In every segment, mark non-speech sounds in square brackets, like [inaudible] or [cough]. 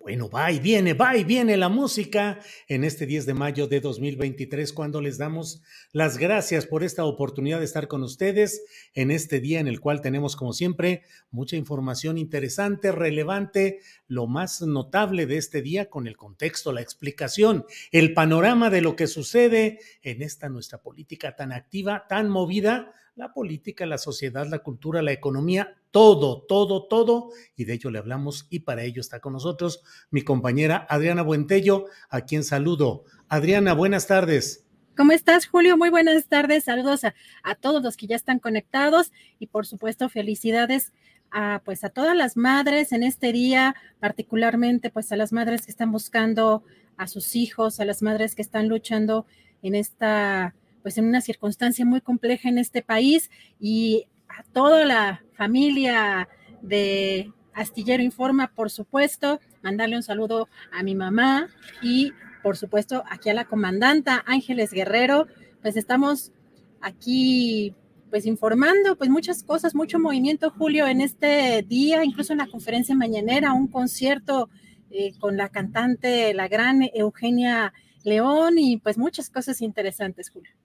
Bueno, va y viene, va y viene la música en este 10 de mayo de 2023, cuando les damos las gracias por esta oportunidad de estar con ustedes en este día en el cual tenemos, como siempre, mucha información interesante, relevante, lo más notable de este día con el contexto, la explicación, el panorama de lo que sucede en esta nuestra política tan activa, tan movida, la política, la sociedad, la cultura, la economía, todo, todo, todo, y de ello le hablamos y para ello está con nosotros mi compañera Adriana Buentello, a quien saludo. Adriana, buenas tardes. ¿Cómo estás, Julio? Muy buenas tardes. Saludos a, a, todos los que ya están conectados y por supuesto felicidades a pues a todas las madres en este día, particularmente pues a las madres que están buscando a sus hijos, a las madres que están luchando en esta pues en una circunstancia muy compleja en este país y a toda la familia de Astillero Informa, por supuesto, mandarle un saludo a mi mamá y por supuesto aquí a la comandanta Ángeles Guerrero, pues estamos aquí pues informando pues muchas cosas, mucho movimiento Julio en este día, incluso en la conferencia mañanera, un concierto eh, con la cantante, la gran Eugenia León y pues muchas cosas interesantes Julio.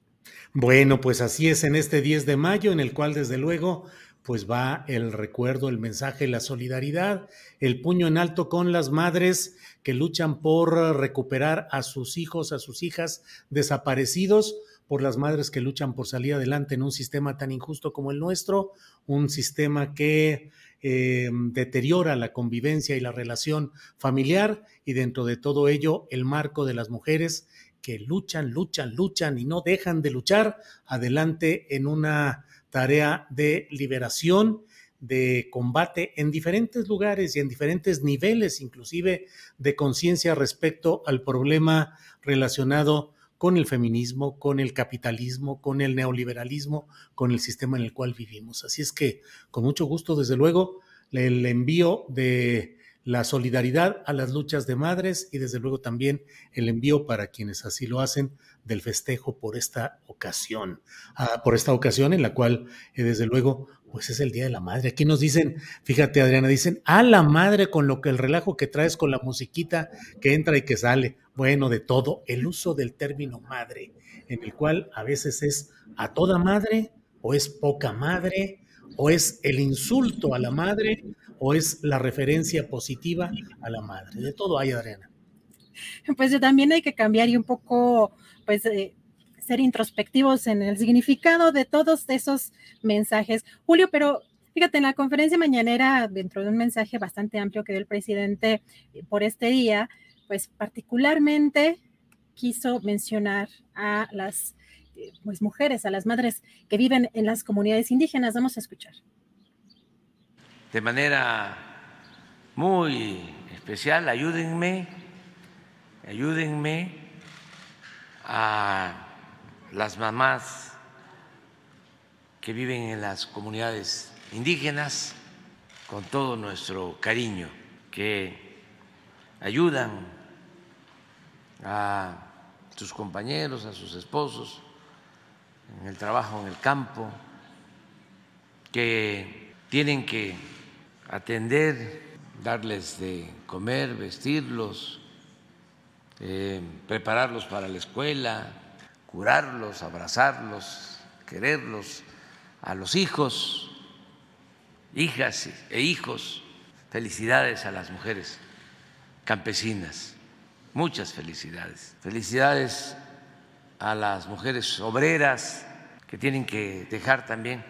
Bueno, pues así es en este 10 de mayo, en el cual desde luego pues va el recuerdo, el mensaje, la solidaridad, el puño en alto con las madres que luchan por recuperar a sus hijos, a sus hijas desaparecidos, por las madres que luchan por salir adelante en un sistema tan injusto como el nuestro, un sistema que eh, deteriora la convivencia y la relación familiar y dentro de todo ello el marco de las mujeres que luchan, luchan, luchan y no dejan de luchar adelante en una tarea de liberación, de combate en diferentes lugares y en diferentes niveles, inclusive de conciencia respecto al problema relacionado con el feminismo, con el capitalismo, con el neoliberalismo, con el sistema en el cual vivimos. Así es que, con mucho gusto, desde luego, el envío de la solidaridad a las luchas de madres y desde luego también el envío para quienes así lo hacen del festejo por esta ocasión, ah, por esta ocasión en la cual eh, desde luego pues es el Día de la Madre. Aquí nos dicen, fíjate Adriana, dicen, a la madre con lo que el relajo que traes con la musiquita que entra y que sale. Bueno, de todo, el uso del término madre, en el cual a veces es a toda madre o es poca madre o es el insulto a la madre o es la referencia positiva a la madre. De todo hay, Adriana. Pues también hay que cambiar y un poco, pues, eh, ser introspectivos en el significado de todos esos mensajes. Julio, pero fíjate, en la conferencia mañanera, dentro de un mensaje bastante amplio que dio el presidente eh, por este día, pues particularmente quiso mencionar a las eh, pues, mujeres, a las madres que viven en las comunidades indígenas. Vamos a escuchar de manera muy especial, ayúdenme, ayúdenme a las mamás que viven en las comunidades indígenas con todo nuestro cariño, que ayudan a sus compañeros, a sus esposos en el trabajo en el campo, que tienen que atender, darles de comer, vestirlos, eh, prepararlos para la escuela, curarlos, abrazarlos, quererlos, a los hijos, hijas e hijos. Felicidades a las mujeres campesinas, muchas felicidades. Felicidades a las mujeres obreras que tienen que dejar también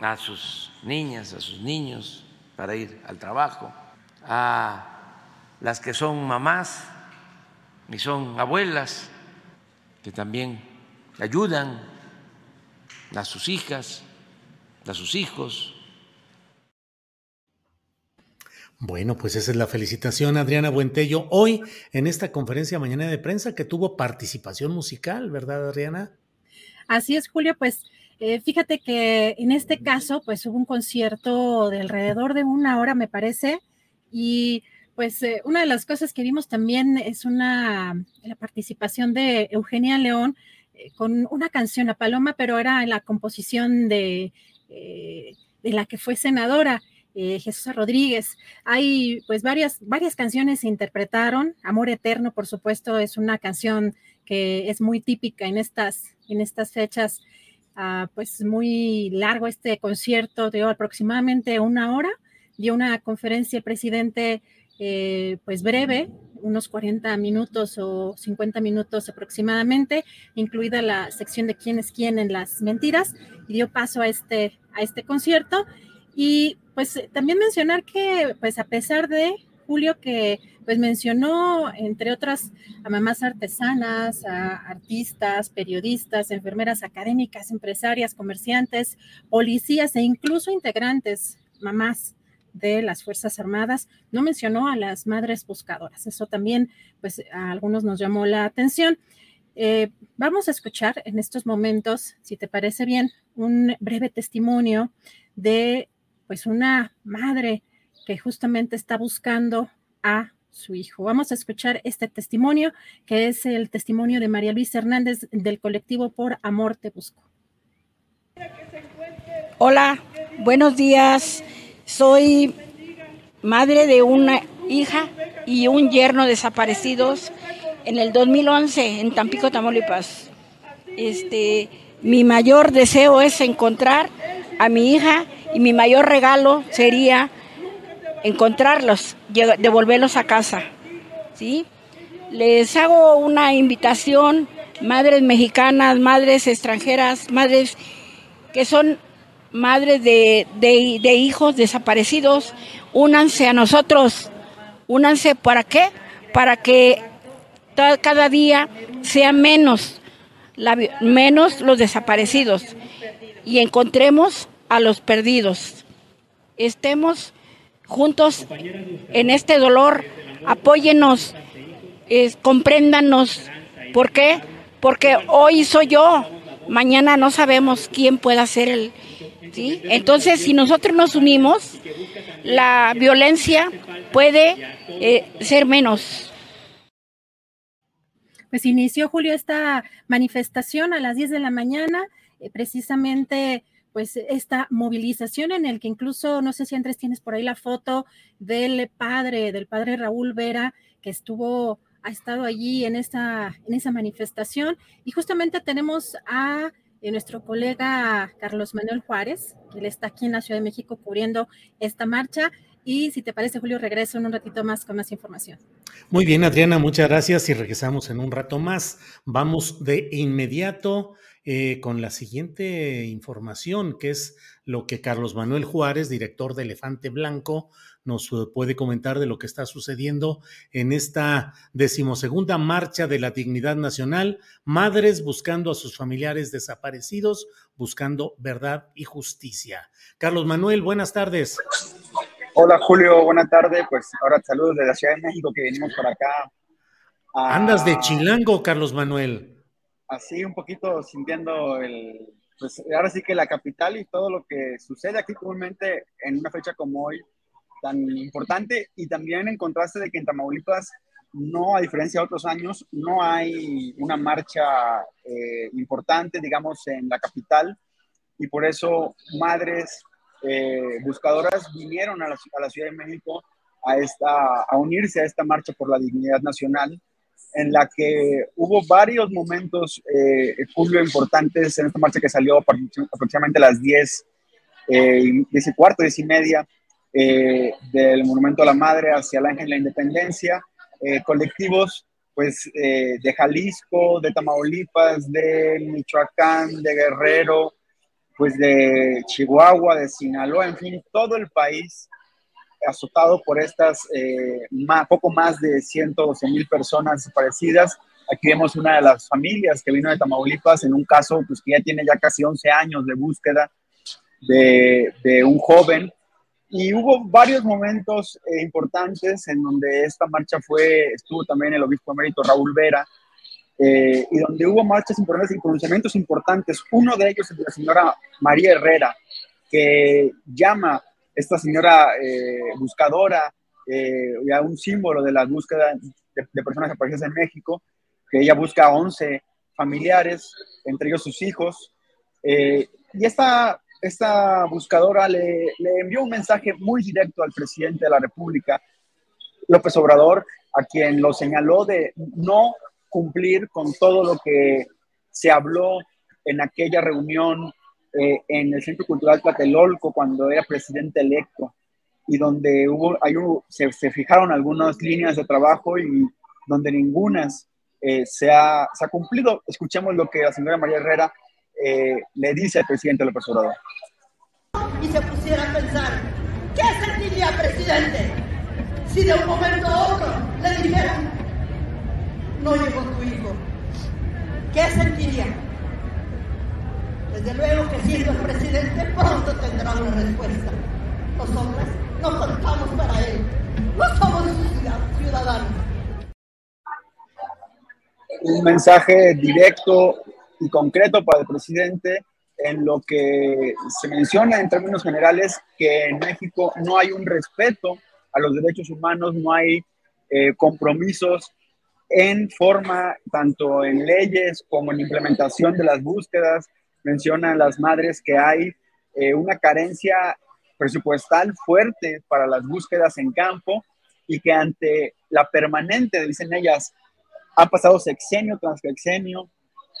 a sus niñas, a sus niños para ir al trabajo, a las que son mamás y son abuelas, que también ayudan a sus hijas, a sus hijos. Bueno, pues esa es la felicitación, Adriana Buentello. Hoy, en esta conferencia mañana de prensa, que tuvo participación musical, ¿verdad, Adriana? Así es, Julio, pues eh, fíjate que en este caso, pues hubo un concierto de alrededor de una hora, me parece, y pues eh, una de las cosas que vimos también es una la participación de Eugenia León eh, con una canción, La Paloma, pero era en la composición de, la que fue senadora. Jesús Rodríguez. Hay pues varias, varias canciones se interpretaron. Amor Eterno, por supuesto, es una canción que es muy típica en estas, en estas fechas. Ah, pues muy largo este concierto, dio aproximadamente una hora. Dio una conferencia el presidente eh, pues breve, unos 40 minutos o 50 minutos aproximadamente, incluida la sección de quién es quién en las mentiras, y dio paso a este, a este concierto. Y pues también mencionar que, pues a pesar de Julio, que pues mencionó, entre otras, a mamás artesanas, a artistas, periodistas, enfermeras académicas, empresarias, comerciantes, policías e incluso integrantes, mamás de las Fuerzas Armadas, no mencionó a las madres buscadoras. Eso también, pues, a algunos nos llamó la atención. Eh, vamos a escuchar en estos momentos, si te parece bien, un breve testimonio de, pues, una madre que justamente está buscando a su hijo. Vamos a escuchar este testimonio, que es el testimonio de María Luisa Hernández del colectivo Por Amor Te Busco. Hola, buenos días. Soy madre de una hija y un yerno desaparecidos en el 2011 en Tampico, Tamaulipas. Este, mi mayor deseo es encontrar a mi hija y mi mayor regalo sería encontrarlos, devolverlos a casa. ¿sí? Les hago una invitación, madres mexicanas, madres extranjeras, madres que son madres de, hijos desaparecidos, únanse a nosotros. Únanse para qué? Para que cada día sea menos, menos los desaparecidos y encontremos a los perdidos. Estemos juntos en este dolor, apóyenos, compréndanos. ¿Por qué? Porque hoy soy yo, mañana no sabemos quién pueda ser el, entonces, si nosotros nos unimos, la violencia puede eh, ser menos. Pues inició, Julio, esta manifestación a las 10 de la mañana, eh, precisamente pues esta movilización en el que incluso, no sé si Andrés tienes por ahí la foto del padre, del padre Raúl Vera, que estuvo, ha estado allí en esta, en esa manifestación, y justamente tenemos a de nuestro colega Carlos Manuel Juárez, que él está aquí en la Ciudad de México cubriendo esta marcha. Y si te parece, Julio, regreso en un ratito más con más información. Muy bien, Adriana, muchas gracias y regresamos en un rato más. Vamos de inmediato eh, con la siguiente información, que es lo que Carlos Manuel Juárez, director de Elefante Blanco, nos eh, puede comentar de lo que está sucediendo en esta decimosegunda marcha de la dignidad nacional, madres buscando a sus familiares desaparecidos, buscando verdad y justicia. Carlos Manuel, buenas tardes. Hola Julio, buenas tardes. Pues ahora saludos de la Ciudad de México que venimos por acá. Andas de chilango, Carlos Manuel. Así un poquito sintiendo el, pues ahora sí que la capital y todo lo que sucede aquí comúnmente en una fecha como hoy, tan importante y también en contraste de que en Tamaulipas no, a diferencia de otros años, no hay una marcha eh, importante, digamos, en la capital y por eso madres eh, buscadoras vinieron a la, a la, Ciudad de México a, esta, a unirse a esta marcha por la dignidad nacional en la que hubo varios momentos, eh, Julio, importantes en esta marcha que salió aproximadamente a las 10, eh, 10 y cuarto, 10 y media, eh, del Monumento a la Madre hacia el Ángel de la Independencia, eh, colectivos pues eh, de Jalisco, de Tamaulipas, de Michoacán, de Guerrero, pues de Chihuahua, de Sinaloa, en fin, todo el país azotado por estas poco más de 112 mil personas desaparecidas. Aquí vemos una de las familias que vino de Tamaulipas, en un caso pues, que ya tiene ya casi 11 años de búsqueda de, de un joven y hubo varios momentos eh, importantes en donde esta marcha fue, estuvo también el obispo emérito Raúl Vera, eh, y donde hubo marchas importantes y pronunciamientos importantes. Uno de ellos es de la señora María Herrera, que llama esta señora eh, buscadora, ya un símbolo de la búsqueda de, personas desaparecidas en México, que ella busca a 11 familiares, entre ellos sus hijos. y esta esta buscadora le, envió un mensaje muy directo al presidente de la República, López Obrador, a quien lo señaló de no cumplir con todo lo que se habló en aquella reunión eh, en el Centro Cultural Tlatelolco cuando era presidente electo y donde hubo, hay se, fijaron algunas líneas de trabajo y donde ninguna eh, se, ha, se, ha, cumplido. Escuchemos lo que la señora María Herrera eh, le dice al presidente López Obrador. Y se pusiera a pensar, ¿qué sentiría, presidente, si de un momento a otro le dijeran, no llegó tu hijo? ¿Qué sentiría? Desde luego que siendo el presidente pronto tendrá una respuesta. Nosotros no contamos para él, no somos ciudadanos. Un mensaje directo y concreto para el presidente en lo que se menciona en términos generales que en México no hay un respeto a los derechos humanos, no hay eh, compromisos en forma, tanto en leyes como en implementación de las búsquedas. Mencionan las madres que hay eh, una carencia presupuestal fuerte para las búsquedas en campo y que ante la permanente, dicen ellas, ha pasado sexenio tras sexenio,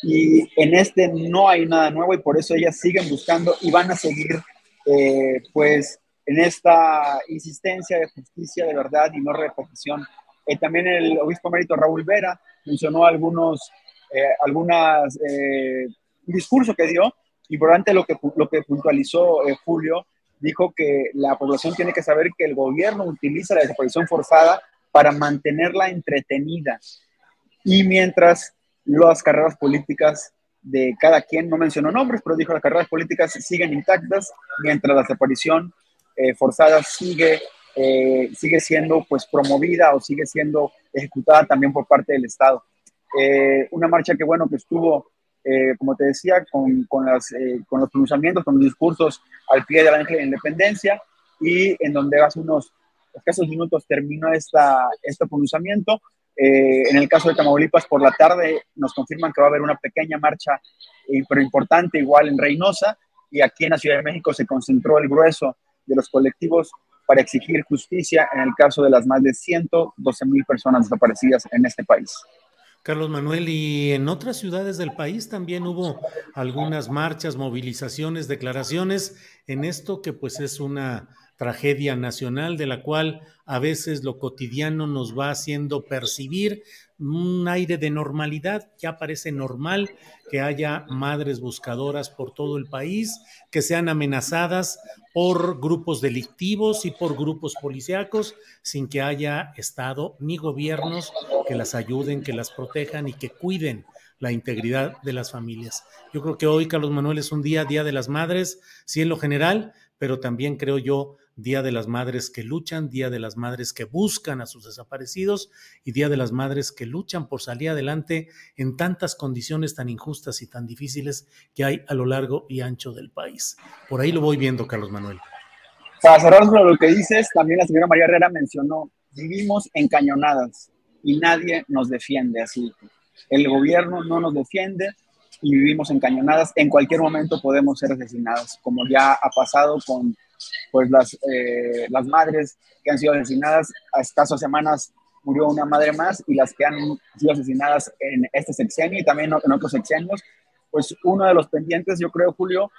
y en este no hay nada nuevo y por eso ellas siguen buscando y van a seguir eh, pues en esta insistencia de justicia, de verdad y no repetición. Eh, también el obispo emérito Raúl Vera mencionó algunos, eh, algunas, un discurso que dio y por ante lo que, lo que puntualizó Julio, dijo que la población tiene que saber que el gobierno utiliza la desaparición forzada para mantenerla entretenida. Y mientras las carreras políticas de cada quien, no mencionó nombres, pero dijo las carreras políticas siguen intactas, mientras la desaparición eh, forzada sigue, eh, sigue siendo pues promovida o sigue siendo ejecutada también por parte del Estado. Eh, una marcha que bueno, que estuvo, como te decía, con, con, las, con los pronunciamientos, con los discursos al pie del ángel de la independencia y en donde hace unos escasos minutos terminó esta, este pronunciamiento eh, en el caso de Tamaulipas, por la tarde nos confirman que va a haber una pequeña marcha, eh, pero importante, igual en Reynosa, y aquí en la Ciudad de México se concentró el grueso de los colectivos para exigir justicia en el caso de las más de 112 mil personas desaparecidas en este país. Carlos Manuel, y en otras ciudades del país también hubo algunas marchas, movilizaciones, declaraciones en esto que pues es una tragedia nacional de la cual a veces lo cotidiano nos va haciendo percibir un aire de normalidad, ya parece normal que haya madres buscadoras por todo el país, que sean amenazadas por grupos delictivos y por grupos policíacos, sin que haya Estado ni gobiernos que las ayuden, que las protejan y que cuiden la integridad de las familias. Yo creo que hoy, Carlos Manuel, es un día, Día de las Madres, sí en lo general, pero también creo yo Día de las Madres que luchan, Día de las Madres que buscan a sus desaparecidos y Día de las Madres que luchan por salir adelante en tantas condiciones tan injustas y tan difíciles que hay a lo largo y ancho del país. Por ahí lo voy viendo, Carlos Manuel. Para cerrar lo que dices, también la señora María Herrera mencionó, vivimos encañonadas y nadie nos defiende así. El gobierno no nos defiende y vivimos encañonadas. En cualquier momento podemos ser asesinadas, como ya ha pasado con pues las, eh, las madres que han sido asesinadas a escasas semanas murió una madre más y las que han sido asesinadas en este sexenio y también en otros sexenios, pues uno de los pendientes, yo creo, Julio,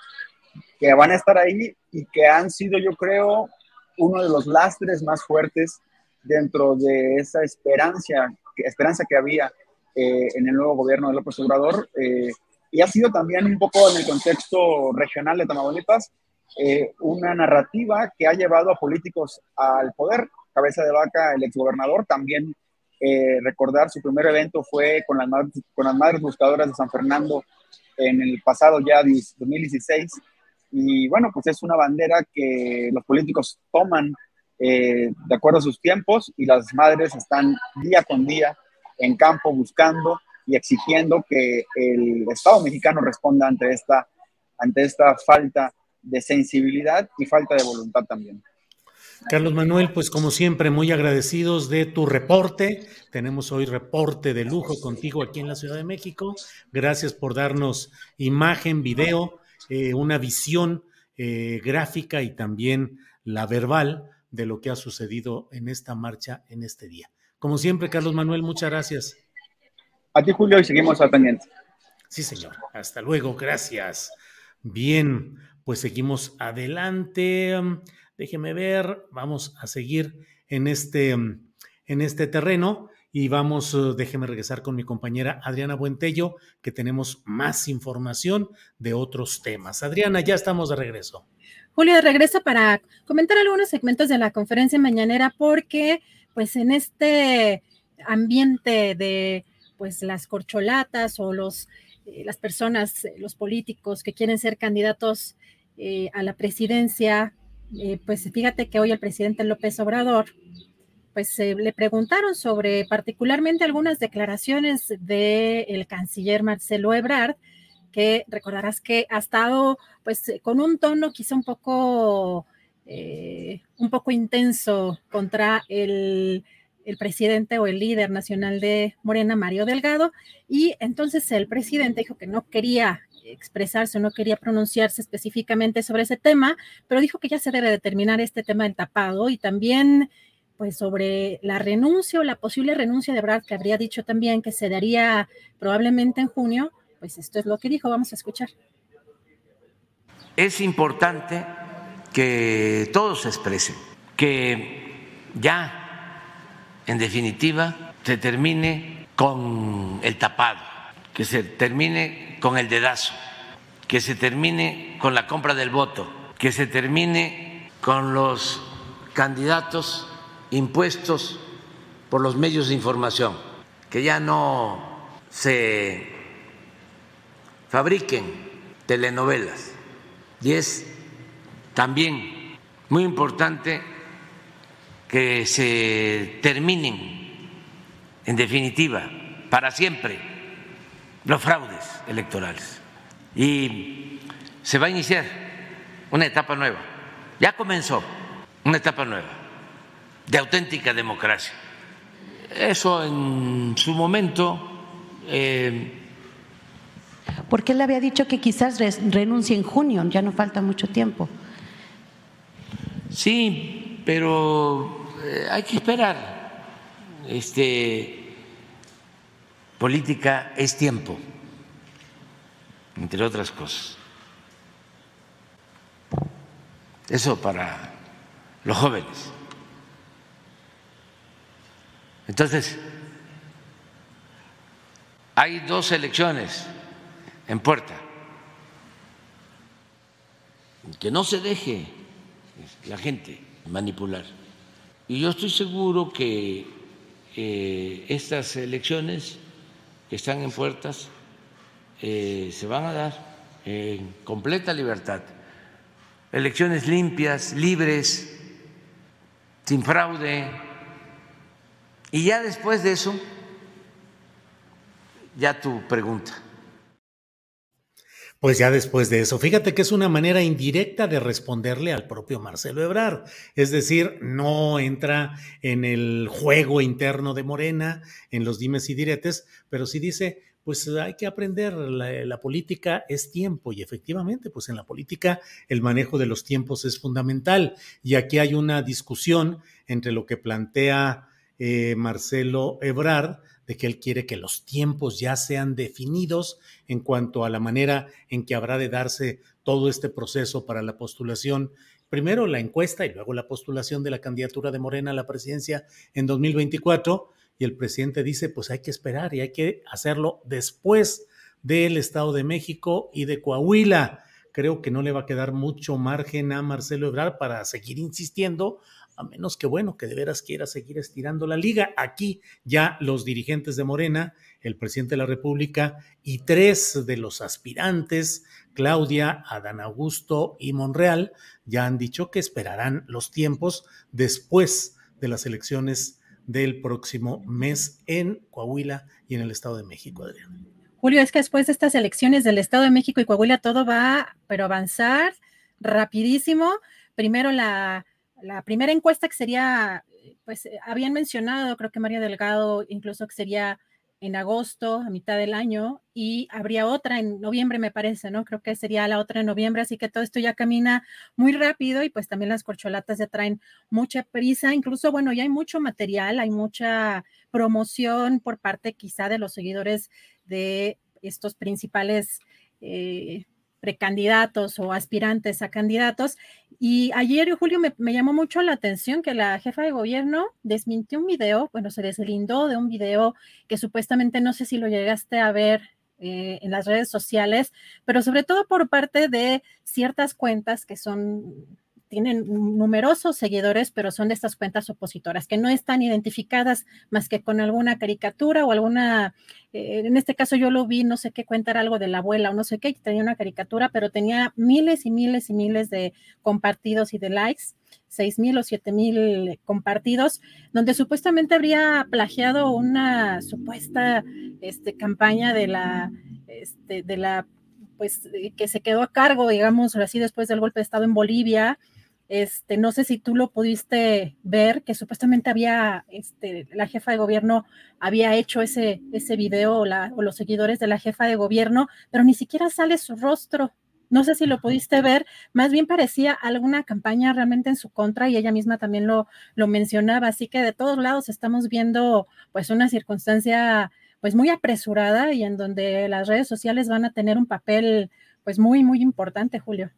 que van a estar ahí y que han sido, yo creo, uno de los lastres más fuertes dentro de esa esperanza, esperanza que había eh, en el nuevo gobierno de López Obrador. Eh, y ha sido también un poco en el contexto regional de Tamaulipas eh, una narrativa que ha llevado a políticos al poder. Cabeza de vaca, el exgobernador, también recordar su primer evento fue con las, madres, buscadoras de San Fernando en el pasado ya 2016. Y bueno, pues es una bandera que los políticos toman de acuerdo a sus tiempos y las madres están día con día en campo buscando y exigiendo que el Estado mexicano responda ante esta, ante esta falta de sensibilidad y falta de voluntad también. Carlos Manuel, pues como siempre, muy agradecidos de tu reporte. Tenemos hoy reporte de lujo contigo aquí en la Ciudad de México. Gracias por darnos imagen, video, eh, una visión eh, gráfica y también la verbal de lo que ha sucedido en esta marcha en este día. Como siempre, Carlos Manuel, muchas gracias. A ti, Julio, y seguimos al pendiente. Sí, señor. Hasta luego, gracias. Bien, pues seguimos adelante. Déjeme ver, vamos a seguir en este, en este terreno y vamos, déjeme regresar con mi compañera Adriana Buentello, que tenemos más información de otros temas. Adriana, ya estamos de regreso. Julio, de regreso para comentar algunos segmentos de la conferencia mañanera porque pues en este ambiente de pues las corcholatas o los, las personas, eh, los políticos que quieren ser candidatos eh, a la presidencia, pues fíjate que hoy el presidente López Obrador, pues le preguntaron sobre particularmente algunas declaraciones del canciller Marcelo Ebrard, que recordarás que ha estado pues con un tono quizá un poco eh, un poco intenso contra el, presidente o el líder nacional de Morena, Mario Delgado, y entonces el presidente dijo que no quería expresarse, no quería pronunciarse específicamente sobre ese tema, pero dijo que ya se debe determinar este tema del tapado y también pues sobre la renuncia o la posible renuncia de Brad, que habría dicho también que se daría probablemente en junio, pues esto es lo que dijo, vamos a escuchar. Es importante que todos se expresen, que ya, en definitiva, se termine con el tapado, que se termine con el dedazo, que se termine con la compra del voto, que se termine con los candidatos impuestos por los medios de información, que ya no se fabriquen telenovelas. Y es también muy importante que se terminen, en definitiva, para siempre, los fraudes electorales. Y se va a iniciar una etapa nueva. Ya comenzó una etapa nueva de auténtica democracia. Eso en su momento... Eh, porque él había dicho que quizás renuncie en junio, ya no falta mucho tiempo. Sí, pero eh, hay que esperar. Este, política es tiempo, entre otras cosas. Eso para los jóvenes. Entonces, hay dos elecciones en puerta. Que no se deje la gente manipular. Y yo estoy seguro que eh, estas elecciones que están en puertas eh, se van a dar en completa libertad. Elecciones limpias, libres, sin fraude. Y ya después de eso, ya tu pregunta. Pues ya después de eso, fíjate que es una manera indirecta de responderle al propio Marcelo Ebrard. Es decir, no entra en el juego interno de Morena, en los dimes y diretes, pero sí dice, pues hay que aprender, la, política es tiempo y efectivamente, pues en la política el manejo de los tiempos es fundamental. Y aquí hay una discusión entre lo que plantea eh, Marcelo Ebrard de que él quiere que los tiempos ya sean definidos en cuanto a la manera en que habrá de darse todo este proceso para la postulación. Primero la encuesta y luego la postulación de la candidatura de Morena a la presidencia en 2024. Y el presidente dice, pues hay que esperar y hay que hacerlo después del Estado de México y de Coahuila. Creo que no le va a quedar mucho margen a Marcelo Ebrard para seguir insistiendo, a menos que, bueno, que de veras quiera seguir estirando la liga. Aquí ya los dirigentes de Morena, el presidente de la República y tres de los aspirantes, Claudia, Adán Augusto y Monreal, ya han dicho que esperarán los tiempos después de las elecciones del próximo mes en Coahuila y en el Estado de México, Adrián. Julio, es que después de estas elecciones del Estado de México y Coahuila todo va, pero avanzar rapidísimo. Primero la la primera encuesta que sería, pues eh, habían mencionado, creo que María Delgado, incluso que sería en agosto, a mitad del año, y habría otra en noviembre, me parece, ¿no? Creo que sería la otra en noviembre, así que todo esto ya camina muy rápido y pues también las corcholatas ya traen mucha prisa, incluso, bueno, ya hay mucho material, hay mucha promoción por parte quizá de los seguidores de estos principales eh, precandidatos o aspirantes a candidatos. Y ayer, Julio, me, llamó mucho la atención que la jefa de gobierno desmintió un video, bueno, se deslindó de un video que supuestamente no sé si lo llegaste a ver eh, en las redes sociales, pero sobre todo por parte de ciertas cuentas que son tienen numerosos seguidores, pero son de estas cuentas opositoras, que no están identificadas más que con alguna caricatura o alguna, eh, en este caso yo lo vi, no sé qué cuenta, algo de la abuela o no sé qué, tenía una caricatura, pero tenía miles y miles y miles de compartidos y de likes, seis mil o siete mil compartidos, donde supuestamente habría plagiado una supuesta este, campaña de la, este, de la pues que se quedó a cargo, digamos así, después del golpe de Estado en Bolivia, este, no sé si tú lo pudiste ver, que supuestamente había, este, la jefa de gobierno había hecho ese, ese video o, los seguidores de la jefa de gobierno, pero ni siquiera sale su rostro. No sé si lo pudiste ver, más bien parecía alguna campaña realmente en su contra y ella misma también lo, lo mencionaba. Así que de todos lados estamos viendo pues una circunstancia pues muy apresurada y en donde las redes sociales van a tener un papel pues muy, muy importante, Julio.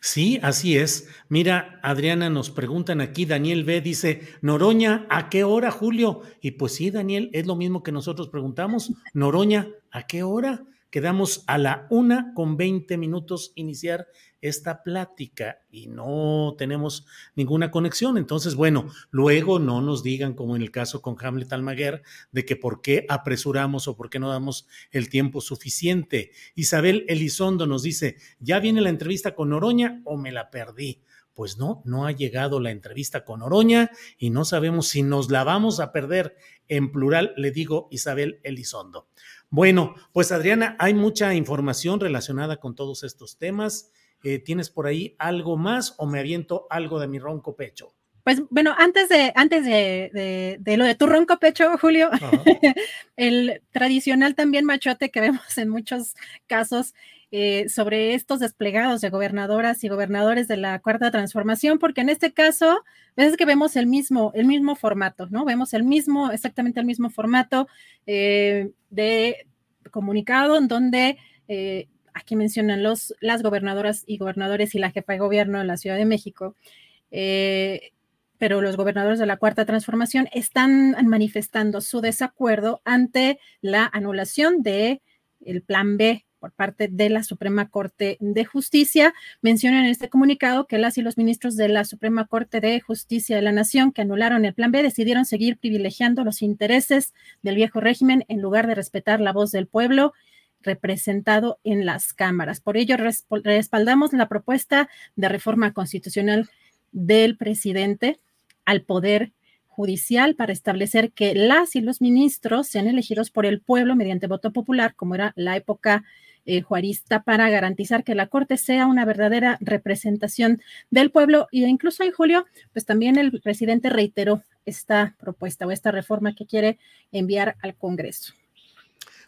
Sí, así es. Mira, Adriana, nos preguntan aquí, Daniel B dice, Noroña, ¿a qué hora, Julio? Y pues sí, Daniel, es lo mismo que nosotros preguntamos. Noroña, ¿a qué hora? Quedamos a la una con veinte minutos iniciar esta plática y no tenemos ninguna conexión. Entonces, bueno, luego no nos digan, como en el caso con Hamlet Almaguer, de que por qué apresuramos o por qué no damos el tiempo suficiente. Isabel Elizondo nos dice, ¿ya viene la entrevista con Oroña o me la perdí? Pues no, no ha llegado la entrevista con Oroña y no sabemos si nos la vamos a perder. En plural le digo Isabel Elizondo. Bueno, pues Adriana, hay mucha información relacionada con todos estos temas. Eh, ¿Tienes por ahí algo más o me aviento algo de mi ronco pecho? Pues bueno, antes de, antes de, lo de tu ronco pecho, Julio, [laughs] el tradicional también machote que vemos en muchos casos eh, sobre estos desplegados de gobernadoras y gobernadores de la cuarta transformación, porque en este caso, ves que vemos el mismo, el mismo formato, ¿no? Vemos el mismo, exactamente el mismo formato eh, de comunicado en donde aquí mencionan los, las gobernadoras y gobernadores y la jefa de gobierno de la Ciudad de México, eh, pero los gobernadores de la Cuarta Transformación están manifestando su desacuerdo ante la anulación de el Plan B por parte de la Suprema Corte de Justicia. Mencionan en este comunicado que las y los ministros de la Suprema Corte de Justicia de la Nación que anularon el Plan B decidieron seguir privilegiando los intereses del viejo régimen en lugar de respetar la voz del pueblo representado en las cámaras. Por ello, respaldamos la propuesta de reforma constitucional del presidente al Poder Judicial para establecer que las y los ministros sean elegidos por el pueblo mediante voto popular, como era la época eh, juarista, para garantizar que la Corte sea una verdadera representación del pueblo. Y incluso en julio, pues también el presidente reiteró esta propuesta o esta reforma que quiere enviar al Congreso.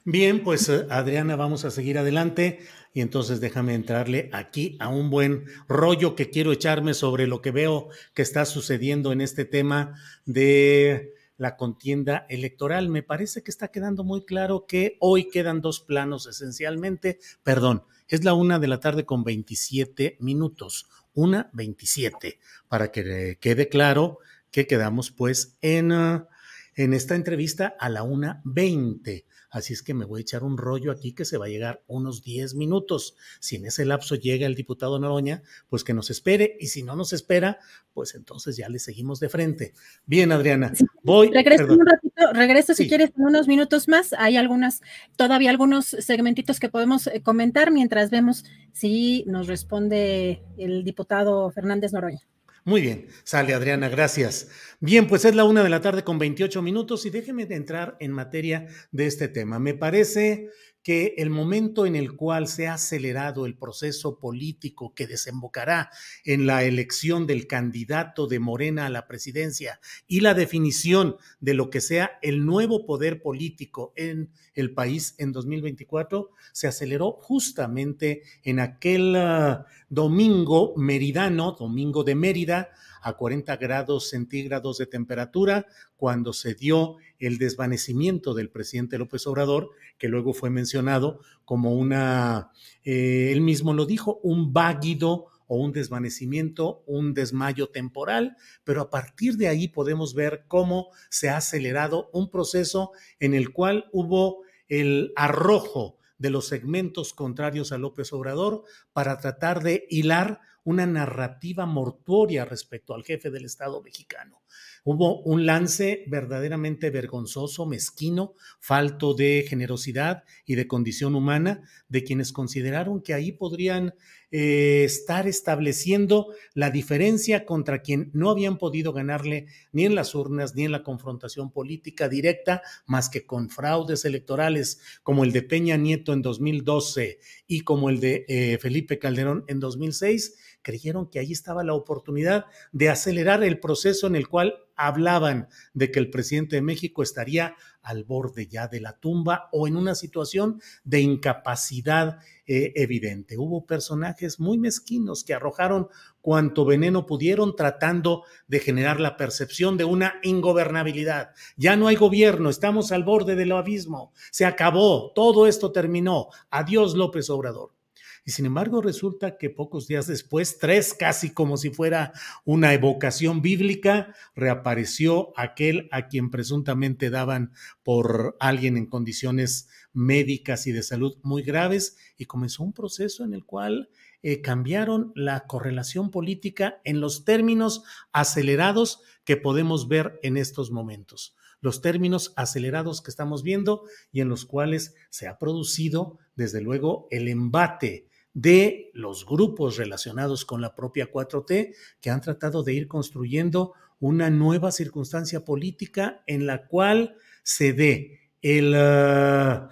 Bien, pues eh, Adriana, vamos a seguir adelante y entonces déjame entrarle aquí a un buen rollo que quiero echarme sobre lo que veo que está sucediendo en este tema de la contienda electoral. Me parece que está quedando muy claro que hoy quedan dos planos esencialmente. Perdón, es la una de la tarde con 27 minutos. Una 27, para que quede claro que quedamos pues en, ah, en esta entrevista a la una 20. Así es que me voy a echar un rollo aquí que se va a llegar unos 10 minutos. Si en ese lapso llega el diputado Noroña, pues que nos espere. Y si no nos espera, pues entonces ya le seguimos de frente. Bien, Adriana. Voy. Regreso un ratito, regreso si quieres en unos minutos más. Hay algunas, todavía algunos segmentitos que podemos eh, comentar mientras vemos si nos responde el diputado Fernández Noroña. Muy bien, sale Adriana, gracias. Bien, pues es la una de la tarde con 28 minutos y déjeme entrar en materia de este tema. Me parece que el momento en el cual se ha acelerado el proceso político que desembocará en la elección del candidato de Morena a la presidencia y la definición de lo que sea el nuevo poder político en el país en 2024 se aceleró justamente en aquel uh, domingo meridano, domingo de Mérida, a 40 grados centígrados de temperatura cuando se dio el desvanecimiento del presidente López Obrador, que luego fue mencionado como una, eh, él mismo lo dijo, un váguido o un desvanecimiento, un desmayo temporal, pero a partir de ahí podemos ver cómo se ha acelerado un proceso en el cual hubo el arrojo de los segmentos contrarios a López Obrador para tratar de hilar una narrativa mortuoria respecto al jefe del Estado mexicano. Hubo un lance verdaderamente vergonzoso, mezquino, falto de generosidad y de condición humana de quienes consideraron que ahí podrían eh, estar estableciendo la diferencia contra quien no habían podido ganarle ni en las urnas ni en la confrontación política directa, más que con fraudes electorales como el de Peña Nieto en 2012 y como el de eh, Felipe Calderón en 2006 creyeron que ahí estaba la oportunidad de acelerar el proceso en el cual hablaban de que el presidente de México estaría al borde ya de la tumba o en una situación de incapacidad eh, evidente. Hubo personajes muy mezquinos que arrojaron cuanto veneno pudieron tratando de generar la percepción de una ingobernabilidad. Ya no hay gobierno, estamos al borde del abismo, se acabó, todo esto terminó. Adiós López Obrador. Y sin embargo resulta que pocos días después, tres casi como si fuera una evocación bíblica, reapareció aquel a quien presuntamente daban por alguien en condiciones médicas y de salud muy graves y comenzó un proceso en el cual eh, cambiaron la correlación política en los términos acelerados que podemos ver en estos momentos. Los términos acelerados que estamos viendo y en los cuales se ha producido, desde luego, el embate de los grupos relacionados con la propia 4T que han tratado de ir construyendo una nueva circunstancia política en la cual se dé el, ah,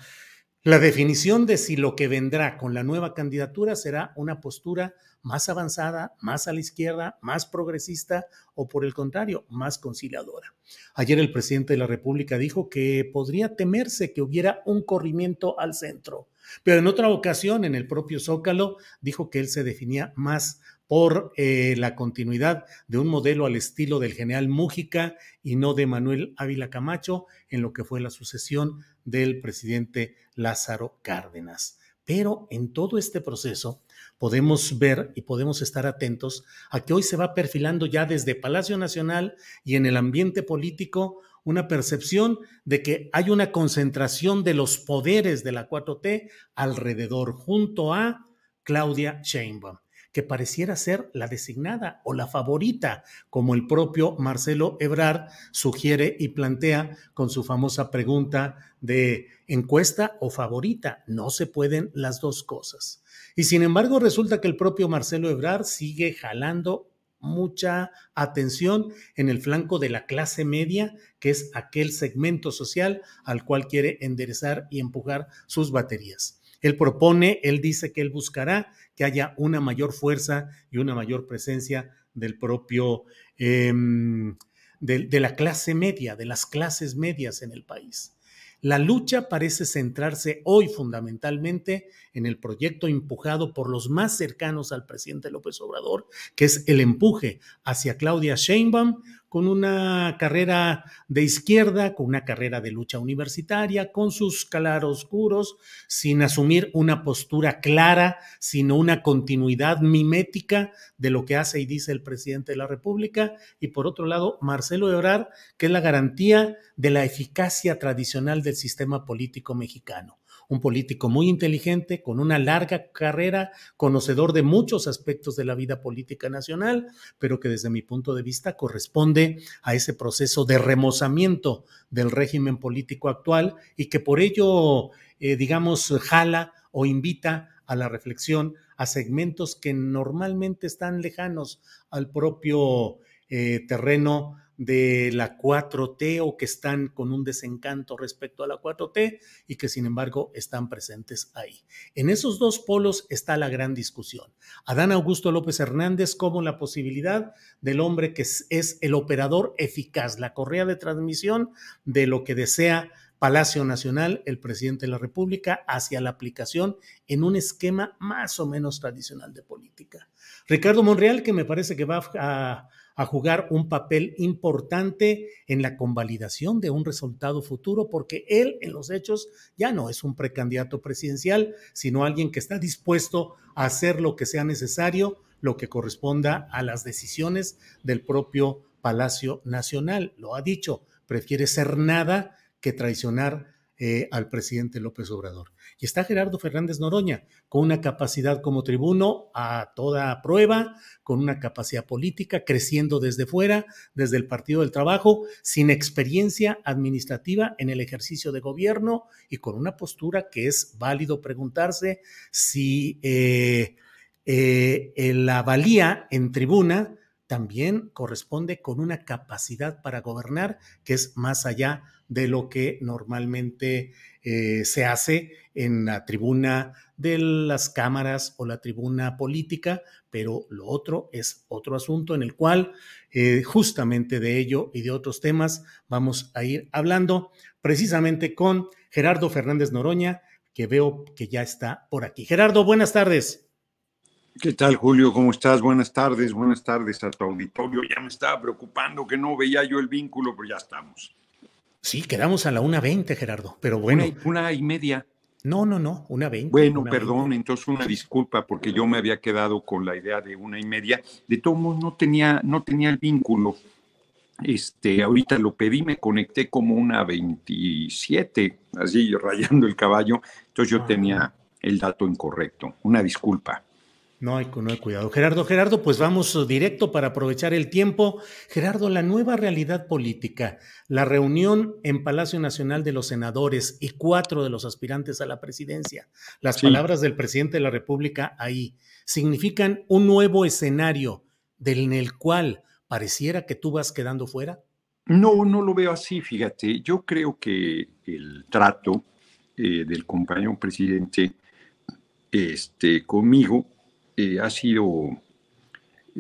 la definición de si lo que vendrá con la nueva candidatura será una postura más avanzada, más a la izquierda, más progresista o por el contrario, más conciliadora. Ayer el presidente de la República dijo que podría temerse que hubiera un corrimiento al centro pero en otra ocasión, en el propio Zócalo, dijo que él se definía más por eh, la continuidad de un modelo al estilo del general Mújica y no de Manuel Ávila Camacho en lo que fue la sucesión del presidente Lázaro Cárdenas. Pero en todo este proceso podemos ver y podemos estar atentos a que hoy se va perfilando ya desde Palacio Nacional y en el ambiente político una percepción de que hay una concentración de los poderes de la 4T alrededor, junto a Claudia Sheinbaum que pareciera ser la designada o la favorita, como el propio Marcelo Ebrard sugiere y plantea con su famosa pregunta de encuesta o favorita. No se pueden las dos cosas. Y sin embargo, resulta que el propio Marcelo Ebrard sigue jalando mucha atención en el flanco de la clase media, que es aquel segmento social al cual quiere enderezar y empujar sus baterías. Él propone, él dice que él buscará que haya una mayor fuerza y una mayor presencia del propio, em, de la clase media, de las clases medias en el país. La lucha parece centrarse hoy fundamentalmente en el proyecto empujado por los más cercanos al presidente López Obrador, que es el empuje hacia Claudia Sheinbaum con una carrera de izquierda, con una carrera de lucha universitaria, con sus claroscuros, sin asumir una postura clara, sino una continuidad mimética de lo que hace y dice el presidente de la República. Y por otro lado, Marcelo Ebrard, que es la garantía de la eficacia tradicional del sistema político mexicano un político muy inteligente, con una larga carrera, conocedor de muchos aspectos de la vida política nacional, pero que desde mi punto de vista corresponde a ese proceso de remozamiento del régimen político actual y que por ello, eh, digamos, jala o invita a la reflexión a segmentos que normalmente están lejanos al propio eh, terreno de la 4T o que están con un desencanto respecto a la 4T y que sin embargo están presentes ahí. En esos dos polos está la gran discusión. Adán Augusto López Hernández como la posibilidad del hombre que es, es el operador eficaz, la correa de transmisión de lo que desea Palacio Nacional, el presidente de la República, hacia la aplicación en un esquema más o menos tradicional de política. Ricardo Monreal, que me parece que va a a jugar un papel importante en la convalidación de un resultado futuro, porque él en los hechos ya no es un precandidato presidencial, sino alguien que está dispuesto a hacer lo que sea necesario, lo que corresponda a las decisiones del propio Palacio Nacional. Lo ha dicho, prefiere ser nada que traicionar eh, al presidente López Obrador. Y está Gerardo Fernández Noroña, con una capacidad como tribuno a toda prueba, con una capacidad política, creciendo desde fuera, desde el Partido del Trabajo, sin experiencia administrativa en el ejercicio de gobierno y con una postura que es válido preguntarse si eh, eh, la valía en tribuna también corresponde con una capacidad para gobernar que es más allá de lo que normalmente eh, se hace en la tribuna de las cámaras o la tribuna política, pero lo otro es otro asunto en el cual eh, justamente de ello y de otros temas vamos a ir hablando precisamente con Gerardo Fernández Noroña, que veo que ya está por aquí. Gerardo, buenas tardes. ¿Qué tal, Julio? ¿Cómo estás? Buenas tardes, buenas tardes a tu auditorio. Ya me estaba preocupando que no veía yo el vínculo, pero ya estamos. Sí, quedamos a la 1.20, Gerardo, pero bueno. Una, y media. No, no, no, una 20. Bueno, perdón, entonces una disculpa porque yo me había quedado con la idea de una y media. De todos modos, no tenía, no tenía el vínculo. Este, ahorita lo pedí, me conecté como una 27, así rayando el caballo. Entonces yo tenía el dato incorrecto. Una disculpa. No hay, no hay cuidado. Gerardo, Gerardo, pues vamos directo para aprovechar el tiempo. Gerardo, la nueva realidad política, la reunión en Palacio Nacional de los senadores y cuatro de los aspirantes a la presidencia, las palabras del presidente de la República ahí, significan un nuevo escenario en el cual pareciera que tú vas quedando fuera. No, no lo veo así, fíjate. Yo creo que el trato eh, del compañero presidente este, conmigo eh, ha sido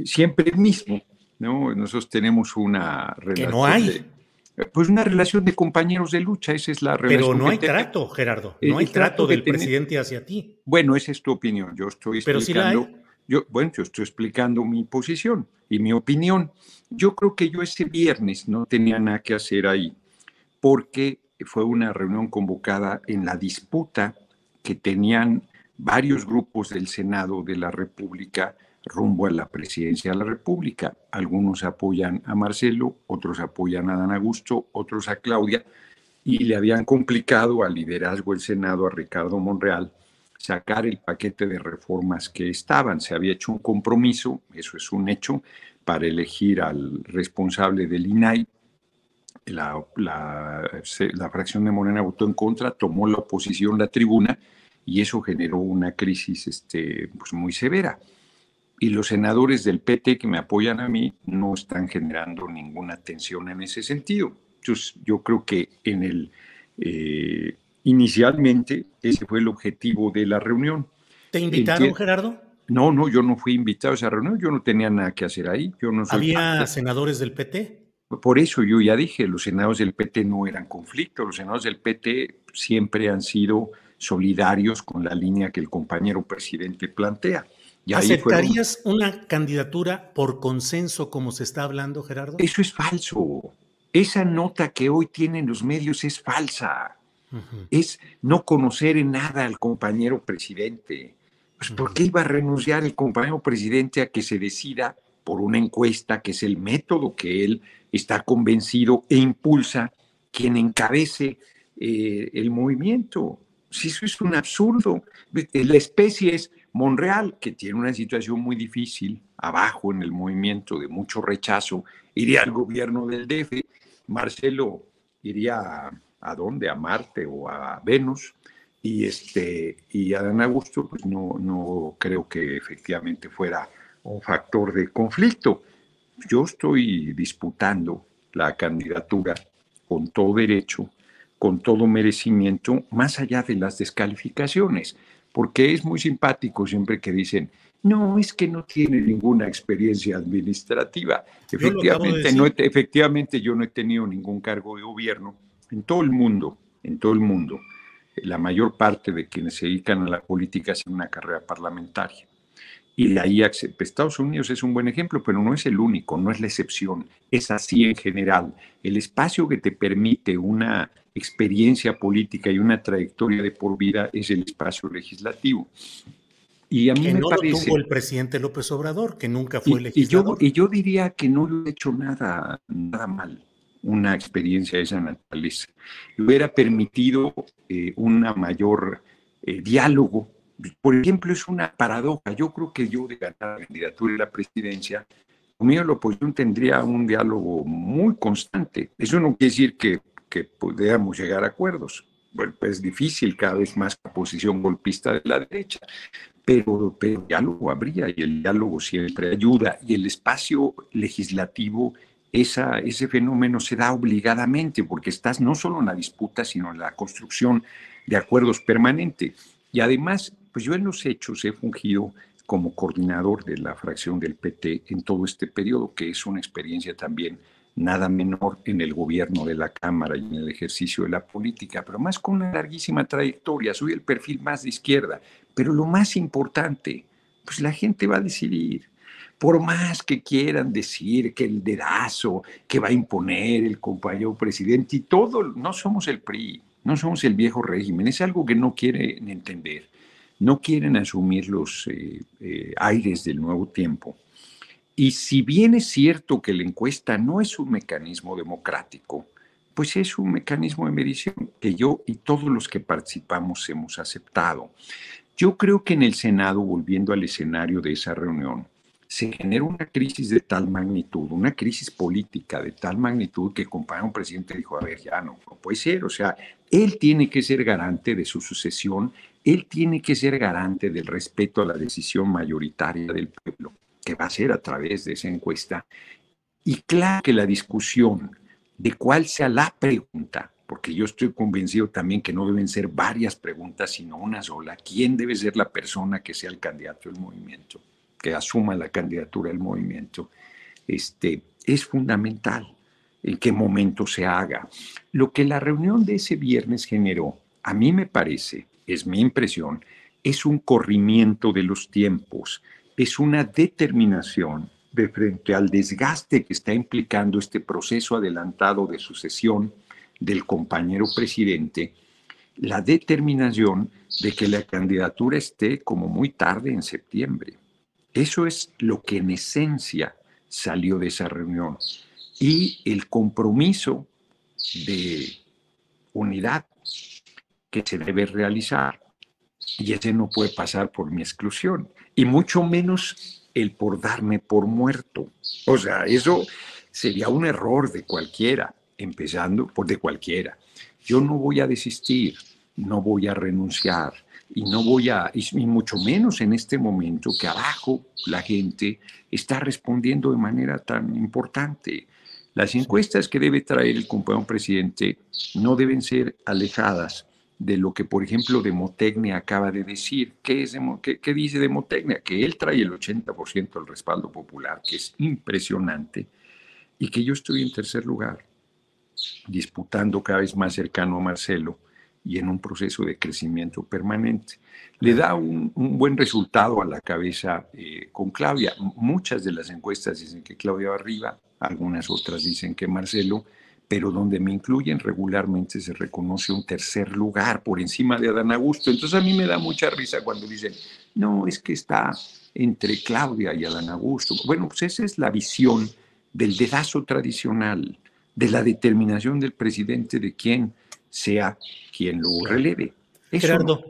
siempre el mismo, ¿no? Nosotros tenemos una relación. Que no hay. pues una relación de compañeros de lucha, esa es la relación. Pero no hay trato, Gerardo, no hay trato, del presidente hacia ti. Bueno, esa es tu opinión, yo estoy explicando. Yo, bueno, yo estoy explicando mi posición y mi opinión. Yo creo que yo ese viernes no tenía nada que hacer ahí, porque fue una reunión convocada en la disputa que tenían varios grupos del Senado de la República rumbo a la presidencia de la República. Algunos apoyan a Marcelo, otros apoyan a Dan Augusto, otros a Claudia, y le habían complicado al liderazgo del Senado, a Ricardo Monreal, sacar el paquete de reformas que estaban. Se había hecho un compromiso, eso es un hecho, para elegir al responsable del INAI. La, la, la fracción de Morena votó en contra, tomó la oposición la tribuna y eso generó una crisis este, pues muy severa. Y los senadores del PT que me apoyan a mí no están generando ninguna tensión en ese sentido. Entonces, yo creo que en el, eh, inicialmente ese fue el objetivo de la reunión. ¿Te invitaron, Gerardo? No, no, yo no fui invitado a esa reunión, yo no tenía nada que hacer ahí. Yo no ¿Había senadores del PT? Por eso yo ya dije, los senadores del PT no eran conflicto, los senadores del PT siempre han sido solidarios con la línea que el compañero presidente plantea. ¿Aceptarías una candidatura por consenso como se está hablando, Gerardo? Eso es falso. Esa nota que hoy tienen los medios es falsa. Es no conocer en nada al compañero presidente. Pues, ¿Por qué iba a renunciar el compañero presidente a que se decida por una encuesta, que es el método que él está convencido e impulsa, quien encabece eh, el movimiento? Si eso es un absurdo. La especie es Monreal, que tiene una situación muy difícil, abajo en el movimiento de mucho rechazo, iría al gobierno del DF, Marcelo iría a, dónde, a Marte o a Venus, y, este, y Adán Augusto, pues no, no creo que efectivamente fuera un factor de conflicto. Yo estoy disputando la candidatura con todo derecho, con todo merecimiento, más allá de las descalificaciones porque es muy simpático siempre que dicen, no, es que no tiene ninguna experiencia administrativa. Efectivamente, no, efectivamente, yo no he tenido ningún cargo de gobierno en todo el mundo, en todo el mundo. La mayor parte de quienes se dedican a la política hacen una carrera parlamentaria. Y de ahí Estados Unidos es un buen ejemplo, pero no es el único, no es la excepción. Es así en general. El espacio que te permite una experiencia política y una trayectoria de por vida es el espacio legislativo. Y a mí que me no parece, lo tuvo el presidente López Obrador, que nunca fue legislador. Y yo, diría que no lo he hecho nada, nada mal una experiencia de esa naturaleza. Le hubiera permitido eh, un mayor eh, diálogo por ejemplo, es una paradoja. Yo creo que yo de ganar la candidatura y la presidencia, conmigo la oposición tendría un diálogo muy constante. Eso no quiere decir que, podamos llegar a acuerdos. Pues es difícil cada vez más la posición golpista de la derecha, pero, pero diálogo habría y el diálogo siempre ayuda y el espacio legislativo ese fenómeno se da obligadamente porque estás no solo en la disputa, sino en la construcción de acuerdos permanentes. Y además, pues yo en los hechos he fungido como coordinador de la fracción del PT en todo este periodo, que es una experiencia también nada menor en el gobierno de la Cámara y en el ejercicio de la política, pero más con una larguísima trayectoria. Soy el perfil más de izquierda, pero lo más importante, pues la gente va a decidir. Por más que quieran decir que el dedazo que va a imponer el compañero presidente y todo, no somos el PRI, no somos el viejo régimen, es algo que no quieren entender, no quieren asumir los eh, eh, aires del nuevo tiempo. Y si bien es cierto que la encuesta no es un mecanismo democrático, pues es un mecanismo de medición que yo y todos los que participamos hemos aceptado. Yo creo que en el Senado, volviendo al escenario de esa reunión, se genera una crisis de tal magnitud, una crisis política de tal magnitud que el compañero presidente dijo, a ver, ya no, no puede ser, o sea, él tiene que ser garante de su sucesión, él tiene que ser garante del respeto a la decisión mayoritaria del pueblo, que va a ser a través de esa encuesta. Y claro que la discusión de cuál sea la pregunta, porque yo estoy convencido también que no deben ser varias preguntas, sino una sola, ¿quién debe ser la persona que sea el candidato del movimiento? que asuma la candidatura del movimiento, este, es fundamental en qué momento se haga. Lo que la reunión de ese viernes generó, a mí me parece, es mi impresión, es un corrimiento de los tiempos, es una determinación de frente al desgaste que está implicando este proceso adelantado de sucesión del compañero presidente, la determinación de que la candidatura esté como muy tarde en septiembre. Eso es lo que en esencia salió de esa reunión. Y el compromiso de unidad que se debe realizar. Y ese no puede pasar por mi exclusión. Y mucho menos el por darme por muerto. O sea, eso sería un error de cualquiera, empezando por de cualquiera. Yo no voy a desistir, no voy a renunciar, y no voy a, y mucho menos en este momento que abajo la gente está respondiendo de manera tan importante. Las encuestas que debe traer el compañero presidente no deben ser alejadas de lo que, por ejemplo, Demotecnia acaba de decir. ¿Qué, es qué, qué dice Demotecnia? Que él trae el 80% del respaldo popular, que es impresionante, y que yo estoy en tercer lugar, disputando cada vez más cercano a Marcelo y en un proceso de crecimiento permanente. Le da un, buen resultado a la cabeza eh, con Claudia. Muchas de las encuestas dicen que Claudia va arriba, algunas otras dicen que Marcelo, pero donde me incluyen regularmente se reconoce un tercer lugar por encima de Adán Augusto. Entonces a mí me da mucha risa cuando dicen, no, es que está entre Claudia y Adán Augusto. Bueno, pues esa es la visión del dedazo tradicional, de la determinación del presidente de quién sea quien lo releve. Eso Gerardo,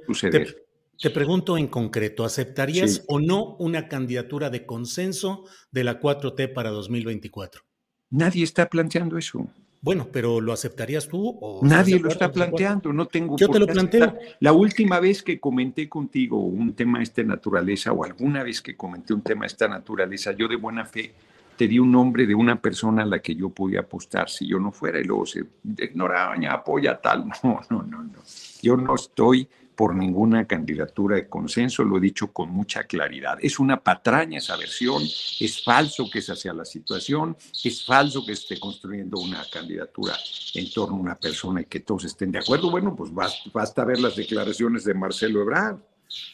te, pregunto en concreto, ¿aceptarías o no una candidatura de consenso de la 4T para 2024? Nadie está planteando eso. Bueno, pero ¿lo aceptarías tú? O Nadie lo está planteando, no tengo. Yo te lo planteo. La última vez que comenté contigo un tema de esta naturaleza, o alguna vez que comenté un tema de esta naturaleza, yo de buena fe te di un nombre de una persona a la que yo podía apostar si yo no fuera y luego se ignoraba, apoya tal. [laughs] No, no, no, no. Yo no estoy por ninguna candidatura de consenso, lo he dicho con mucha claridad. Es una patraña esa versión, es falso que esa sea la situación, es falso que esté construyendo una candidatura en torno a una persona y que todos estén de acuerdo. Bueno, pues basta, ver las declaraciones de Marcelo Ebrard,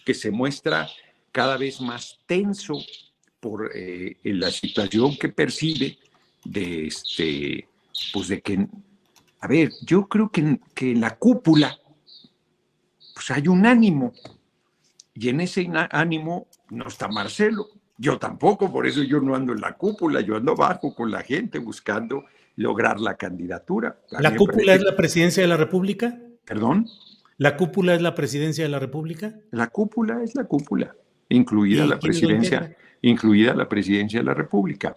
que se muestra cada vez más tenso por eh, la situación que percibe de este, pues de que, a ver, yo creo que, que la cúpula, pues hay un ánimo, y en ese ánimo no está Marcelo, yo tampoco, por eso yo no ando en la cúpula, yo ando abajo con la gente buscando lograr la candidatura. ¿La cúpula es la presidencia de la República? ¿Perdón? ¿La cúpula es la presidencia de la República? La cúpula es la cúpula, incluida la presidencia incluida la presidencia de la República.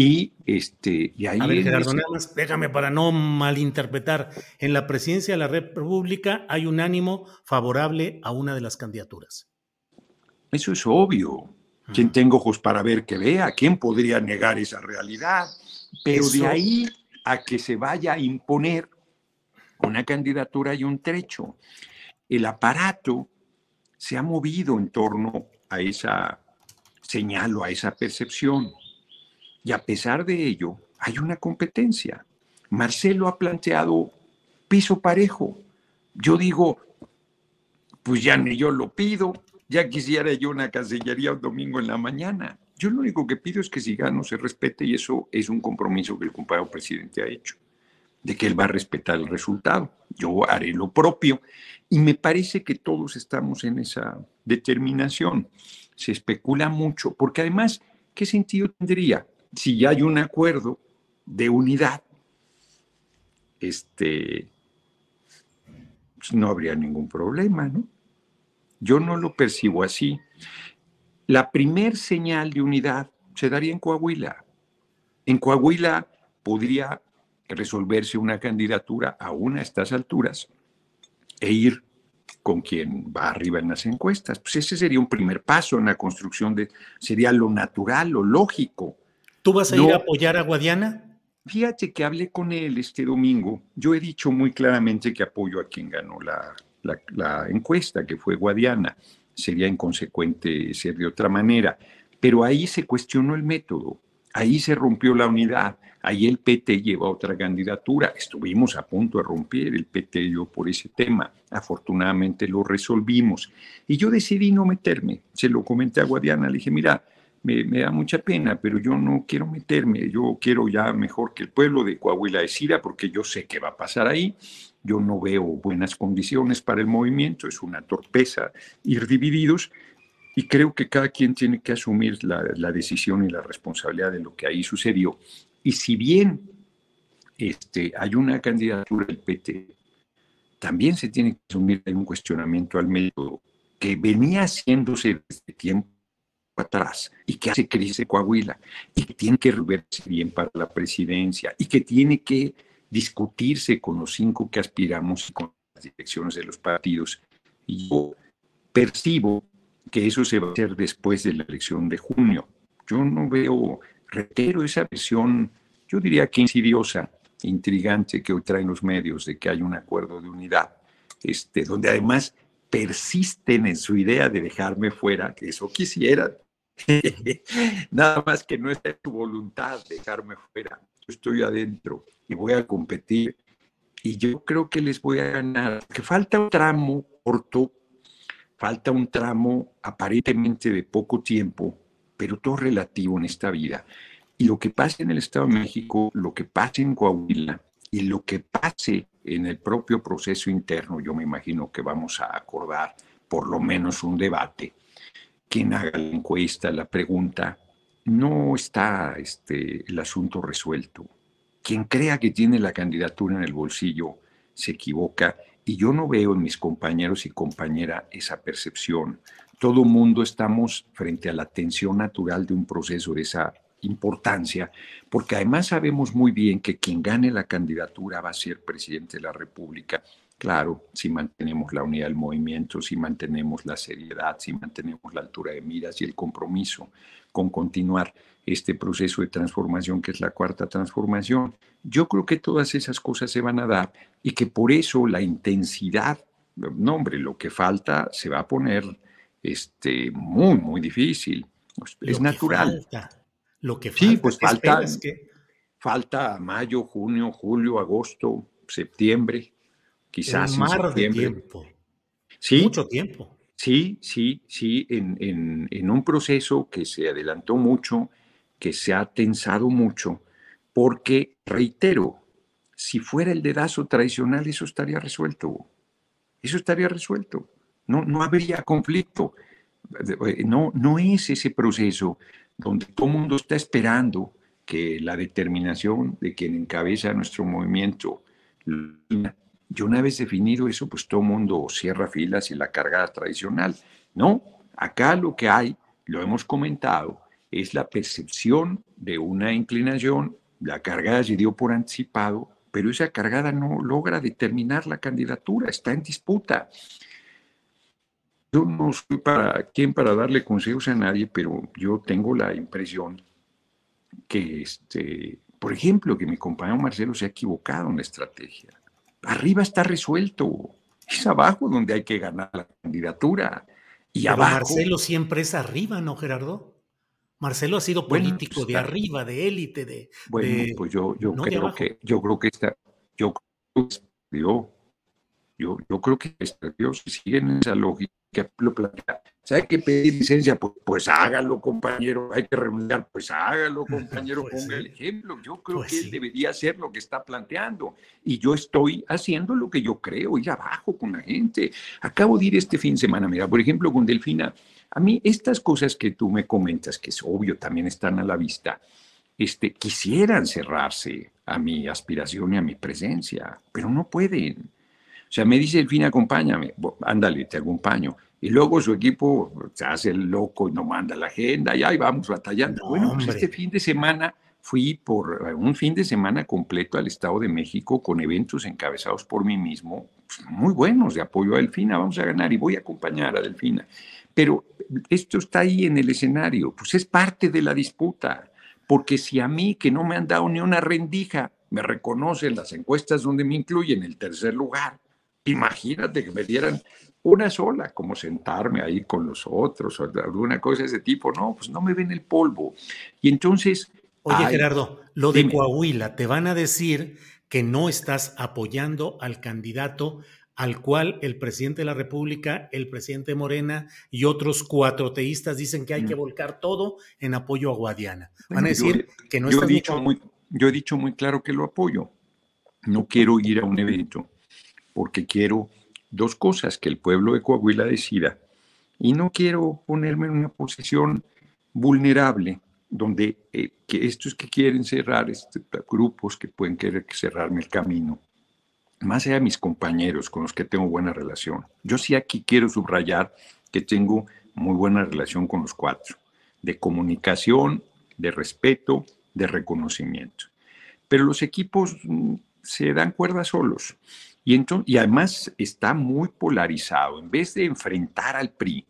Y, este, y ahí... A ver, Gerardo, nada más, déjame para no malinterpretar. En la presidencia de la República hay un ánimo favorable a una de las candidaturas. Eso es obvio. ¿Quién tengo ojos para ver que vea? ¿Quién podría negar esa realidad? Pero de ahí a que se vaya a imponer una candidatura y un trecho. El aparato se ha movido en torno a esa señalo a esa percepción. Y a pesar de ello, hay una competencia. Marcelo ha planteado piso parejo. Yo digo, pues ya ni yo lo pido, ya quisiera yo una cancillería un domingo en la mañana. Yo lo único que pido es que si gano se respete y eso es un compromiso que el compañero presidente ha hecho, de que él va a respetar el resultado. Yo haré lo propio y me parece que todos estamos en esa determinación se especula mucho, porque además, ¿qué sentido tendría si ya hay un acuerdo de unidad? Este, pues, no habría ningún problema, ¿no? Yo no lo percibo así. La primer señal de unidad se daría en Coahuila. En Coahuila podría resolverse una candidatura aún a estas alturas e ir con quien va arriba en las encuestas. Pues ese sería un primer paso en la construcción de, sería lo natural, lo lógico. ¿Tú vas a ir a apoyar a Guadiana? Fíjate que hablé con él este domingo. Yo he dicho muy claramente que apoyo a quien ganó la, la encuesta, que fue Guadiana. Sería inconsecuente ser de otra manera. Pero ahí se cuestionó el método, ahí se rompió la unidad, Ahí el PT lleva otra candidatura. Estuvimos a punto de romper el PT y yo por ese tema. Afortunadamente lo resolvimos. Y yo decidí no meterme. Se lo comenté a Guadiana. Le dije, mira, me, da mucha pena, pero yo no quiero meterme. Yo quiero ya mejor que el pueblo de Coahuila decida, porque yo sé qué va a pasar ahí. Yo no veo buenas condiciones para el movimiento. Es una torpeza ir divididos. Y creo que cada quien tiene que asumir la, decisión y la responsabilidad de lo que ahí sucedió. Y si bien este, hay una candidatura del PT, también se tiene que asumir un cuestionamiento al método que venía haciéndose desde tiempo atrás y que hace crisis Coahuila y que tiene que reverse bien para la presidencia y que tiene que discutirse con los cinco que aspiramos y con las direcciones de los partidos. Y yo percibo que eso se va a hacer después de la elección de junio. Yo no veo reitero esa versión, yo diría que insidiosa, intrigante que hoy traen los medios de que hay un acuerdo de unidad, este, donde además persisten en su idea de dejarme fuera, que eso quisieran. [laughs] Nada más que no en tu voluntad dejarme fuera. Yo estoy adentro y voy a competir y yo creo que les voy a ganar, que falta un tramo corto, falta un tramo aparentemente de poco tiempo, pero todo relativo en esta vida. Y lo que pase en el Estado de México, lo que pase en Coahuila y lo que pase en el propio proceso interno, yo me imagino que vamos a acordar por lo menos un debate. Quien haga la encuesta, la pregunta, no está este, el asunto resuelto. Quien crea que tiene la candidatura en el bolsillo se equivoca y yo no veo en mis compañeros y compañeras esa percepción. Todo mundo estamos frente a la tensión natural de un proceso de esa importancia, porque además sabemos muy bien que quien gane la candidatura va a ser presidente de la República. Claro, si mantenemos la unidad del movimiento, si mantenemos la seriedad, si mantenemos la altura de miras y el compromiso con continuar este proceso de transformación que es la cuarta transformación. Yo creo que todas esas cosas se van a dar y que por eso la intensidad, no hombre, lo que falta se va a poner este, muy, muy difícil. Es natural. Lo que falta, sí, pues falta, que... falta mayo, junio, julio, agosto, septiembre, quizás. Mar de tiempo. Sí. Mucho tiempo. Sí, sí, sí, en, en, en, un proceso que se adelantó mucho, que se ha tensado mucho, porque, reitero, si fuera el dedazo tradicional, eso estaría resuelto. Eso estaría resuelto. No, no habría conflicto. No, no es ese proceso donde todo el mundo está esperando que la determinación de quien encabeza nuestro movimiento, yo una vez definido eso, pues todo mundo cierra filas y la cargada tradicional. No, acá lo que hay, lo hemos comentado, es la percepción de una inclinación, la cargada se dio por anticipado, pero esa cargada no logra determinar la candidatura, está en disputa. Yo no soy para quien para darle consejos a nadie, pero yo tengo la impresión que, este, por ejemplo, que mi compañero Marcelo se ha equivocado en la estrategia. Arriba está resuelto, es abajo donde hay que ganar la candidatura. Y abajo, Marcelo siempre es arriba, ¿no, Gerardo? Marcelo ha sido político pues de arriba, de élite, de. Bueno, pues yo, yo creo que yo creo que está, yo creo que yo, yo, creo que si siguen esa lógica lo plantea. Si hay que pedir licencia, pues, pues, hágalo, compañero. Hay que renunciar, pues hágalo, compañero. Pues ponga el ejemplo. Yo creo pues que él debería hacer lo que está planteando. Y yo estoy haciendo lo que yo creo, ir abajo con la gente. Acabo de ir este fin de semana, mira, por ejemplo, con Delfina. A mí, estas cosas que tú me comentas, que es obvio, también están a la vista, este, quisieran cerrarse a mi aspiración y a mi presencia, pero no pueden. O sea, me dice Delfina, acompáñame, ándale, te acompaño y luego su equipo se hace el loco y no manda la agenda y ahí vamos batallando. bueno, pues este fin de semana fui por un fin de semana completo al Estado de México con eventos encabezados por mí mismo, pues, muy buenos de apoyo a Delfina, vamos a ganar y voy a acompañar a Delfina. Pero esto está ahí en el escenario, pues es parte de la disputa, porque si a mí que no me han dado ni una rendija, me reconocen las encuestas donde me incluyen el tercer lugar, imagínate que me dieran una sola, como sentarme ahí con los otros o alguna cosa de ese tipo. No, pues no me ven el polvo. Y entonces... Oye, Gerardo, lo de Coahuila, te van a decir que no estás apoyando al candidato al cual el presidente de la República, el presidente Morena y otros cuatro teístas dicen que hay que mm. volcar todo en apoyo a Guadiana. Van a decir que no yo he dicho muy, Yo he dicho muy claro que lo apoyo. No quiero ir a un evento porque quiero dos cosas, que el pueblo de Coahuila decida. Y no quiero ponerme en una posición vulnerable donde eh, que estos que quieren cerrar, este, grupos que pueden querer cerrarme el camino, más de mis compañeros con los que tengo buena relación. Yo sí aquí quiero subrayar que tengo muy buena relación con los cuatro, de comunicación, de respeto, de reconocimiento. Pero los equipos mm, se dan cuerda solos. Y, además está muy polarizado. En vez de enfrentar al PRI,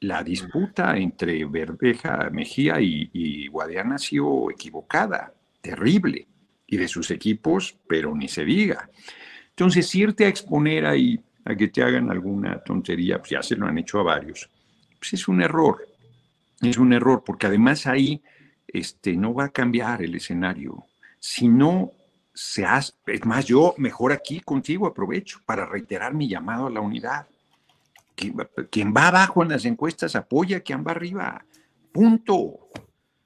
la disputa entre Verdeja, Mejía y, Guadiana ha sido equivocada, terrible. Y de sus equipos, pero ni se diga. Entonces, irte a exponer ahí a que te hagan alguna tontería, pues ya se lo han hecho a varios, pues es un error. Es un error, porque además ahí este, no va a cambiar el escenario. Si no se hace, es más, yo mejor aquí contigo aprovecho para reiterar mi llamado a la unidad. Quien, va abajo en las encuestas apoya a quien va arriba. Punto.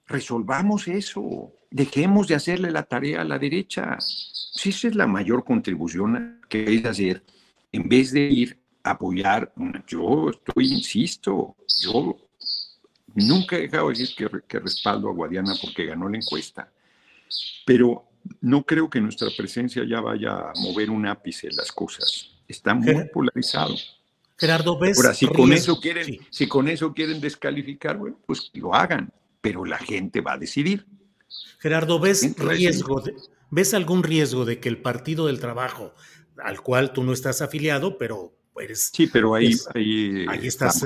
Resolvamos eso. Dejemos de hacerle la tarea a la derecha. Si esa es la mayor contribución que que hacer, en vez de ir a apoyar, yo estoy, insisto, yo nunca he dejado de decir que respaldo a Guadiana porque ganó la encuesta. Pero no creo que nuestra presencia ya vaya a mover un ápice las cosas. Está muy polarizado. Gerardo, ¿ves? Ahora, si con, eso quieren, si con eso quieren descalificar, bueno, pues lo hagan, pero la gente va a decidir. Gerardo, ¿ves riesgo? ¿Ves algún riesgo de que el Partido del Trabajo, al cual tú no estás afiliado, pero eres. Sí, pero ahí, ahí, ahí estás.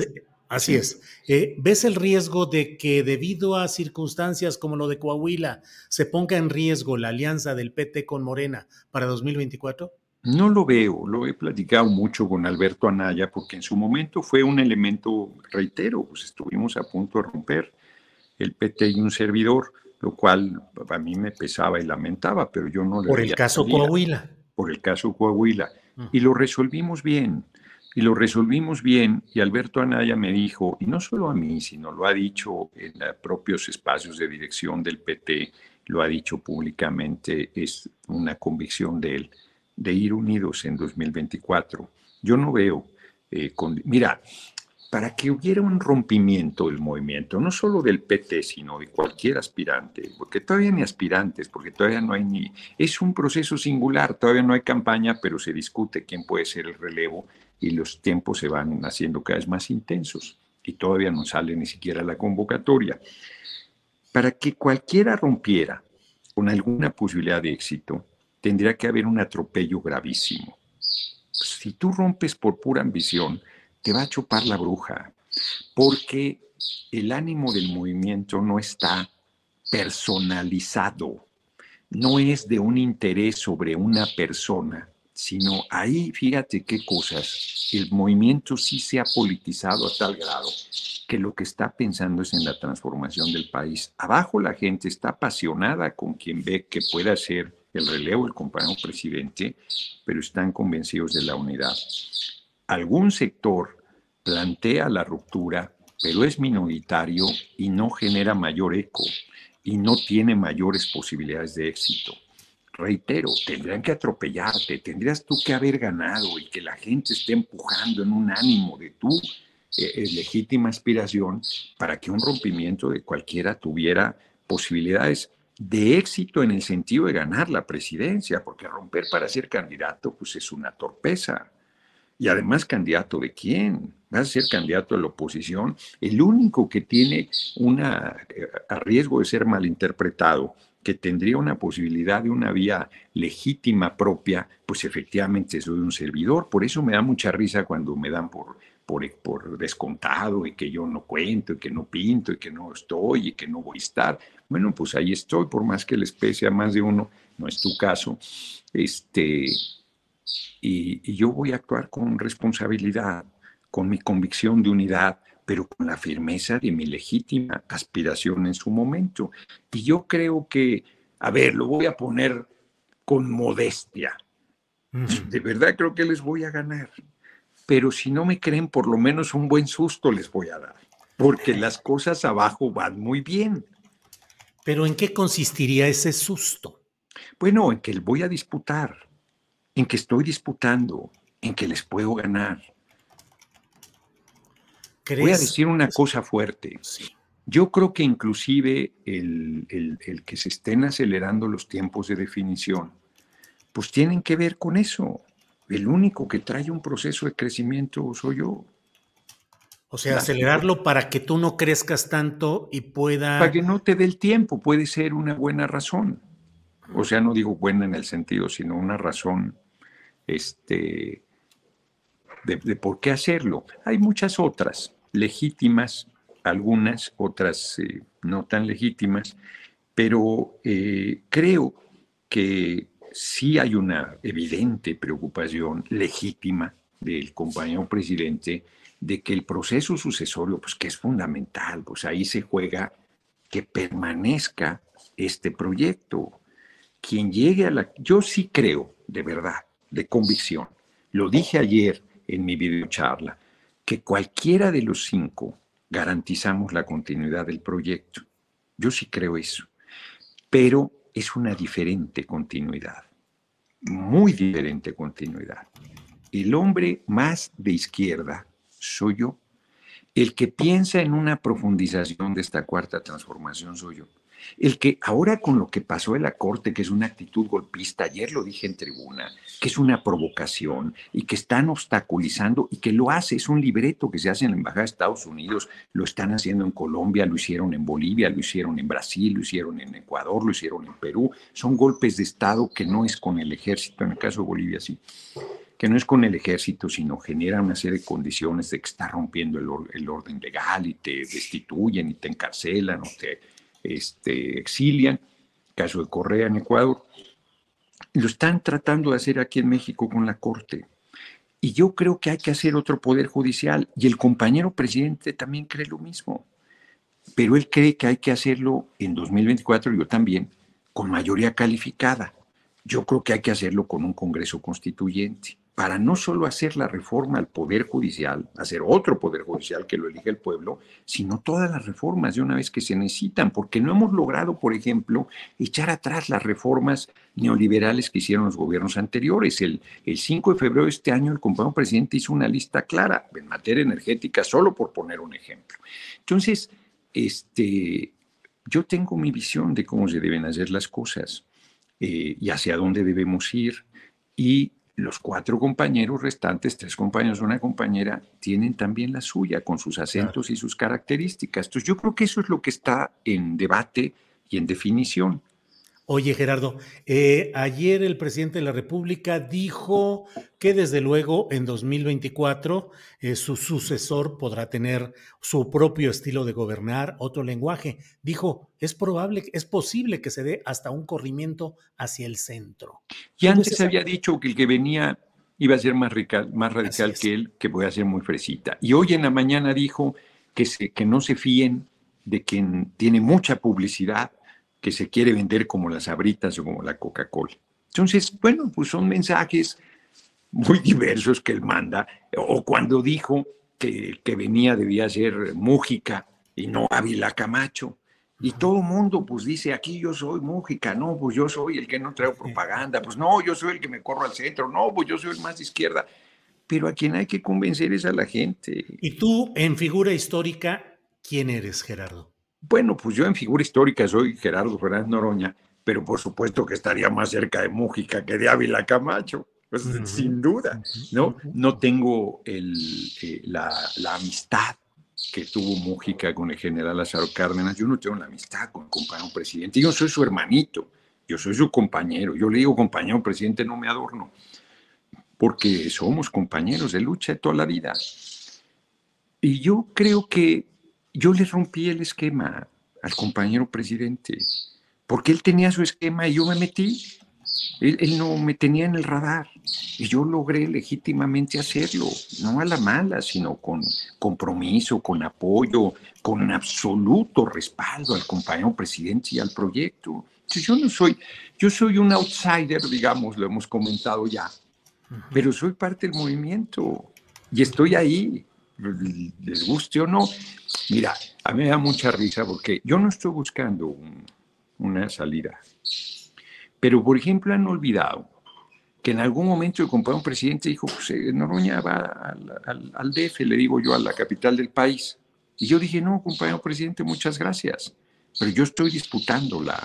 Así es. Eh, ¿Ves el riesgo de que debido a circunstancias como lo de Coahuila se ponga en riesgo la alianza del PT con Morena para 2024? No lo veo, lo he platicado mucho con Alberto Anaya porque en su momento fue un elemento, reitero, pues estuvimos a punto de romper el PT y un servidor, lo cual a mí me pesaba y lamentaba, pero yo no le Por el caso Coahuila. Por el caso Coahuila. Y lo resolvimos bien y lo resolvimos bien y Alberto Anaya me dijo, y no solo a mí, sino lo ha dicho en propios espacios de dirección del PT, lo ha dicho públicamente, es una convicción de él, de ir unidos en 2024. Yo no veo, eh, mira, para que hubiera un rompimiento del movimiento, no solo del PT, sino de cualquier aspirante, porque todavía ni aspirantes, porque todavía no hay ni... Es un proceso singular, todavía no hay campaña, pero se discute quién puede ser el relevo y los tiempos se van haciendo cada vez más intensos y todavía no sale ni siquiera la convocatoria. Para que cualquiera rompiera con alguna posibilidad de éxito, tendría que haber un atropello gravísimo. Si tú rompes por pura ambición, te va a chupar la bruja, porque el ánimo del movimiento no está personalizado, no es de un interés sobre una persona, sino ahí, fíjate qué cosas, el movimiento sí se ha politizado a tal grado que lo que está pensando es en la transformación del país. Abajo la gente está apasionada con quien ve que pueda ser el relevo del compañero presidente, pero están convencidos de la unidad. Algún sector plantea la ruptura, pero es minoritario y no genera mayor eco y no tiene mayores posibilidades de éxito reitero, tendrían que atropellarte, tendrías tú que haber ganado y que la gente esté empujando en un ánimo de tu eh, eh, legítima aspiración para que un rompimiento de cualquiera tuviera posibilidades de éxito en el sentido de ganar la presidencia, porque romper para ser candidato pues es una torpeza. Y además candidato de quién? Vas a ser candidato de la oposición. El único que tiene una, eh, a riesgo de ser malinterpretado que tendría una posibilidad de una vía legítima propia, pues efectivamente soy un servidor. Por eso me da mucha risa cuando me dan por, por, descontado y que yo no cuento y que no pinto y que no estoy y que no voy a estar. Bueno, pues ahí estoy, por más que les pese a más de uno, no es tu caso. Este, y yo voy a actuar con responsabilidad, con mi convicción de unidad, pero con la firmeza de mi legítima aspiración en su momento. Y yo creo que, a ver, lo voy a poner con modestia. De verdad creo que les voy a ganar. Pero si no me creen, por lo menos un buen susto les voy a dar, porque las cosas abajo van muy bien. Pero ¿en qué consistiría ese susto? Bueno, en que voy a disputar, en que estoy disputando, en que les puedo ganar Voy a decir una cosa fuerte. Yo creo que inclusive el, que se estén acelerando los tiempos de definición, pues tienen que ver con eso. El único que trae un proceso de crecimiento soy yo. O sea, acelerarlo para que tú no crezcas tanto y pueda... Para que no te dé el tiempo, puede ser una buena razón. O sea, no digo buena en el sentido, sino una razón este, de, de por qué hacerlo. Hay muchas otras legítimas, algunas, otras eh, no tan legítimas, pero eh, creo que sí hay una evidente preocupación legítima del compañero presidente de que el proceso sucesorio, pues que es fundamental, pues ahí se juega que permanezca este proyecto. quien llegue a la... Yo sí creo, de verdad, de convicción, lo dije ayer en mi videocharla, que cualquiera de los cinco garantizamos la continuidad del proyecto. Yo sí creo eso, pero es una diferente continuidad, muy diferente continuidad. El hombre más de izquierda soy yo. El que piensa en una profundización de esta cuarta transformación soy yo. El que ahora con lo que pasó en la Corte, que es una actitud golpista, ayer lo dije en tribuna, que es una provocación y que están obstaculizando y que lo hace, es un libreto que se hace en la Embajada de Estados Unidos, lo están haciendo en Colombia, lo hicieron en Bolivia, lo hicieron en Brasil, lo hicieron en Ecuador, lo hicieron en Perú. Son golpes de Estado que no es con el ejército, en el caso de Bolivia sí que no es con el ejército, sino genera una serie de condiciones de que está rompiendo el, el orden legal y te destituyen y te encarcelan o te este, exilian, caso de Correa en Ecuador, lo están tratando de hacer aquí en México con la Corte. Y yo creo que hay que hacer otro poder judicial y el compañero presidente también cree lo mismo. Pero él cree que hay que hacerlo en 2024, yo también, con mayoría calificada. Yo creo que hay que hacerlo con un Congreso constituyente para no solo hacer la reforma al Poder Judicial, hacer otro Poder Judicial que lo elige el pueblo, sino todas las reformas de una vez que se necesitan, porque no hemos logrado, por ejemplo, echar atrás las reformas neoliberales que hicieron los gobiernos anteriores. El, el 5 de febrero de este año el compañero presidente hizo una lista clara en materia energética, solo por poner un ejemplo. Entonces, este, yo tengo mi visión de cómo se deben hacer las cosas eh, y hacia dónde debemos ir. Y los cuatro compañeros restantes, tres compañeros, una compañera, tienen también la suya, con sus acentos y sus características. Entonces yo creo que eso es lo que está en debate y en definición. Oye, Gerardo, eh, ayer el presidente de la República dijo que desde luego en 2024 eh, su sucesor podrá tener su propio estilo de gobernar, otro lenguaje. Dijo, es probable, es posible que se dé hasta un corrimiento hacia el centro. Y antes había dicho que el que venía iba a ser más radical, más radical que él, que voy a ser muy fresita. Y hoy en la mañana dijo que, se, que no se fíen de quien tiene mucha publicidad que se quiere vender como las abritas o como la Coca-Cola. Entonces, bueno, pues son mensajes muy diversos que él manda. O cuando dijo que, que venía debía ser Mújica y no Ávila Camacho. Y todo el mundo pues dice, aquí yo soy Mújica, no, pues yo soy el que no traigo propaganda, pues no, yo soy el que me corro al centro, no, pues yo soy el más de izquierda. Pero a quien hay que convencer es a la gente. Y tú, en figura histórica, ¿quién eres, Gerardo? Bueno, pues yo en figura histórica soy Gerardo Fernández Noroña, pero por supuesto que estaría más cerca de Mújica que de Ávila Camacho. Pues, sin duda, ¿no? No tengo el, eh, la, amistad que tuvo Mújica con el general Lázaro Cárdenas. Yo no tengo la amistad con el compañero presidente. Yo soy su hermanito, yo soy su compañero. Yo le digo compañero presidente, no me adorno, porque somos compañeros de lucha de toda la vida. Y yo creo que yo le rompí el esquema al compañero presidente, porque él tenía su esquema y yo me metí. Él, no me tenía en el radar y yo logré legítimamente hacerlo, no a la mala, sino con compromiso, con apoyo, con absoluto respaldo al compañero presidente y al proyecto. yo no soy, yo soy un outsider, digamos, lo hemos comentado ya, pero soy parte del movimiento y estoy ahí les guste o no. Mira, a mí me da mucha risa porque yo no estoy buscando una salida. Pero, por ejemplo, han olvidado que en algún momento el compañero presidente dijo, pues eh, Noroña va al, al, DF, le digo yo, a la capital del país. Y yo dije, no, compañero presidente, muchas gracias. Pero yo estoy disputando la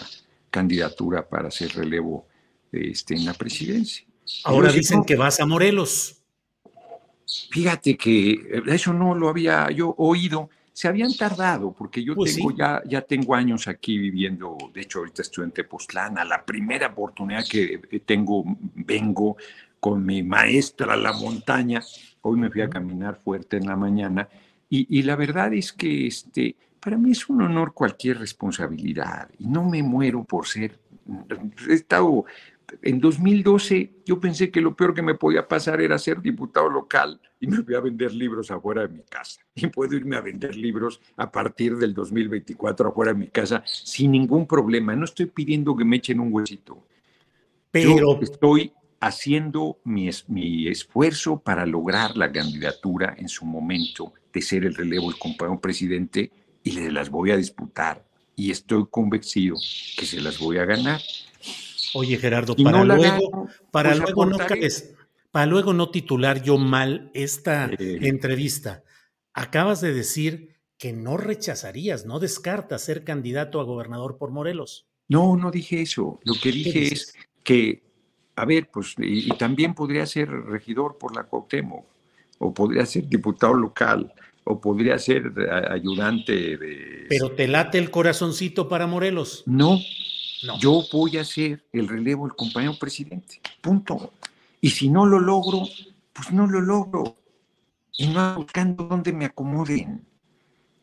candidatura para hacer relevo este, en la presidencia. Ahora dicen que vas a Morelos. Fíjate que eh, eso no lo había yo oído. Se habían tardado, porque yo pues tengo ya, ya tengo años aquí viviendo, de hecho ahorita estoy en Tepoztlán, la primera oportunidad que eh, tengo, vengo con mi maestra a la montaña, hoy me fui a caminar fuerte en la mañana, y, y la verdad es que este, para mí es un honor cualquier responsabilidad, y no me muero por ser, he estado en 2012 yo pensé que lo peor que me podía pasar era ser diputado local y me voy a vender libros afuera de mi casa. [laughs] Y puedo irme a vender libros a partir del 2024 afuera de mi casa sin ningún problema. No estoy pidiendo que me echen un huesito. Pero Yo estoy haciendo mi, mi, esfuerzo para lograr la candidatura en su momento de ser el relevo del compañero presidente y le las voy a disputar y estoy convencido que se las voy a ganar. Oye, Gerardo, para luego, para pues luego no para luego no titular yo mal esta entrevista. Acabas de decir que no rechazarías, no descartas ser candidato a gobernador por Morelos. No, no dije eso. Lo que dije es que a ver, pues, y, también podría ser regidor por la Cuauhtémoc, o podría ser diputado local, o podría ser ayudante de... Pero te late el corazoncito para Morelos. No, no. yo voy a ser el relevo del compañero presidente, punto. Y si no lo logro, pues no lo logro. Y no buscando dónde me acomoden.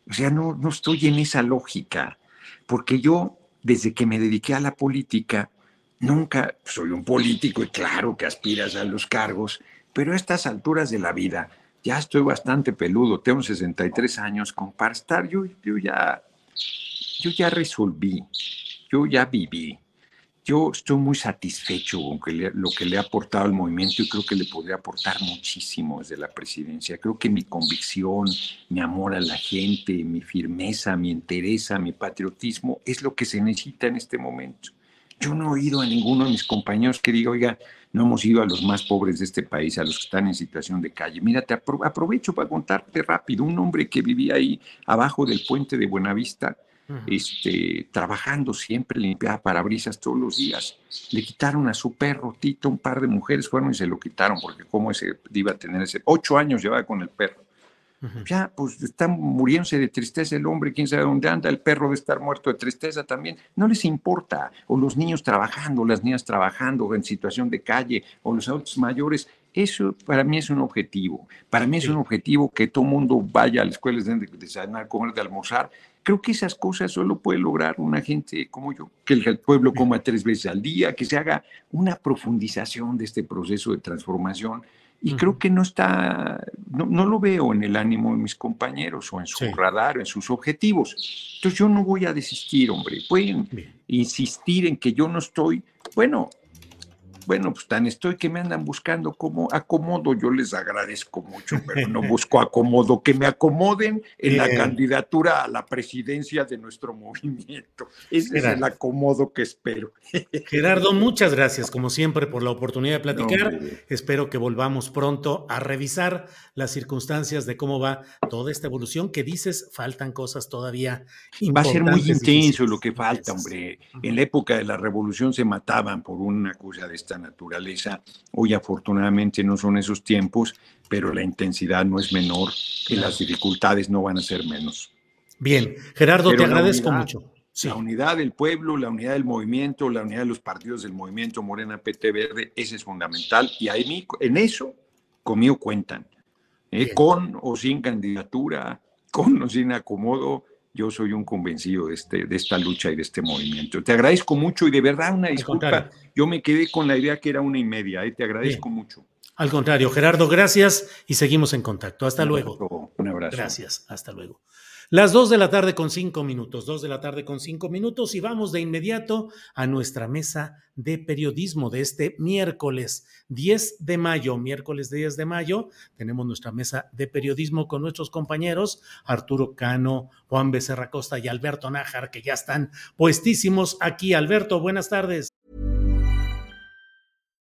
O sea, no, no estoy en esa lógica, porque yo, desde que me dediqué a la política, Nunca soy un político y claro que aspiras a los cargos, pero a estas alturas de la vida ya estoy bastante peludo, tengo 63 años, con para estar yo, yo ya yo ya resolví, yo ya viví. Yo estoy muy satisfecho con lo que le ha aportado al movimiento y creo que le podría aportar muchísimo desde la presidencia. Creo que mi convicción, mi amor a la gente, mi firmeza, mi interés, mi patriotismo es lo que se necesita en este momento. Yo no he oído a ninguno de mis compañeros que diga, oiga, no hemos ido a los más pobres de este país, a los que están en situación de calle. Mira, te aprovecho para contarte rápido. Un hombre que vivía ahí abajo del puente de Buenavista, este, trabajando siempre, limpiaba parabrisas todos los días. Le quitaron a su perro Tito, un par de mujeres fueron y se lo quitaron, porque cómo ese iba a tener ese, ocho años llevaba con el perro. Ya, pues está muriéndose de tristeza el hombre, quién sabe dónde anda, el perro de estar muerto de tristeza también. No les importa. O los niños trabajando, las niñas trabajando en situación de calle, o los adultos mayores. Eso para mí es un objetivo. Para mí es un objetivo que todo mundo vaya a las escuelas de desayunar, comer, de almorzar. Creo que esas cosas solo puede lograr una gente como yo, que el pueblo coma tres veces al día, que se haga una profundización de este proceso de transformación y creo que no está, no, lo veo en el ánimo de mis compañeros o en su radar, en sus objetivos. Entonces yo no voy a desistir, hombre. Pueden insistir en que yo no estoy, bueno, bueno, pues tan estoy que me andan buscando como acomodo, yo les agradezco mucho, pero no busco acomodo, que me acomoden en la candidatura a la presidencia de nuestro movimiento. Ese es el acomodo que espero. Gerardo, muchas gracias, como siempre, por la oportunidad de platicar. Espero que volvamos pronto a revisar las circunstancias de cómo va toda esta evolución, que dices, faltan cosas todavía. Va a ser muy intenso lo que falta, hombre. En la época de la revolución se mataban por una cosa de esta naturaleza. Hoy afortunadamente no son esos tiempos, pero la intensidad no es menor y las dificultades no van a ser menos. Bien, Gerardo, te agradezco mucho. La unidad del pueblo, la unidad del movimiento, la unidad de los partidos del movimiento Morena PT Verde, ese es fundamental. Y ahí, en eso conmigo cuentan. ¿eh? con o sin candidatura, con o sin acomodo, yo soy un convencido de, este, de esta lucha y de este movimiento. Te agradezco mucho y de verdad una disculpa. Yo me quedé con la idea que era una y media. ¿eh? Te agradezco mucho. Al contrario, Gerardo, gracias y seguimos en contacto. Hasta luego. Un abrazo. Gracias. Hasta luego. Las dos de la tarde con cinco minutos, dos de la tarde con cinco minutos y vamos de inmediato a nuestra mesa de periodismo de este miércoles 10 de mayo, miércoles 10 de mayo. Tenemos nuestra mesa de periodismo con nuestros compañeros Arturo Cano, Juan Becerra Costa y Alberto Nájar, que ya están puestísimos aquí. Alberto, buenas tardes.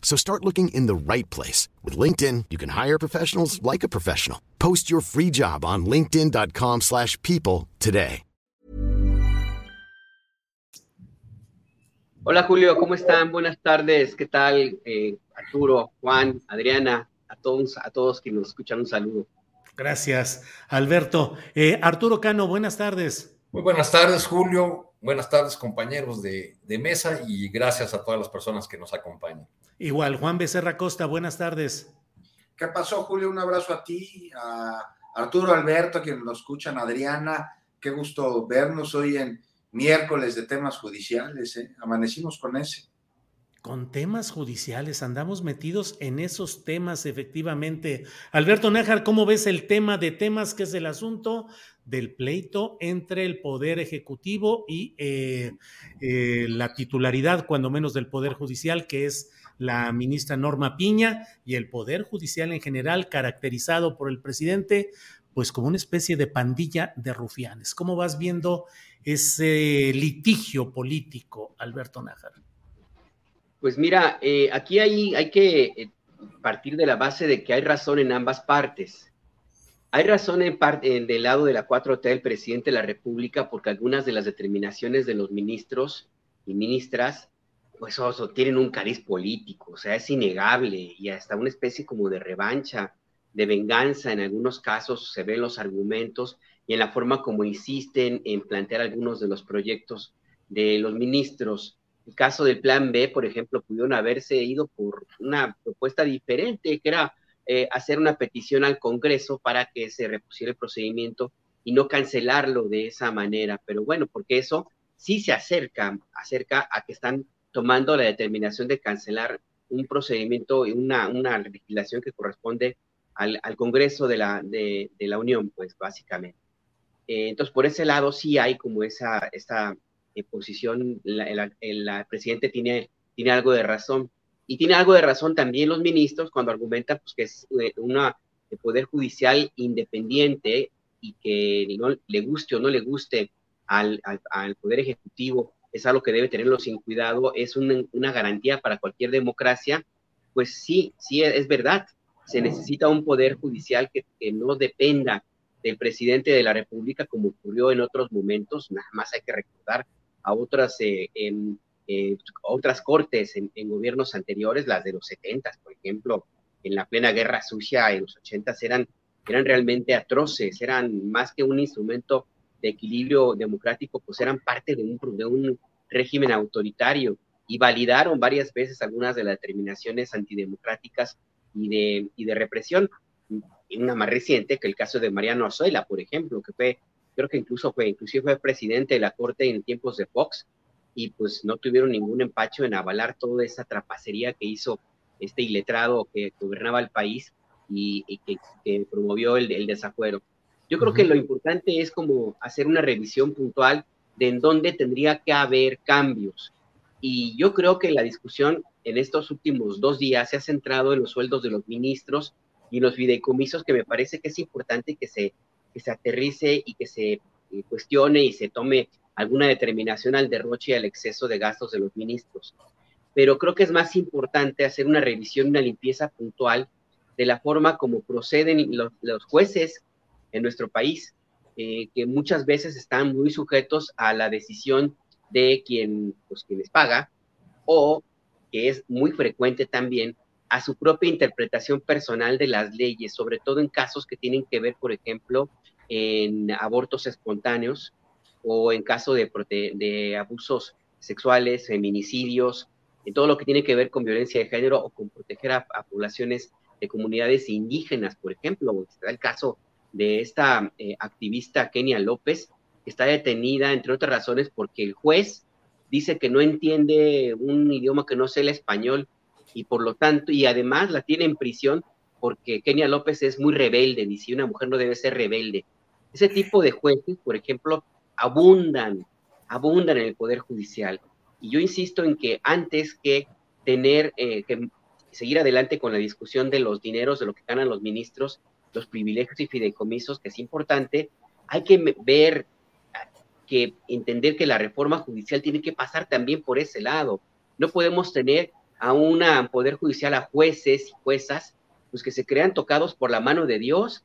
So start looking in the right place. With LinkedIn, you can hire professionals like a professional. Post your free job on linkedin.com slash people today. Hola Julio, ¿cómo están? Buenas tardes. ¿Qué tal? Eh, Arturo, Juan, Adriana, a todos, a todos que nos escuchan un saludo. Gracias, Alberto. Eh, Arturo Cano, buenas tardes. Muy buenas tardes, Julio. Buenas tardes, compañeros de, de mesa y gracias a todas las personas que nos acompañan. Igual, Juan Becerra Costa, buenas tardes. ¿Qué pasó, Julio? Un abrazo a ti, a Arturo Alberto, a quienes nos escuchan, Adriana. Qué gusto vernos hoy en miércoles de temas judiciales. ¿eh? Amanecimos con ese. Con temas judiciales, andamos metidos en esos temas, efectivamente. Alberto Nájar, ¿cómo ves el tema de temas que es el asunto del pleito entre el Poder Ejecutivo y eh, eh, la titularidad, cuando menos, del Poder Judicial, que es la ministra Norma Piña y el Poder Judicial en general, caracterizado por el presidente, pues como una especie de pandilla de rufianes. ¿Cómo vas viendo ese litigio político, Alberto Nájar? Pues mira, eh, aquí hay, hay que eh, partir de la base de que hay razón en ambas partes. Hay razón en parte del lado de la 4T del presidente de la República porque algunas de las determinaciones de los ministros y ministras pues oso, tienen un cariz político, o sea, es innegable y hasta una especie como de revancha, de venganza, en algunos casos se ven los argumentos y en la forma como insisten en plantear algunos de los proyectos de los ministros. El caso del Plan B, por ejemplo, pudieron haberse ido por una propuesta diferente, que era eh, hacer una petición al Congreso para que se repusiera el procedimiento y no cancelarlo de esa manera. Pero bueno, porque eso sí se acerca, acerca a que están tomando la determinación de cancelar un procedimiento y una, una legislación que corresponde al, al Congreso de la, de, de, la Unión, pues básicamente. Eh, entonces, por ese lado sí hay como esa, esta eh, posición, el, presidente tiene, tiene algo de razón. Y tiene algo de razón también los ministros cuando argumentan pues, que es eh, una de poder judicial independiente y que no le guste o no le guste al, al, al poder ejecutivo es algo que debe tenerlo sin cuidado, es una, garantía para cualquier democracia, pues sí, sí es verdad, se necesita un poder judicial que, no dependa del presidente de la República como ocurrió en otros momentos, nada más hay que recordar a otras, eh, en, eh, otras cortes en, gobiernos anteriores, las de los 70, por ejemplo, en la plena guerra sucia en los 80 eran, eran realmente atroces, eran más que un instrumento de equilibrio democrático, pues eran parte de un, régimen autoritario y validaron varias veces algunas de las determinaciones antidemocráticas y de, y de represión. Una más reciente, que el caso de Mariano Azuela, por ejemplo, que fue, creo que incluso fue, inclusive fue presidente de la Corte en tiempos de Fox, y pues no tuvieron ningún empacho en avalar toda esa trapacería que hizo este iletrado que gobernaba el país y, que, promovió el, el desafuero. Yo creo que lo importante es como hacer una revisión puntual de en dónde tendría que haber cambios. Y yo creo que la discusión en estos últimos dos días se ha centrado en los sueldos de los ministros y los fideicomisos, que me parece que es importante que se, que se aterrice y que se eh, cuestione y se tome alguna determinación al derroche y al exceso de gastos de los ministros. Pero creo que es más importante hacer una revisión, una limpieza puntual de la forma como proceden los, los jueces en nuestro país, eh, que muchas veces están muy sujetos a la decisión de quien, pues, quien les paga, o que es muy frecuente también a su propia interpretación personal de las leyes, sobre todo en casos que tienen que ver, por ejemplo, en abortos espontáneos o en caso de, abusos sexuales, feminicidios, en todo lo que tiene que ver con violencia de género o con proteger a, poblaciones de comunidades indígenas, por ejemplo, está el caso de esta eh, activista Kenia López, que está detenida, entre otras razones, porque el juez dice que no entiende un idioma que no sea el español y por lo tanto, y además la tiene en prisión porque Kenia López es muy rebelde, dice, una mujer no debe ser rebelde. Ese tipo de jueces, por ejemplo, abundan, abundan en el Poder Judicial. Y yo insisto en que antes que tener, eh, que seguir adelante con la discusión de los dineros, de lo que ganan los ministros, los privilegios y fideicomisos, que es importante, hay que ver, que entender que la reforma judicial tiene que pasar también por ese lado. No podemos tener a un poder judicial, a jueces y juezas, pues que se crean tocados por la mano de Dios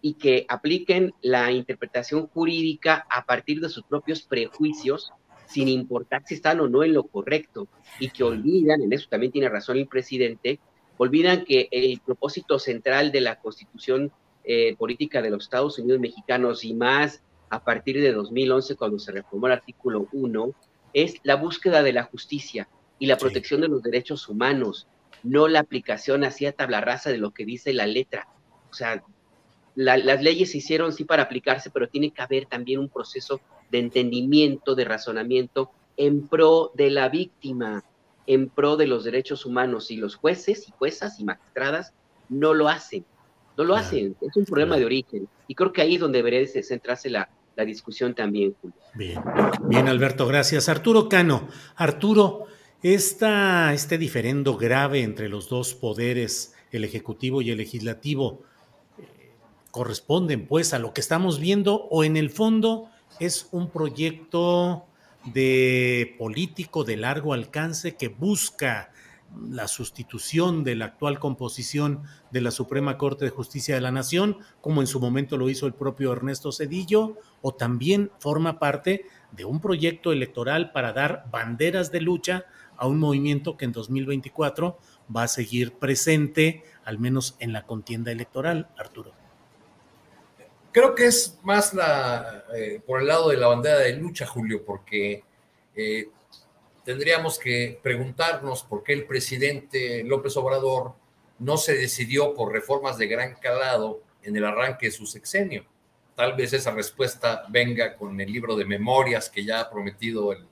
y que apliquen la interpretación jurídica a partir de sus propios prejuicios, sin importar si están o no en lo correcto, y que olvidan, en eso también tiene razón el presidente, olvidan que el propósito central de la constitución eh, política de los Estados Unidos mexicanos y más a partir de 2011, cuando se reformó el artículo 1, es la búsqueda de la justicia y la protección de los derechos humanos, no la aplicación hacia tabla rasa de lo que dice la letra. O sea, las leyes se hicieron sí para aplicarse, pero tiene que haber también un proceso de entendimiento, de razonamiento en pro de la víctima, en pro de los derechos humanos. Y los jueces y juezas y magistradas no lo hacen, no lo hacen. Es un problema de origen. Y creo que ahí es donde debería centrarse la, la discusión también, Julio. Bien, bien, Alberto, gracias. Arturo Cano, Arturo, esta, este diferendo grave entre los dos poderes, el Ejecutivo y el Legislativo, corresponden pues a lo que estamos viendo o en el fondo es un proyecto de político de largo alcance que busca la sustitución de la actual composición de la Suprema Corte de Justicia de la Nación, como en su momento lo hizo el propio Ernesto Cedillo, o también forma parte de un proyecto electoral para dar banderas de lucha a un movimiento que en 2024 va a seguir presente, al menos en la contienda electoral, Arturo. Creo que es más la, eh, por el lado de la bandera de lucha, Julio, porque eh, tendríamos que preguntarnos por qué el presidente López Obrador no se decidió por reformas de gran calado en el arranque de su sexenio. Tal vez esa respuesta venga con el libro de memorias que ya ha prometido el,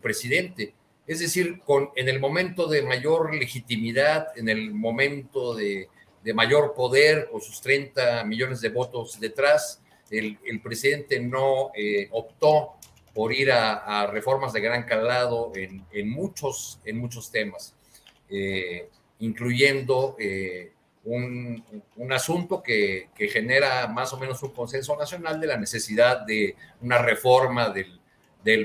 presidente. Es decir, en el momento de mayor legitimidad, en el momento de de mayor poder, con sus 30 millones de votos detrás, el, presidente no eh, optó por ir a, reformas de gran calado en, muchos, en muchos temas, eh, incluyendo eh, un, asunto que, genera más o menos un consenso nacional de la necesidad de una reforma del,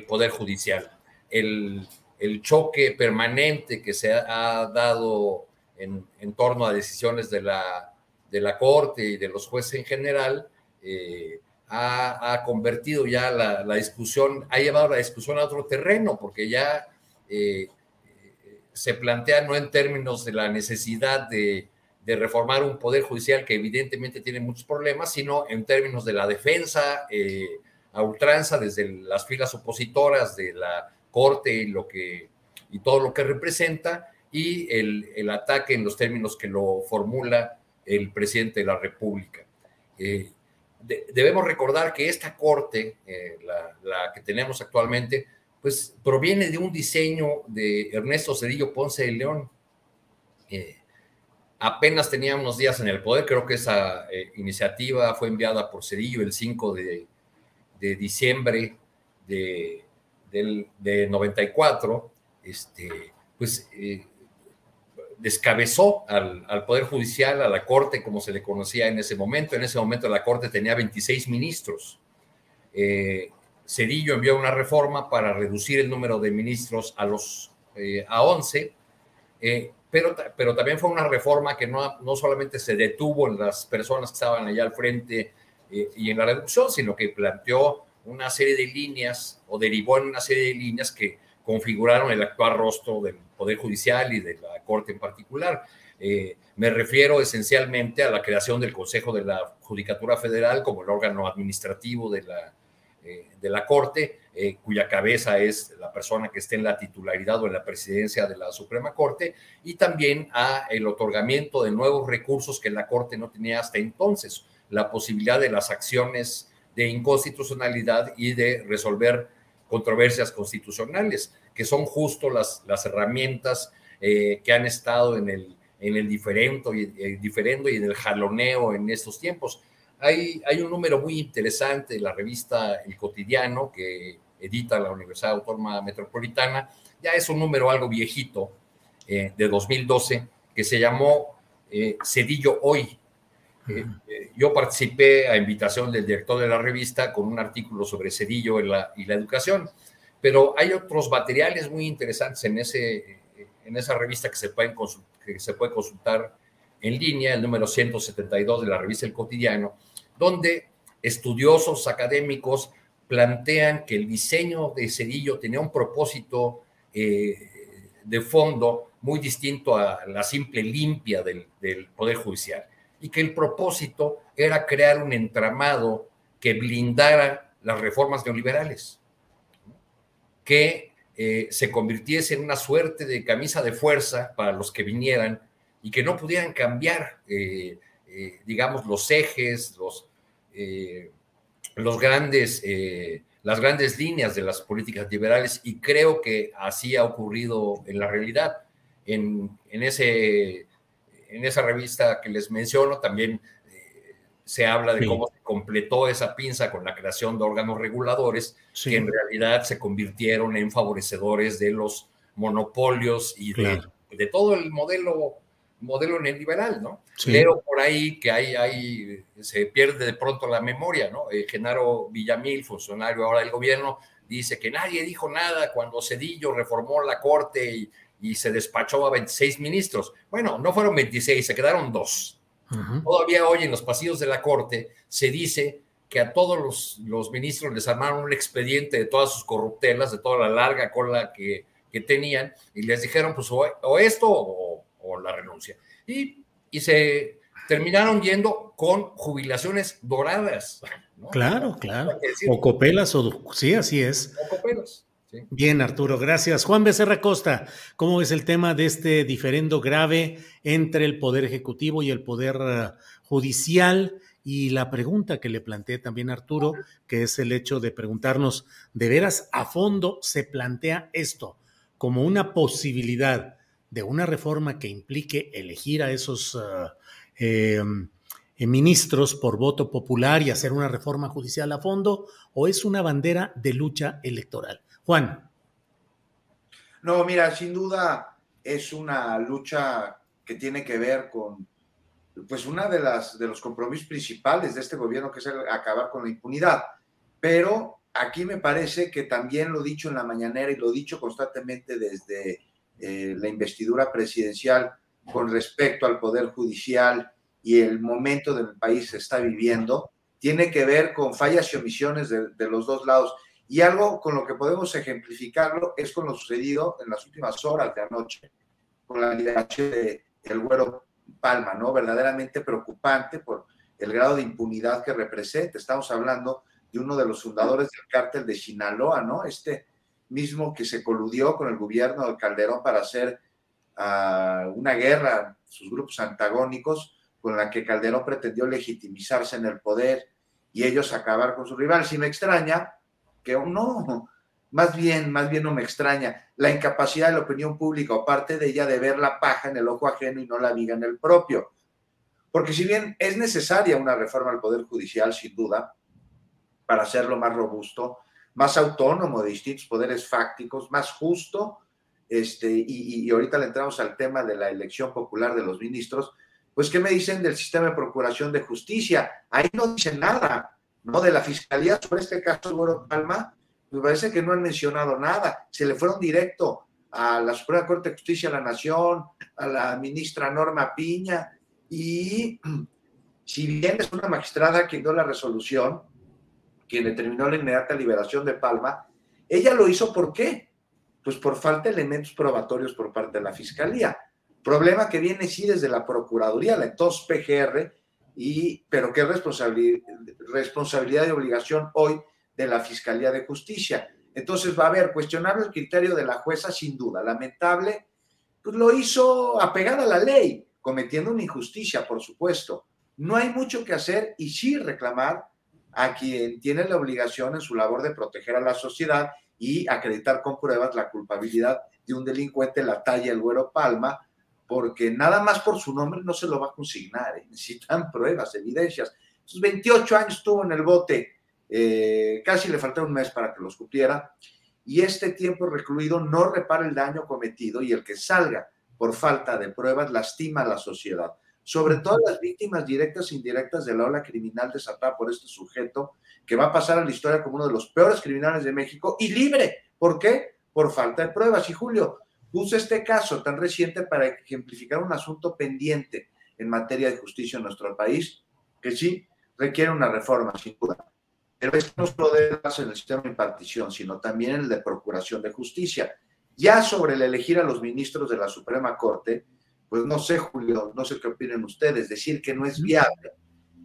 Poder Judicial. El, el, choque permanente que se ha dado en, torno a decisiones de la, de la Corte y de los jueces en general, eh, ha, convertido ya la, discusión, ha llevado la discusión a otro terreno, porque ya eh, se plantea no en términos de la necesidad de, reformar un poder judicial que evidentemente tiene muchos problemas, sino en términos de la defensa eh, a ultranza desde las filas opositoras de la Corte y, lo que, y todo lo que representa, y el, ataque en los términos que lo formula el presidente de la República. Eh, debemos recordar que esta corte, eh, la, que tenemos actualmente, pues proviene de un diseño de Ernesto Cedillo Ponce de León. Eh, apenas tenía unos días en el poder, creo que esa iniciativa fue enviada por Cedillo el 5 de, diciembre de, del, de 94. Este, pues descabezó al, Poder Judicial, a la Corte, como se le conocía en ese momento. En ese momento la Corte tenía 26 ministros. Eh, Cedillo envió una reforma para reducir el número de ministros a, los, eh, a 11, eh, pero, pero también fue una reforma que no, no solamente se detuvo en las personas que estaban allá al frente y en la reducción, sino que planteó una serie de líneas o derivó en una serie de líneas que configuraron el actual rostro del Poder Judicial y de la Corte en particular. Eh, me refiero esencialmente a la creación del Consejo de la Judicatura Federal como el órgano administrativo de la, eh, de la Corte, eh, cuya cabeza es la persona que esté en la titularidad o en la presidencia de la Suprema Corte, y también a el otorgamiento de nuevos recursos que la Corte no tenía hasta entonces, la posibilidad de las acciones de inconstitucionalidad y de resolver controversias constitucionales, que son justo las, las herramientas eh, que han estado en el, en el diferendo, y, el eh, diferendo y en el jaloneo en estos tiempos. Hay, hay un número muy interesante de la revista El Cotidiano que edita la Universidad Autónoma Metropolitana, ya es un número algo viejito, eh, de 2012, que se llamó Cedillo Hoy, eh, yo participé a invitación del director de la revista con un artículo sobre Cedillo y la, educación, pero hay otros materiales muy interesantes en ese, en esa revista que se, pueden que se puede consultar en línea, el número 172 de la revista El Cotidiano, donde estudiosos académicos plantean que el diseño de Cedillo tenía un propósito eh, de fondo muy distinto a la simple limpia del, Poder Judicial y que el propósito era crear un entramado que blindara las reformas neoliberales, que eh, se convirtiese en una suerte de camisa de fuerza para los que vinieran y que no pudieran cambiar, eh, digamos, los ejes, los, los grandes, eh, las grandes líneas de las políticas liberales y creo que así ha ocurrido en la realidad. En, en ese, en esa revista que les menciono también eh, se habla de cómo se completó esa pinza con la creación de órganos reguladores que en realidad se convirtieron en favorecedores de los monopolios y de, de todo el modelo modelo neoliberal, ¿no? Pero por ahí que hay, hay, se pierde de pronto la memoria, ¿no? Eh, Genaro Villamil, funcionario ahora del gobierno, dice que nadie dijo nada cuando Cedillo reformó la corte y, se despachó a 26 ministros. Bueno, no fueron 26, se quedaron dos. Todavía hoy en los pasillos de la corte se dice que a todos los, los, ministros les armaron un expediente de todas sus corruptelas, de toda la larga cola que, que tenían, y les dijeron, pues, o, esto o la renuncia. Y, y se terminaron yendo con jubilaciones doradas. Claro, claro. O copelas, o sí, así es. O copelas. Bien, Arturo, gracias. Juan Becerra Costa, ¿cómo es el tema de este diferendo grave entre el Poder Ejecutivo y el Poder eh, Judicial? Y la pregunta que le planteé también a Arturo, que es el hecho de preguntarnos, ¿de veras a fondo se plantea esto como una posibilidad de una reforma que implique elegir a esos ah, em, eh, ministros por voto popular y hacer una reforma judicial a fondo, o es una bandera de lucha electoral? Juan. No, mira, sin duda es una lucha que tiene que ver con, pues, una de las de los compromisos principales de este gobierno, que es acabar con la impunidad. Pero aquí me parece que también lo dicho en la mañanera y lo dicho constantemente desde eh, la investidura presidencial con respecto al Poder Judicial y el momento del país se está viviendo, tiene que ver con fallas y omisiones de, los dos lados. Y algo con lo que podemos ejemplificarlo es con lo sucedido en las últimas horas de anoche, con la liberación de el Güero Palma, ¿no? Verdaderamente preocupante por el grado de impunidad que representa. Estamos hablando de uno de los fundadores del cártel de Sinaloa, ¿no? Este mismo que se coludió con el gobierno de Calderón para hacer uh, una guerra, sus grupos antagónicos, con la que Calderón pretendió legitimizarse en el poder y ellos acabar con su rival. Si me extraña, no, más bien, más bien no me extraña la incapacidad de la opinión pública o parte de ella de ver la paja en el ojo ajeno y no la viga en el propio. Porque si bien es necesaria una reforma al Poder Judicial, sin duda, para hacerlo más robusto, más autónomo de distintos poderes fácticos, más justo, este, y, ahorita le entramos al tema de la elección popular de los ministros, pues ¿qué me dicen del sistema de procuración de justicia? Ahí no dicen nada, ¿no? De la fiscalía sobre este caso de Palma, me parece que no han mencionado nada, se le fueron directo a la Suprema Corte de Justicia de la Nación, a la ministra Norma Piña, y [clears throat] si bien es una magistrada quien dio la resolución, quien determinó la inmediata liberación de Palma, ella lo hizo ¿por qué? Pues por falta de elementos probatorios por parte de la Fiscalía. Problema que viene sí desde la Procuraduría, la entonces PGR, y, pero qué responsabilidad, y obligación hoy de la Fiscalía de Justicia. Entonces va a haber cuestionable el criterio de la jueza, sin duda. Lamentable, pues lo hizo apegada a la ley, cometiendo una injusticia, por supuesto. No hay mucho que hacer y sí reclamar a quien tiene la obligación en su labor de proteger a la sociedad y acreditar con pruebas la culpabilidad de un delincuente, la talla el güero Palma, porque nada más por su nombre no se lo va a consignar, ¿eh? [laughs] necesitan pruebas, evidencias. Sus 28 años estuvo en el bote, eh, casi le faltó un mes para que los cumpliera, y este tiempo recluido no repara el daño cometido y el que salga por falta de pruebas lastima a la sociedad sobre todo las víctimas directas e indirectas de la ola criminal desatada por este sujeto, que va a pasar a la historia como uno de los peores criminales de México y libre. ¿Por qué? Por falta de pruebas. Y Julio, Puse este caso tan reciente para ejemplificar un asunto pendiente en materia de justicia en nuestro país, que sí requiere una reforma, sin duda. Pero esto no solo debe darse en el sistema de impartición, sino también en el de procuración de justicia. Ya sobre el elegir a los ministros de la Suprema Corte, pues no sé, Julio, no sé qué opinen ustedes, decir que no es viable,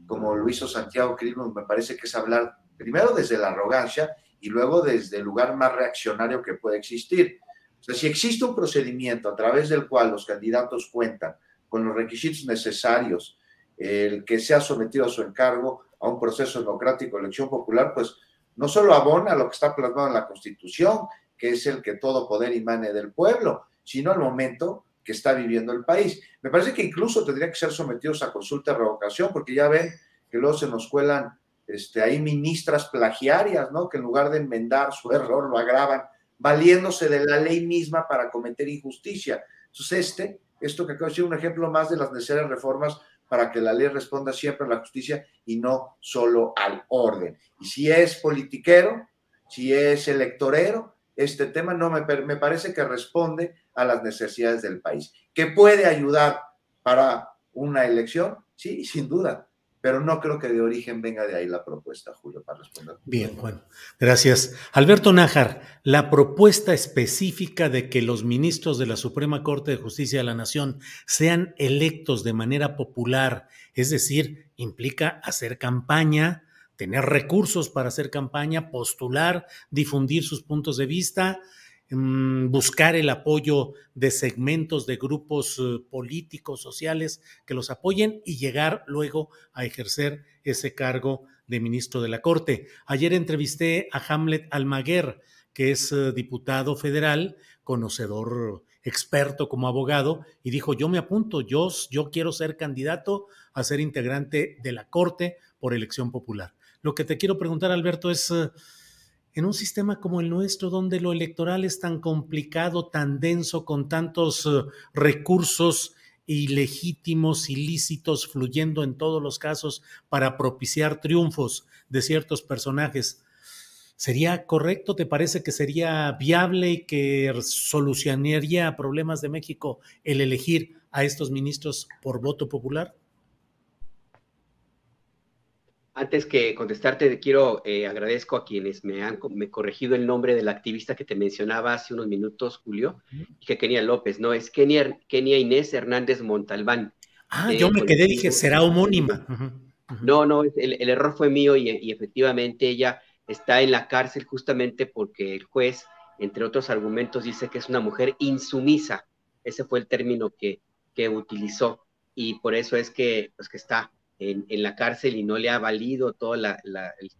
como lo hizo Santiago Crino, me parece que es hablar primero desde la arrogancia y luego desde el lugar más reaccionario que puede existir. O sea, si existe un procedimiento a través del cual los candidatos cuentan con los requisitos necesarios, el que sea sometido a su encargo a un proceso democrático, elección popular, pues no solo abona lo que está plasmado en la Constitución, que es el que todo poder emane del pueblo, sino al momento que está viviendo el país. Me parece que incluso tendría que ser sometidos a consulta de revocación, porque ya ven que luego se nos cuelan este, ahí ministras plagiarias, ¿no? Que en lugar de enmendar su error lo agravan, valiéndose de la ley misma para cometer injusticia. Entonces, este, esto que acabo de decir, un ejemplo más de las necesarias reformas para que la ley responda siempre a la justicia y no solo al orden. Y si es politiquero, si es electorero, este tema no me, me parece que responde a las necesidades del país. ¿Que puede ayudar para una elección? Sí, sin duda, pero no creo que de origen venga de ahí la propuesta, Julio, para responder. Bien, bueno, gracias. Alberto Nájar, la propuesta específica de que los ministros de la Suprema Corte de Justicia de la Nación sean electos de manera popular, es decir, implica hacer campaña, tener recursos para hacer campaña, postular, difundir sus puntos de vista, buscar el apoyo de segmentos de grupos eh, políticos, sociales que los apoyen y llegar luego a ejercer ese cargo de ministro de la Corte. Ayer entrevisté a Hamlet Almaguer, que es eh, diputado federal, conocedor experto como abogado, y dijo, yo me apunto, yo, yo quiero ser candidato a ser integrante de la Corte por elección popular. Lo que te quiero preguntar, Alberto, es... En un sistema como el nuestro, donde lo electoral es tan complicado, tan denso, con tantos eh, recursos ilegítimos, ilícitos, fluyendo en todos los casos para propiciar triunfos de ciertos personajes. ¿Sería correcto? ¿Te parece que sería viable y que solucionaría problemas de México el elegir a estos ministros por voto popular? Antes que contestarte, quiero eh, agradezco a quienes me han me corregido el nombre del activista que te mencionaba hace unos minutos, Julio, que Kenia López, no, es Kenia, Kenia Inés Hernández Montalbán. Ah, yo me quedé, dije, será homónima. No, no, el, error fue mío y, efectivamente ella está en la cárcel justamente porque el juez, entre otros argumentos, dice que es una mujer insumisa. Ese fue el término que, que utilizó y por eso es que, pues, que está en, la cárcel y no le ha valido todo el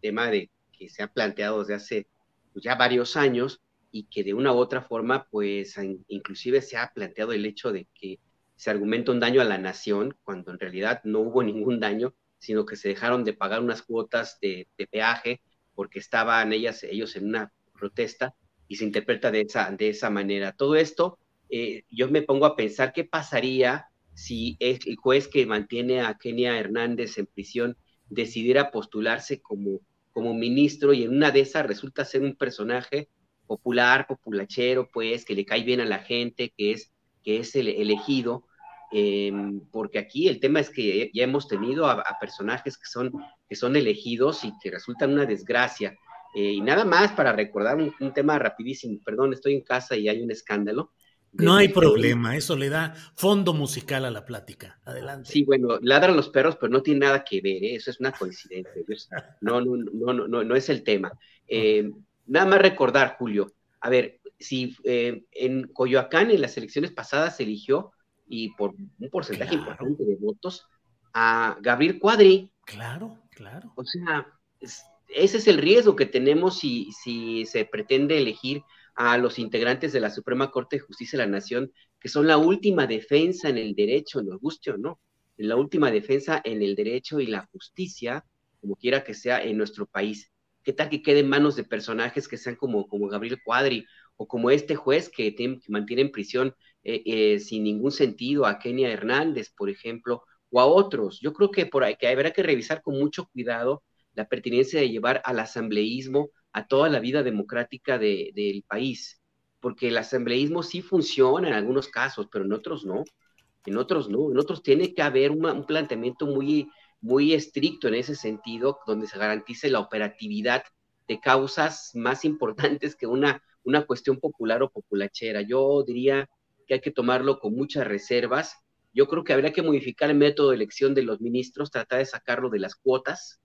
tema de que se ha planteado desde hace pues, ya varios años y que de una u otra forma, pues inclusive se ha planteado el hecho de que se argumenta un daño a la nación, cuando en realidad no hubo ningún daño, sino que se dejaron de pagar unas cuotas de, peaje porque estaban ellas, ellos en una protesta y se interpreta de esa, de esa manera. Todo esto, eh, yo me pongo a pensar qué pasaría si el juez que mantiene a Kenia Hernández en prisión decidiera postularse como, como ministro y en una de esas resulta ser un personaje popular, populachero, pues, que le cae bien a la gente, que es, que es el elegido, em, porque aquí el tema es que ya hemos tenido a, personajes que son, que son elegidos y que resultan una desgracia. Eh, y nada más para recordar un, tema rapidísimo, perdón, estoy en casa y hay un escándalo. No hay problema, eso le da fondo musical a la plática. Adelante. Sí, bueno, ladran los perros, pero no tiene nada que ver, ¿eh? eso es una coincidencia. No, no, no, no, no, es el tema. Eh, nada más recordar, Julio, a ver, si eh, en Coyoacán en las elecciones pasadas se eligió, y por un porcentaje importante de votos, a Gabriel Cuadri. Claro, claro. O sea, ese es el riesgo que tenemos si, si se pretende elegir a los integrantes de la Suprema Corte de Justicia de la Nación, que son la última defensa en el derecho, nos guste o no, la última defensa en el derecho y la justicia, como quiera que sea, en nuestro país. ¿Qué tal que quede en manos de personajes que sean como, como Gabriel Cuadri o como este juez que, mantiene en prisión eh, eh, sin ningún sentido a Kenia Hernández, por ejemplo, o a otros? Yo creo que por ahí que habrá que revisar con mucho cuidado la pertinencia de llevar al asambleísmo a toda la vida democrática del país. porque el asambleísmo sí funciona en algunos casos, pero en otros no. En otros no. En otros tiene que haber un planteamiento muy, muy estricto en ese sentido, donde se garantice la operatividad de causas más importantes que una, una cuestión popular o populachera. Yo diría que hay que tomarlo con muchas reservas. Yo creo que habría que modificar el método de elección de los ministros, tratar de sacarlo de las cuotas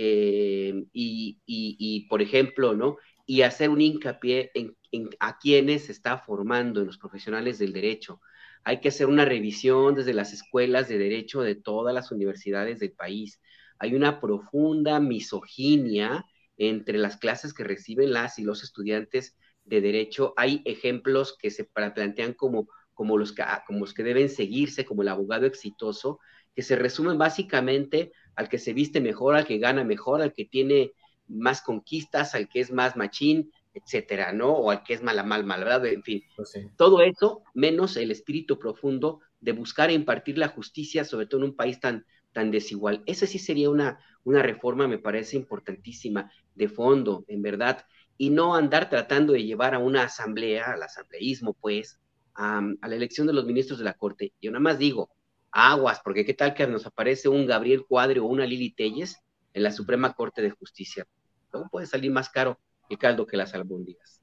eh, y, y, por ejemplo, ¿no? Y hacer un hincapié en, en, a quienes se está formando, en los profesionales del derecho. Hay que hacer una revisión desde las escuelas de derecho de todas las universidades del país. Hay una profunda misoginia entre las clases que reciben las y los estudiantes de derecho. Hay ejemplos que se plantean como, como, los, que, como los que deben seguirse, como el abogado exitoso, que se resumen básicamente al que se viste mejor, al que gana mejor, al que tiene más conquistas, al que es más machín, etcétera, ¿no? O al que es mala, mal, malvado, en fin. Pues Todo eso, menos el espíritu profundo de buscar e impartir la justicia, sobre todo en un país tan, tan desigual. Esa sí sería una, una reforma, me parece importantísima, de fondo, en verdad, y no andar tratando de llevar a una asamblea, al asambleísmo, pues, a, la elección de los ministros de la Corte. Yo nada más digo, aguas, porque qué tal que nos aparece un Gabriel Cuadre o una Lili Telles en la Suprema Corte de Justicia. Luego puede salir más caro el caldo que las albóndigas.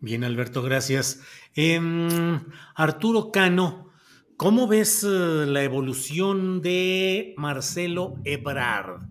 Bien, Alberto, gracias. Em, Arturo Cano, ¿cómo ves eh, la evolución de Marcelo Ebrard?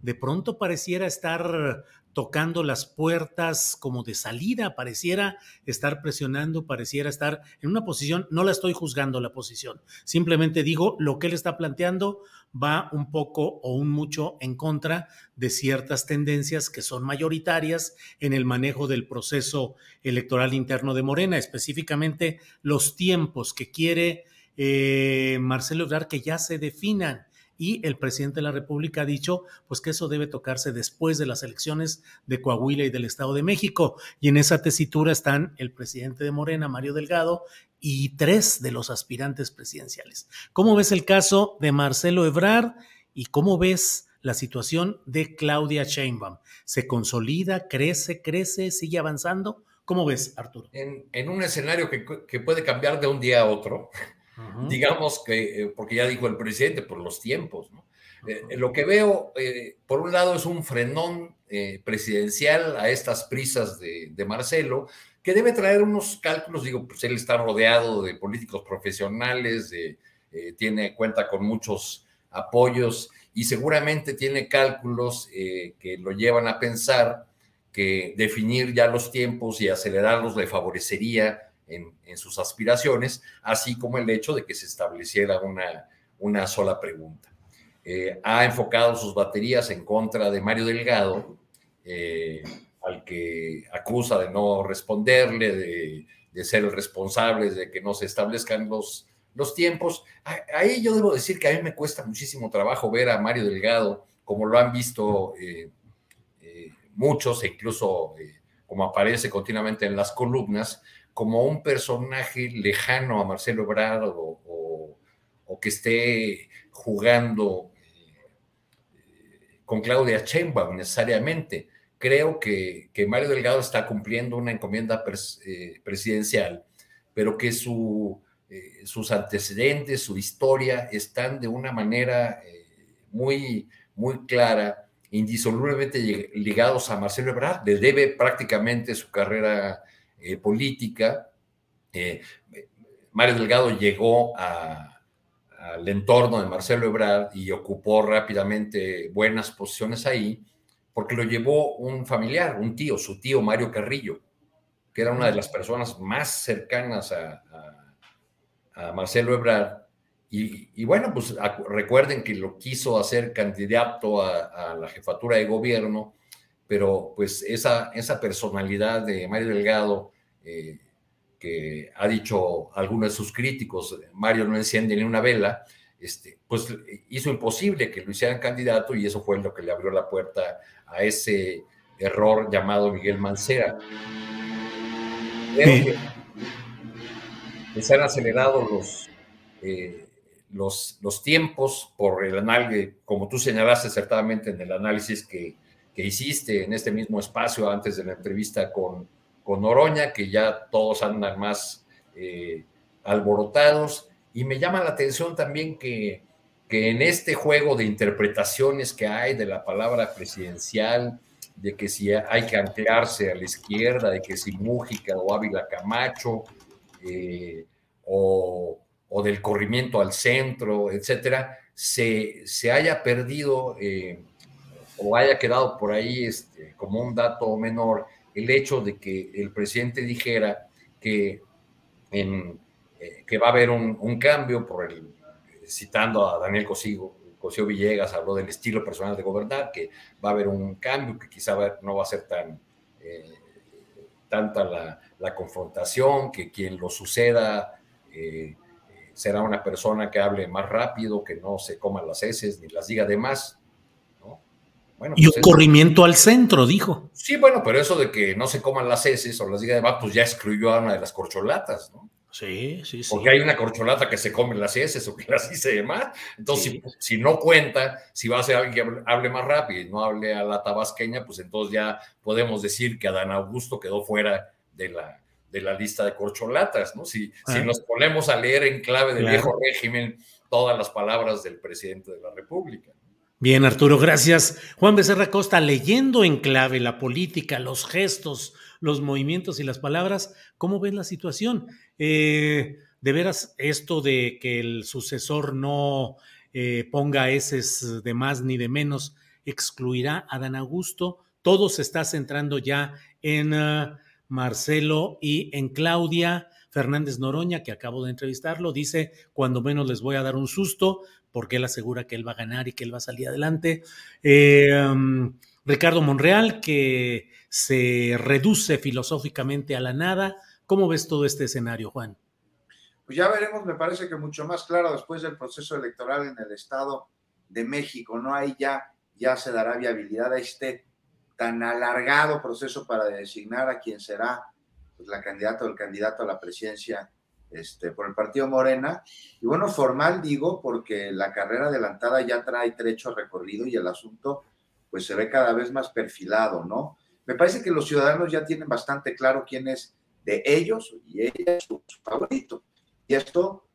De pronto pareciera estar tocando las puertas como de salida, pareciera estar presionando, pareciera estar en una posición, no la estoy juzgando la posición, simplemente digo lo que él está planteando va un poco o un mucho en contra de ciertas tendencias que son mayoritarias en el manejo del proceso electoral interno de Morena, específicamente los tiempos que quiere eh, Marcelo Ebrard que ya se definan y el presidente de la República ha dicho pues que eso debe tocarse después de las elecciones de Coahuila y del Estado de México. Y en esa tesitura están el presidente de Morena, Mario Delgado, y tres de los aspirantes presidenciales. ¿Cómo ves el caso de Marcelo Ebrard y cómo ves la situación de Claudia Sheinbaum? ¿Se consolida, crece, crece, sigue avanzando? ¿Cómo ves, Arturo? En, un escenario que, que, puede cambiar de un día a otro, digamos que, eh, porque ya dijo el presidente, por los tiempos, ¿no? Eh, lo que veo, eh, por un lado, es un frenón presidencial a estas prisas de, Marcelo, que debe traer unos cálculos, digo, pues él está rodeado de políticos profesionales, tiene cuenta con muchos apoyos y seguramente tiene cálculos que lo llevan a pensar que definir ya los tiempos y acelerarlos le favorecería en, sus aspiraciones, así como el hecho de que se estableciera una, una sola pregunta. Eh, ha enfocado sus baterías en contra de Mario Delgado, eh, al que acusa de no responderle, de, ser el responsable de que no se establezcan los, los tiempos. Ahí yo debo decir que a mí me cuesta muchísimo trabajo ver a Mario Delgado, como lo han visto eh, muchos, e incluso como aparece continuamente en las columnas, como un personaje lejano a Marcelo Ebrard o, que esté jugando eh, con Claudia Sheinbaum necesariamente. Creo que, Mario Delgado está cumpliendo una encomienda eh, presidencial, pero que eh, sus antecedentes, su historia están de una manera muy, muy clara, indisolublemente ligados a Marcelo Ebrard. Le debe prácticamente su carrera eh, política. Eh, Mario Delgado llegó al entorno de Marcelo Ebrard y ocupó rápidamente buenas posiciones ahí, porque lo llevó un familiar, un tío, su tío Mario Carrillo, que era una de las personas más cercanas a, Marcelo Ebrard. Y, bueno, pues recuerden que lo quiso hacer candidato a, la jefatura de gobierno pero pues esa, esa personalidad de Mario Delgado, eh, que ha dicho algunos de sus críticos, Mario no enciende ni una vela, este, pues hizo imposible que lo hicieran candidato y eso fue lo que le abrió la puerta a ese error llamado Miguel Mancera. que se han acelerado los, eh, los, los tiempos por el análisis, como tú señalaste acertadamente en el análisis que que hiciste en este mismo espacio antes de la entrevista con, con Oroña, que ya todos andan más eh, alborotados. Y me llama la atención también que, que en este juego de interpretaciones que hay de la palabra presidencial, de que si hay que anclarse a la izquierda, de que si Mújica o Ávila Camacho, eh, o, del corrimiento al centro, etcétera, se, se haya perdido eh, o haya quedado por ahí este, como un dato menor el hecho de que el presidente dijera que, en, eh, que va a haber un, cambio, por el, citando a Daniel Cosigo, Cosío Villegas habló del estilo personal de gobernar, que va a haber un cambio, que quizá no va a ser tan eh, tanta la, la, confrontación, que quien lo suceda eh, será una persona que hable más rápido, que no se coma las heces ni las diga de más. Bueno, y un pues corrimiento al centro, dijo. Sí, bueno, pero eso de que no se coman las heces o las diga de más, pues ya excluyó a una de las corcholatas, ¿no? Sí, sí, sí. Porque hay una corcholata que se come las heces o que las dice de más. Entonces, si, no cuenta, si va a ser alguien que hable, más rápido y no hable a la tabasqueña, pues entonces ya podemos decir que Adán Augusto quedó fuera de la, de la lista de corcholatas, ¿no? Si, si ah. nos ponemos a leer en clave del viejo régimen todas las palabras del presidente de la República. Bien, Arturo, gracias. Juan Becerra Costa, leyendo en clave la política, los gestos, los movimientos y las palabras, ¿cómo ves la situación? Eh, de veras, esto de que el sucesor no eh, ponga eses de más ni de menos, excluirá a Dan Augusto. Todo se está centrando ya en uh, Marcelo y en Claudia. Fernández Noroña, que acabo de entrevistarlo, dice, cuando menos les voy a dar un susto, porque él asegura que él va a ganar y que él va a salir adelante. Um, Ricardo Monreal, que se reduce filosóficamente a la nada. ¿Cómo ves todo este escenario, Juan? Pues ya veremos, me parece que mucho más claro después del proceso electoral en el Estado de México, ¿no? Ahí ya, ya se dará viabilidad a este tan alargado proceso para designar a quien será pues, la candidata o el candidato a la presidencia este, por el partido Morena. Y bueno, formal digo, porque la carrera adelantada ya trae trecho recorrido y el asunto pues se ve cada vez más perfilado, ¿no? Me parece que los ciudadanos ya tienen bastante claro quién es de ellos y ella es su, favorito. Y esto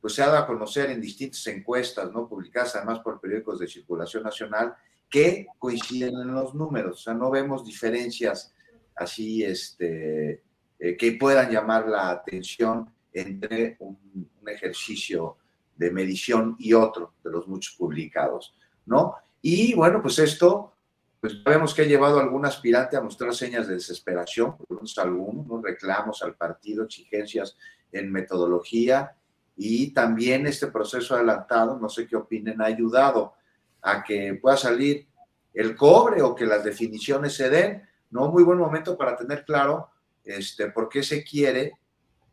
pues se ha dado a conocer en distintas encuestas, ¿no? Publicadas además por periódicos de circulación nacional que coinciden en los números. O sea, no vemos diferencias así, este, eh, que puedan llamar la atención entre un, ejercicio de medición y otro de los muchos publicados, ¿no? Y bueno, pues esto, pues vemos que ha llevado a algún aspirante a mostrar señas de desesperación, por unos algunos, reclamos al partido, exigencias en metodología y también este proceso adelantado, no sé qué opinen, ha ayudado a que pueda salir el cobre o que las definiciones se den, ¿no? Muy buen momento para tener claro este, por qué se quiere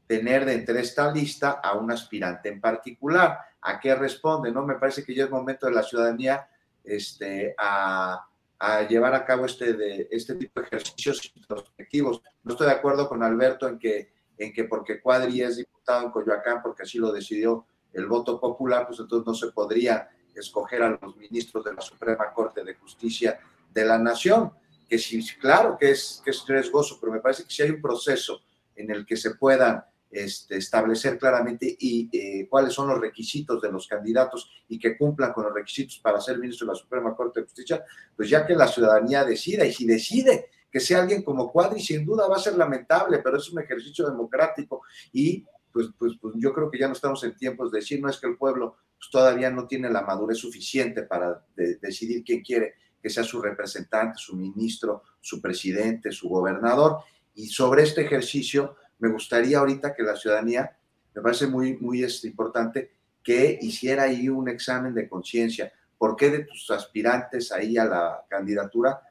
tener de entre esta lista a un aspirante en particular. ¿A qué responde? ¿No? Me parece que ya es momento de la ciudadanía este, a, llevar a cabo este, de, este tipo de ejercicios introspectivos. No estoy de acuerdo con Alberto en que, en que porque Cuadri es diputado en Coyoacán, porque así lo decidió el voto popular, pues entonces no se podría escoger a los ministros de la Suprema Corte de Justicia de la Nación, que sí, claro que es, que es riesgoso, pero me parece que si hay un proceso en el que se puedan este, establecer claramente y, eh, cuáles son los requisitos de los candidatos y que cumplan con los requisitos para ser ministro de la Suprema Corte de Justicia, pues ya que la ciudadanía decida, y si decide que sea alguien como Cuadri, sin duda va a ser lamentable, pero es un ejercicio democrático y pues, pues, pues yo creo que ya no estamos en tiempos de decir, no es que el pueblo pues, todavía no tiene la madurez suficiente para decidir quién quiere que sea su representante, su ministro, su presidente, su gobernador, y sobre este ejercicio, me gustaría ahorita que la ciudadanía, me parece muy, muy este, importante, que hiciera ahí un examen de conciencia. ¿Por qué de tus aspirantes ahí a la candidatura,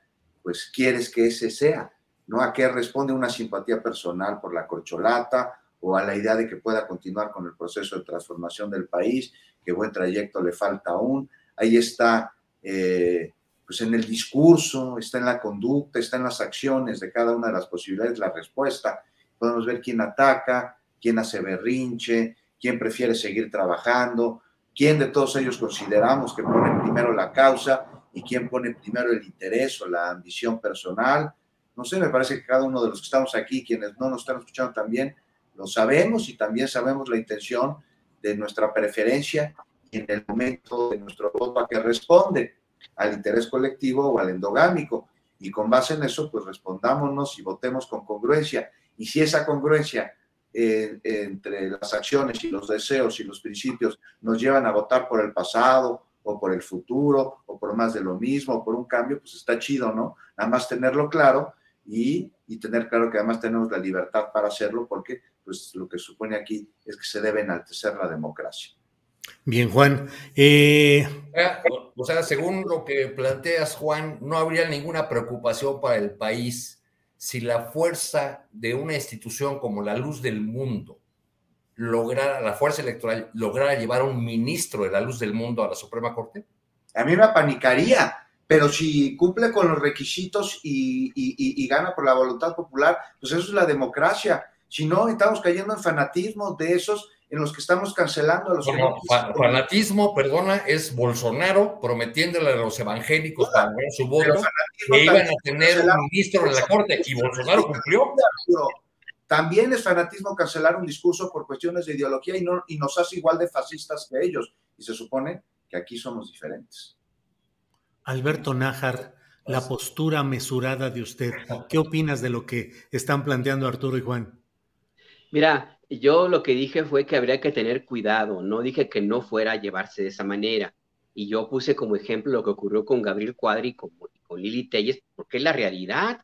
pues quieres que ese sea? ¿No? ¿A qué responde una simpatía personal por la corcholata o a la idea de que pueda continuar con el proceso de transformación del país, que buen trayecto le falta aún? Ahí está, eh, pues en el discurso, está en la conducta, está en las acciones de cada una de las posibilidades, la respuesta podemos ver quién ataca, quién hace berrinche, quién prefiere seguir trabajando, quién de todos ellos consideramos que pone primero la causa y quién pone primero el interés o la ambición personal. no sé, me parece que cada uno de los que estamos aquí, quienes no nos están escuchando también, lo sabemos y también sabemos la intención de nuestra preferencia en el momento de nuestro voto a que responde al interés colectivo o al endogámico. Y con base en eso, pues respondámonos y votemos con congruencia. Y si esa congruencia eh, entre las acciones y los deseos y los principios nos llevan a votar por el pasado o por el futuro o por más de lo mismo o por un cambio, pues está chido, ¿no? Nada más tenerlo claro y, y tener claro que además tenemos la libertad para hacerlo porque pues lo que supone aquí es que se debe enaltecer la democracia. Bien, Juan. Eh, o sea, según lo que planteas, Juan, no habría ninguna preocupación para el país si la fuerza de una institución como la luz del mundo lograra, la fuerza electoral lograra llevar a un ministro de la luz del mundo a la Suprema Corte? A mí me apanicaría, pero si cumple con los requisitos y, y gana por la voluntad popular, pues eso es la democracia. Si no, estamos cayendo en fanatismo de esos en los que estamos cancelando a los fanatismo, perdona, es Bolsonaro prometiéndole a los evangélicos para su voto que iban a tener un ministro en la corte y Bolsonaro cumplió. También es fanatismo cancelar un discurso por cuestiones de ideología y, no, y nos hace igual de fascistas que ellos. Y se supone que aquí somos diferentes. Alberto Nájar, la postura mesurada de usted, ¿qué opinas de lo que están planteando Arturo y Juan? Mira, yo lo que dije fue que habría que tener cuidado, no dije que no fuera a llevarse de esa manera. Y yo puse como ejemplo lo que ocurrió con Gabriel Cuadri y con, Lili Telles, porque es la realidad.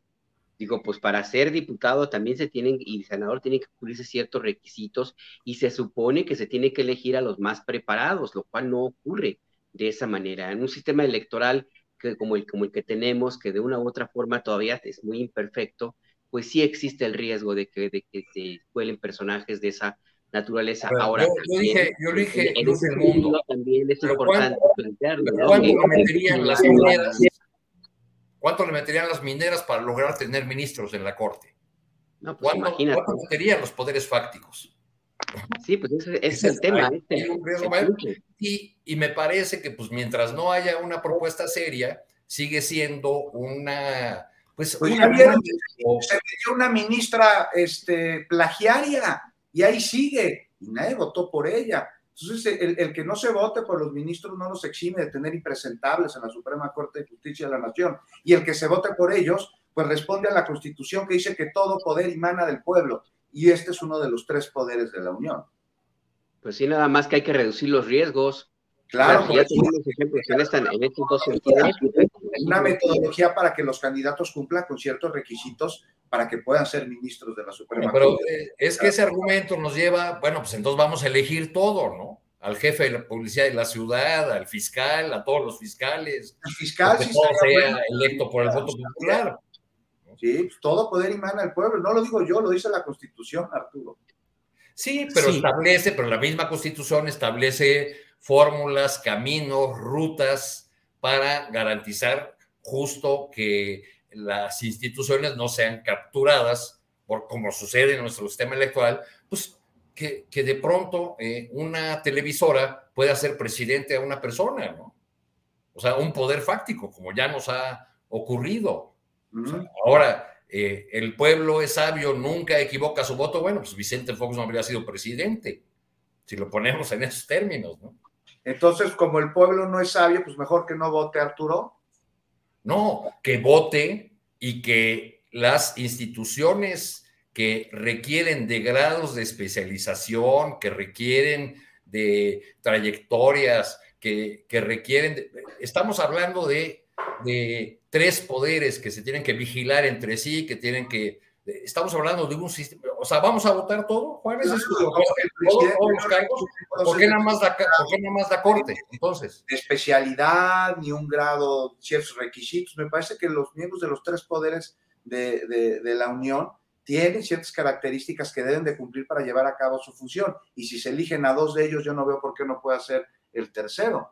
Digo, pues para ser diputado también se tienen, y senador tiene que cumplirse ciertos requisitos y se supone que se tiene que elegir a los más preparados, lo cual no ocurre de esa manera. En un sistema electoral que, como, el, como el que tenemos, que de una u otra forma todavía es muy imperfecto, pues sí existe el riesgo de que, de que se cuelen personajes de esa naturaleza. Ahora, yo, dije, yo dije en, ese mundo, también es importante plantearlo. ¿Cuánto le meterían las mineras? ¿Cuánto le meterían las mineras para lograr tener ministros en la corte? No, pues ¿Cuánto, ¿Cuánto meterían los poderes fácticos? Sí, pues ese, es el tema. Este, y, y me parece que pues mientras no haya una propuesta seria, sigue siendo una pues, pues una, se metió una ministra este, plagiaria y ahí sigue y nadie votó por ella. Entonces, el, que no se vote por los ministros no los exime de tener impresentables en la Suprema Corte de Justicia de la Nación. Y el que se vote por ellos, pues responde a la Constitución que dice que todo poder emana del pueblo. Y este es uno de los tres poderes de la Unión. Pues sí, nada más que hay que reducir los riesgos. Claro, ya tenemos ejemplos en, en estos dos sentidos una metodología para que los candidatos cumplan con ciertos requisitos para que puedan ser ministros de la Suprema Pero eh, es que ese argumento nos lleva, bueno, pues entonces vamos a elegir todo, ¿no? Al jefe de la policía de la ciudad, al fiscal, a todos los fiscales. El fiscal, que todo sea electo por el voto popular. Sí, pues, todo poder emana del pueblo. No lo digo yo, lo dice la Constitución, Arturo. Sí, pero establece, pero la misma Constitución establece fórmulas, caminos, rutas para garantizar justo que las instituciones no sean capturadas, por como sucede en nuestro sistema electoral, pues que, que de pronto eh, una televisora pueda ser presidente a una persona, ¿no? O sea, un poder fáctico, como ya nos ha ocurrido. ahora, eh, el pueblo es sabio, nunca equivoca su voto. Bueno, pues Vicente Fox no habría sido presidente, si lo ponemos en esos términos, ¿no? Entonces, como el pueblo no es sabio, pues mejor que no vote Arturo. No, que vote y que las instituciones que requieren de grados de especialización, que requieren de trayectorias, que, requieren... estamos hablando de, de tres poderes que se tienen que vigilar entre sí, que tienen que Estamos hablando de un sistema, o sea, vamos a votar todo, Juan, ¿es eso? ¿Todos, los cargos? ¿Por qué, nada más da, ¿Por corte, entonces? De especialidad, ni un grado, ciertos requisitos. Me parece que los miembros de los tres poderes de, de, de la Unión tienen ciertas características que deben de cumplir para llevar a cabo su función. Y si se eligen a dos de ellos, yo no veo por qué no pueda ser el tercero.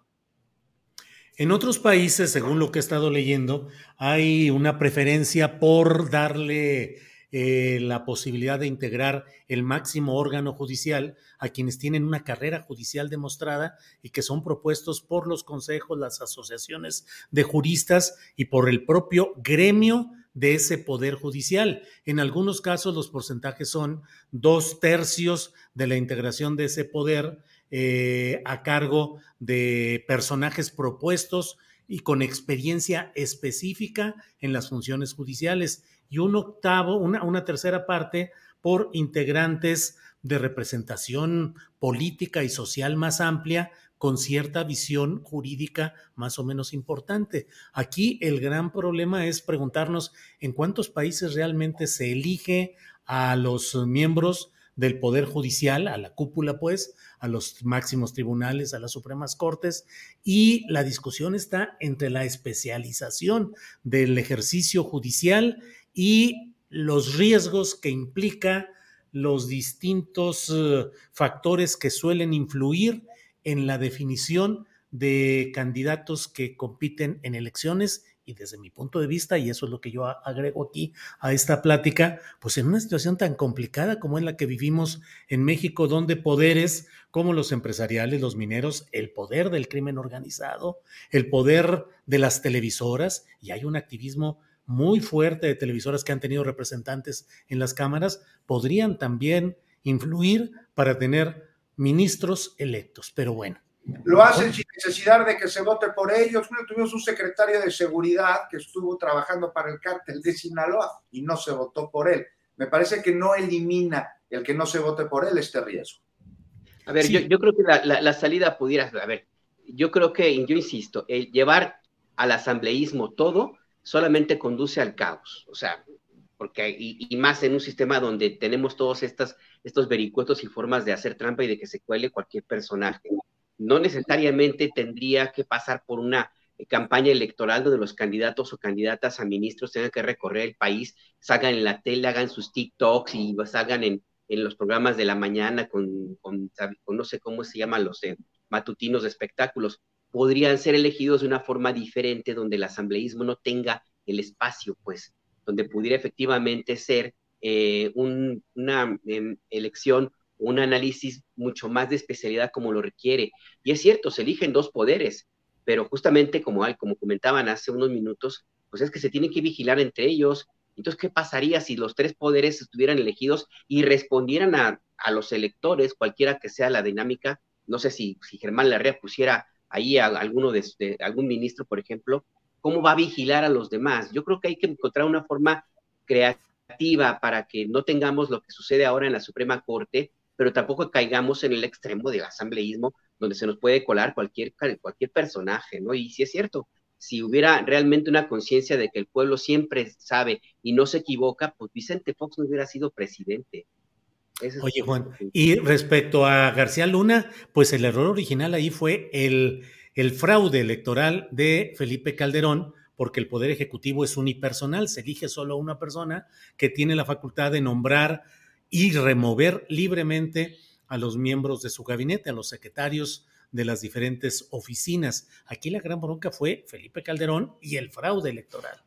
En otros países, según lo que he estado leyendo, hay una preferencia por darle eh, la posibilidad de integrar el máximo órgano judicial a quienes tienen una carrera judicial demostrada y que son propuestos por los consejos, las asociaciones de juristas y por el propio gremio de ese poder judicial. En algunos casos los porcentajes son dos tercios de la integración de ese poder eh, a cargo de personajes propuestos y con experiencia específica en las funciones judiciales y un octavo, una, una tercera parte por integrantes de representación política y social más amplia con cierta visión jurídica más o menos importante. Aquí el gran problema es preguntarnos en cuántos países realmente se elige a los miembros del Poder Judicial, a la cúpula, pues, a los máximos tribunales, a las Supremas Cortes, y la discusión está entre la especialización del ejercicio judicial y los riesgos que implica los distintos eh, factores que suelen influir en la definición de candidatos que compiten en elecciones y desde mi punto de vista, y eso es lo que yo agrego aquí a esta plática, pues en una situación tan complicada como es la que vivimos en México, donde poderes como los empresariales, los mineros, el poder del crimen organizado, el poder de las televisoras, y hay un activismo muy fuerte de televisoras que han tenido representantes en las cámaras, podrían también influir para tener ministros electos. Pero bueno. Lo hacen sin necesidad de que se vote por ellos. Bueno, tuvimos un secretario de seguridad que estuvo trabajando para el cártel de Sinaloa y no se votó por él. Me parece que no elimina el que no se vote por él este riesgo. A ver, yo, creo que la, salida pudiera, a ver, yo creo que, yo insisto, el llevar al asambleísmo todo solamente conduce al caos. O sea, porque y, más en un sistema donde tenemos todos estas, estos vericuetos y formas de hacer trampa y de que se cuele cualquier personaje. No necesariamente tendría que pasar por una campaña electoral donde los candidatos o candidatas a ministros tengan que recorrer el país, salgan en la tele, hagan sus TikToks y salgan en, en los programas de la mañana con, con, no sé cómo se llaman los matutinos de espectáculos. Podrían ser elegidos de una forma diferente donde el asambleísmo no tenga el espacio, pues, donde pudiera efectivamente ser eh, una em, elección, un análisis mucho más de especialidad como lo requiere. Y es cierto, se eligen dos poderes, pero justamente como, como comentaban hace unos minutos, pues es que se tienen que vigilar entre ellos. Entonces, ¿qué pasaría si los tres poderes estuvieran elegidos y respondieran a, los electores, cualquiera que sea la dinámica? No sé si, si Germán Larrea pusiera ahí a alguno de, algún ministro, por ejemplo, ¿cómo va a vigilar a los demás? Yo creo que hay que encontrar una forma creativa para que no tengamos lo que sucede ahora en la Suprema Corte, pero tampoco caigamos en el extremo del asambleísmo, donde se nos puede colar cualquier, cualquier personaje, ¿no? Y si es cierto, si hubiera realmente una conciencia de que el pueblo siempre sabe y no se equivoca, pues Vicente Fox no hubiera sido presidente. Oye, Juan, y respecto a García Luna, pues el error original ahí fue el el fraude electoral de Felipe Calderón, porque el Poder Ejecutivo es unipersonal, se elige solo a una persona que tiene la facultad de nombrar y remover libremente a los miembros de su gabinete, a los secretarios de las diferentes oficinas. Aquí la gran bronca fue Felipe Calderón y el fraude electoral.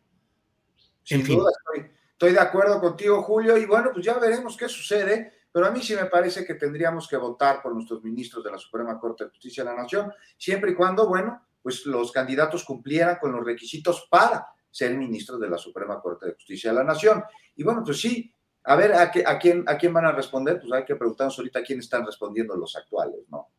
Sin duda, estoy, estoy de acuerdo contigo, Julio, y bueno, pues ya veremos qué sucede pero a mí sí me parece que tendríamos que votar por nuestros ministros de la Suprema Corte de Justicia de la Nación, siempre y cuando, bueno, pues los candidatos cumplieran con los requisitos para ser ministros de la Suprema Corte de Justicia de la Nación. Y bueno, pues sí, a ver a, qué, a, quién, a quién van a responder, pues hay que preguntarnos ahorita a quién están respondiendo los actuales, ¿no?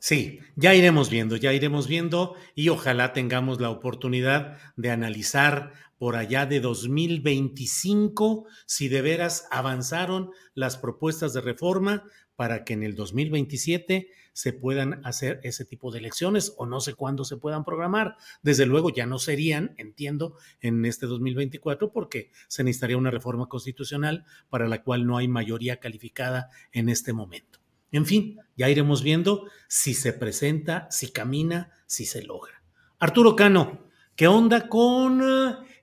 Sí, ya iremos viendo, ya iremos viendo y ojalá tengamos la oportunidad de analizar por allá de 2025 si de veras avanzaron las propuestas de reforma para que en el 2027 se puedan hacer ese tipo de elecciones o no sé cuándo se puedan programar. Desde luego ya no serían, entiendo, en este 2024 porque se necesitaría una reforma constitucional para la cual no hay mayoría calificada en este momento. En fin, ya iremos viendo si se presenta, si camina, si se logra. Arturo Cano, ¿qué onda con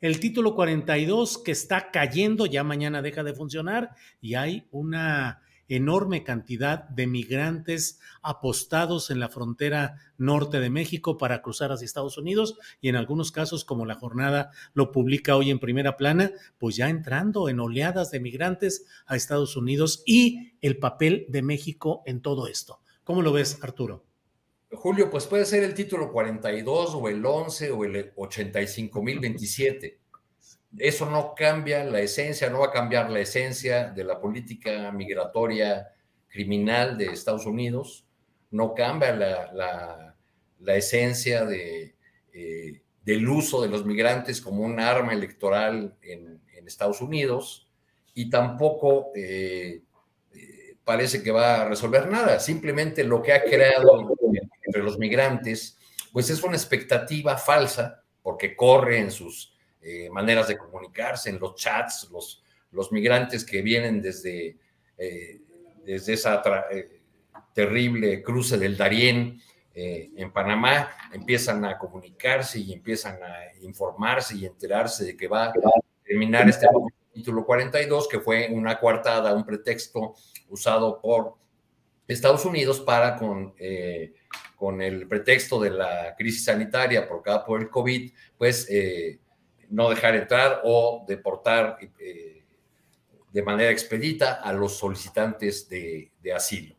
el título 42 que está cayendo, ya mañana deja de funcionar y hay una enorme cantidad de migrantes apostados en la frontera norte de México para cruzar hacia Estados Unidos y en algunos casos, como la jornada lo publica hoy en primera plana, pues ya entrando en oleadas de migrantes a Estados Unidos y el papel de México en todo esto. ¿Cómo lo ves, Arturo? Julio, pues puede ser el título 42 o el 11 o el 85.027. Eso no cambia la esencia, no va a cambiar la esencia de la política migratoria criminal de Estados Unidos, no cambia la, esencia de, eh, del uso de los migrantes como un arma electoral en, Estados Unidos y tampoco eh, eh, parece que va a resolver nada. Simplemente lo que ha creado los migrantes, pues es una expectativa falsa, porque corre en sus eh, maneras de comunicarse, en los chats, los, los migrantes que vienen desde, eh, desde esa eh, terrible cruce del Darién en Panamá, empiezan a comunicarse y empiezan a informarse y enterarse de que va a terminar este título 42, que fue una coartada, un pretexto usado por Estados Unidos para con con el pretexto de la crisis sanitaria provocada por el COVID, pues eh, no dejar entrar o deportar eh, de manera expedita a los solicitantes de, asilo.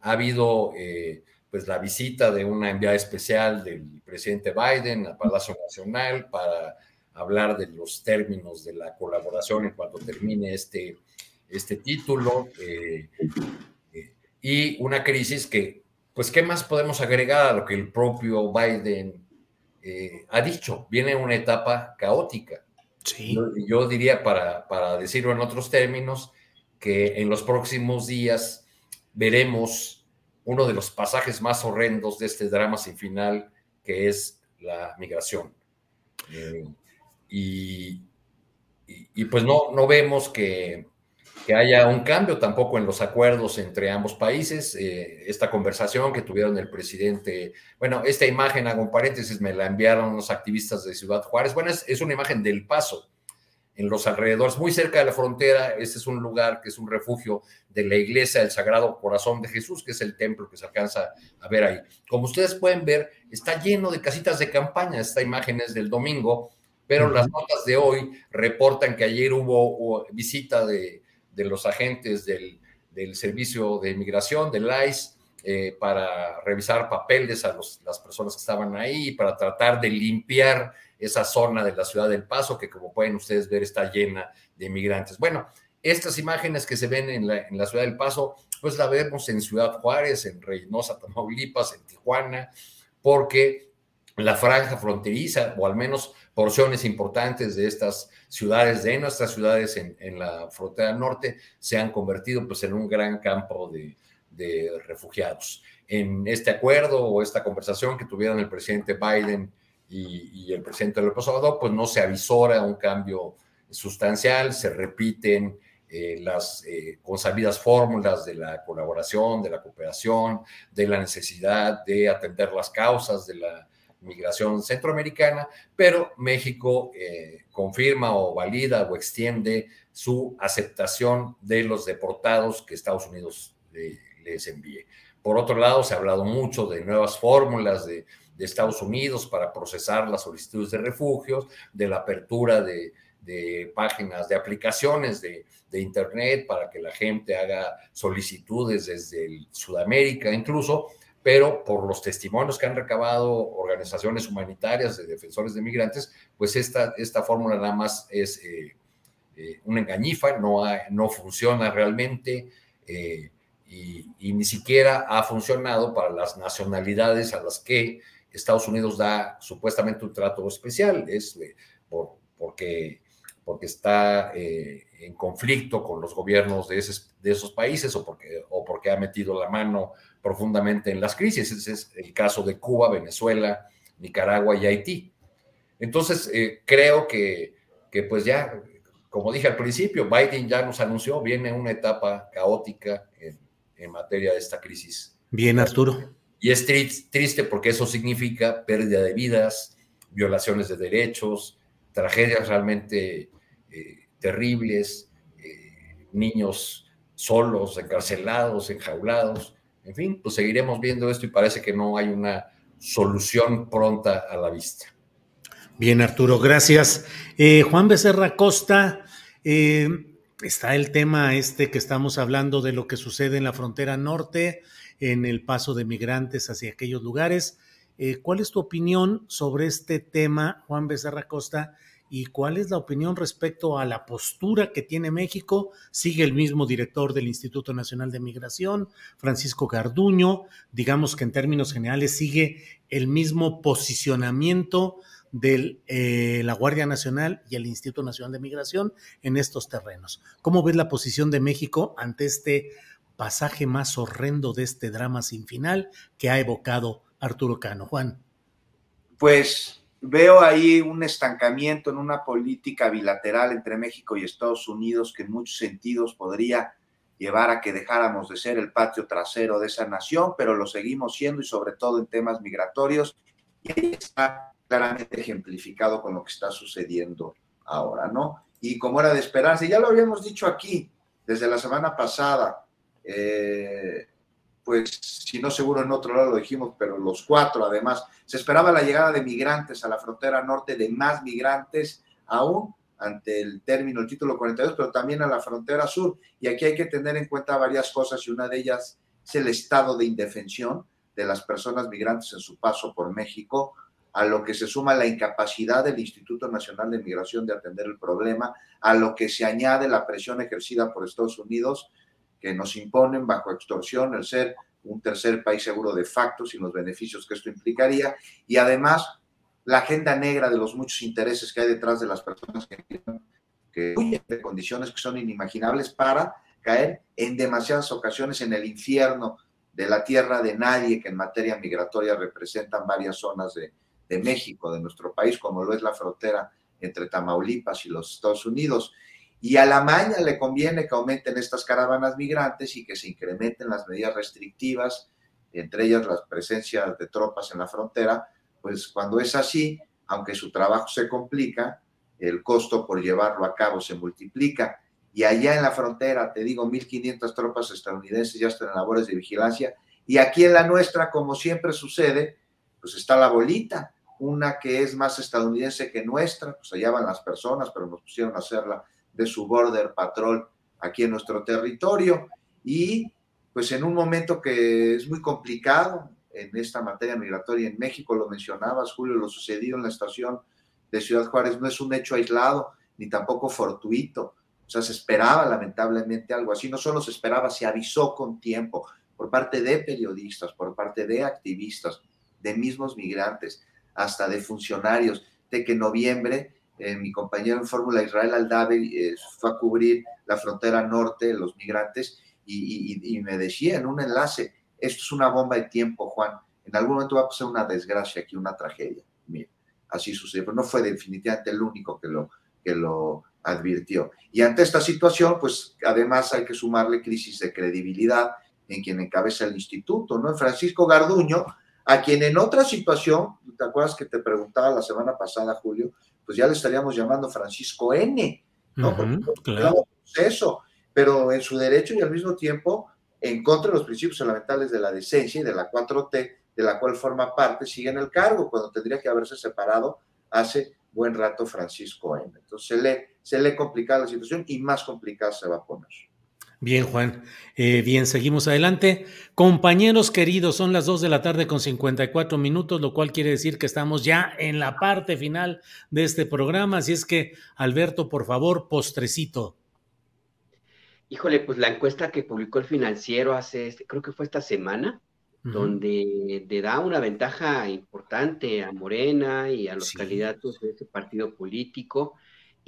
Ha habido eh, pues la visita de una enviada especial del presidente Biden al Palacio Nacional para hablar de los términos de la colaboración en cuanto termine este, este título y una crisis que pues, ¿qué más podemos agregar a lo que el propio Biden eh, ha dicho? Viene una etapa caótica. Sí. Yo, diría, para, para decirlo en otros términos, que en los próximos días veremos uno de los pasajes más horrendos de este drama sin final, que es la migración. Eh, y, y, pues no, no vemos que, que haya un cambio tampoco en los acuerdos entre ambos países. Eh, esta conversación que tuvieron el presidente, bueno, esta imagen, hago un paréntesis, me la enviaron los activistas de Ciudad Juárez. Bueno, es, una imagen del paso en los alrededores, muy cerca de la frontera. Este es un lugar que es un refugio de la iglesia del Sagrado Corazón de Jesús, que es el templo que se alcanza a ver ahí. Como ustedes pueden ver, está lleno de casitas de campaña. Esta imagen es del domingo, pero las notas de hoy reportan que ayer hubo visita de de los agentes del, Servicio de Inmigración, del ICE, eh, para revisar papeles a las personas que estaban ahí, para tratar de limpiar esa zona de la ciudad del Paso, que como pueden ustedes ver está llena de inmigrantes. Bueno, estas imágenes que se ven en la, en la ciudad del Paso, pues la vemos en Ciudad Juárez, en Reynosa, Tamaulipas, en Tijuana, porque la franja fronteriza, o al menos porciones importantes de estas ciudades, de nuestras ciudades en, la frontera norte, se han convertido pues en un gran campo de, refugiados. En este acuerdo o esta conversación que tuvieron el presidente Biden y, el presidente López Obrador, pues no se avisora un cambio sustancial, se repiten eh, las eh, consabidas fórmulas de la colaboración, de la cooperación, de la necesidad de atender las causas de la migración centroamericana, pero México eh, confirma o valida o extiende su aceptación de los deportados que Estados Unidos les envíe. Por otro lado, se ha hablado mucho de nuevas fórmulas de, Estados Unidos para procesar las solicitudes de refugios, de la apertura de, páginas, de aplicaciones de, Internet para que la gente haga solicitudes desde Sudamérica incluso, pero por los testimonios que han recabado organizaciones humanitarias de defensores de migrantes, pues esta, esta fórmula nada más es eh, eh, una engañifa, no, no funciona realmente eh, y, ni siquiera ha funcionado para las nacionalidades a las que Estados Unidos da supuestamente un trato especial, es por, porque, porque está en conflicto con los gobiernos de, de esos países o porque, o porque ha metido la mano profundamente en las crisis. Ese es el caso de Cuba, Venezuela, Nicaragua y Haití. Entonces, eh, creo que, que, pues ya, como dije al principio, Biden ya nos anunció, viene una etapa caótica en, en materia de esta crisis. Bien, Arturo. Y es triste porque eso significa pérdida de vidas, violaciones de derechos, tragedias realmente eh, terribles, eh, niños solos, encarcelados, enjaulados. En fin, pues seguiremos viendo esto y parece que no hay una solución pronta a la vista. Bien, Arturo, gracias. Eh, Juan Becerra Costa, está el tema este que estamos hablando de lo que sucede en la frontera norte, en el paso de migrantes hacia aquellos lugares. ¿Cuál es tu opinión sobre este tema, Juan Becerra Costa? ¿Y cuál es la opinión respecto a la postura que tiene México? Sigue el mismo director del Instituto Nacional de Migración, Francisco Garduño. Digamos que en términos generales sigue el mismo posicionamiento de eh, la Guardia Nacional y el Instituto Nacional de Migración en estos terrenos. ¿Cómo ves la posición de México ante este pasaje más horrendo de este drama sin final que ha evocado Arturo Cano? Juan. Pues veo ahí un estancamiento en una política bilateral entre México y Estados Unidos que en muchos sentidos podría llevar a que dejáramos de ser el patio trasero de esa nación, pero lo seguimos siendo y sobre todo en temas migratorios. Y ahí está claramente ejemplificado con lo que está sucediendo ahora, ¿no? Y como era de esperarse, ya lo habíamos dicho aquí desde la semana pasada, eh, pues si no seguro en otro lado lo dijimos, pero los cuatro además, se esperaba la llegada de migrantes a la frontera norte, de más migrantes aún ante el término, el título 42, pero también a la frontera sur. Y aquí hay que tener en cuenta varias cosas y una de ellas es el estado de indefensión de las personas migrantes en su paso por México, a lo que se suma la incapacidad del Instituto Nacional de Migración de atender el problema, a lo que se añade la presión ejercida por Estados Unidos, que nos imponen bajo extorsión el ser un tercer país seguro de facto, sin los beneficios que esto implicaría, y además la agenda negra de los muchos intereses que hay detrás de las personas que, huyen de condiciones que son inimaginables para caer en demasiadas ocasiones en el infierno de la tierra de nadie que en materia migratoria representan varias zonas de, de México, de nuestro país, como lo es la frontera entre Tamaulipas y los Estados Unidos. Y a la maña le conviene que aumenten estas caravanas migrantes y que se incrementen las medidas restrictivas, entre ellas la presencia de tropas en la frontera, pues cuando es así, aunque su trabajo se complica, el costo por llevarlo a cabo se multiplica. Y allá en la frontera, te digo, 1.500 tropas estadounidenses ya están en labores de vigilancia. Y aquí en la nuestra, como siempre sucede, pues está la bolita una que es más estadounidense que nuestra, pues allá van las personas, pero nos pusieron a hacerla de su border patrol aquí en nuestro territorio. Y pues en un momento que es muy complicado en esta materia migratoria en México, lo mencionabas, Julio, lo sucedido en la estación de Ciudad Juárez no es un hecho aislado ni tampoco fortuito, o sea, se esperaba lamentablemente algo así, no solo se esperaba, se avisó con tiempo por parte de periodistas, por parte de activistas, de mismos migrantes, hasta de funcionarios, de que en noviembre eh, mi compañero en Fórmula Israel Aldave eh, fue a cubrir la frontera norte, los migrantes, y, me decía en un enlace, esto es una bomba de tiempo, Juan, en algún momento va a pasar una desgracia aquí, una tragedia. Mira, así sucedió, pero no fue definitivamente el único que lo, que lo advirtió. Y ante esta situación, pues además hay que sumarle crisis de credibilidad en quien encabeza el instituto, ¿no? En Francisco Garduño, a quien en otra situación, ¿te acuerdas que te preguntaba la semana pasada, Julio? Pues ya le estaríamos llamando Francisco N, ¿no? claro. Eso, pero en su derecho y al mismo tiempo en contra de los principios fundamentales de la decencia y de la 4T, de la cual forma parte, sigue en el cargo, cuando tendría que haberse separado hace buen rato Francisco N. Entonces se le, se le complica la situación y más complicada se va a poner. Bien, Juan. Eh, bien, seguimos adelante. Compañeros queridos, son las 2 de la tarde con 54 minutos, lo cual quiere decir que estamos ya en la parte final de este programa. Así es que, Alberto, por favor, postrecito. Híjole, pues la encuesta que publicó el financiero hace, este, creo que fue esta semana, donde le da una ventaja importante a Morena y a los candidatos de este partido político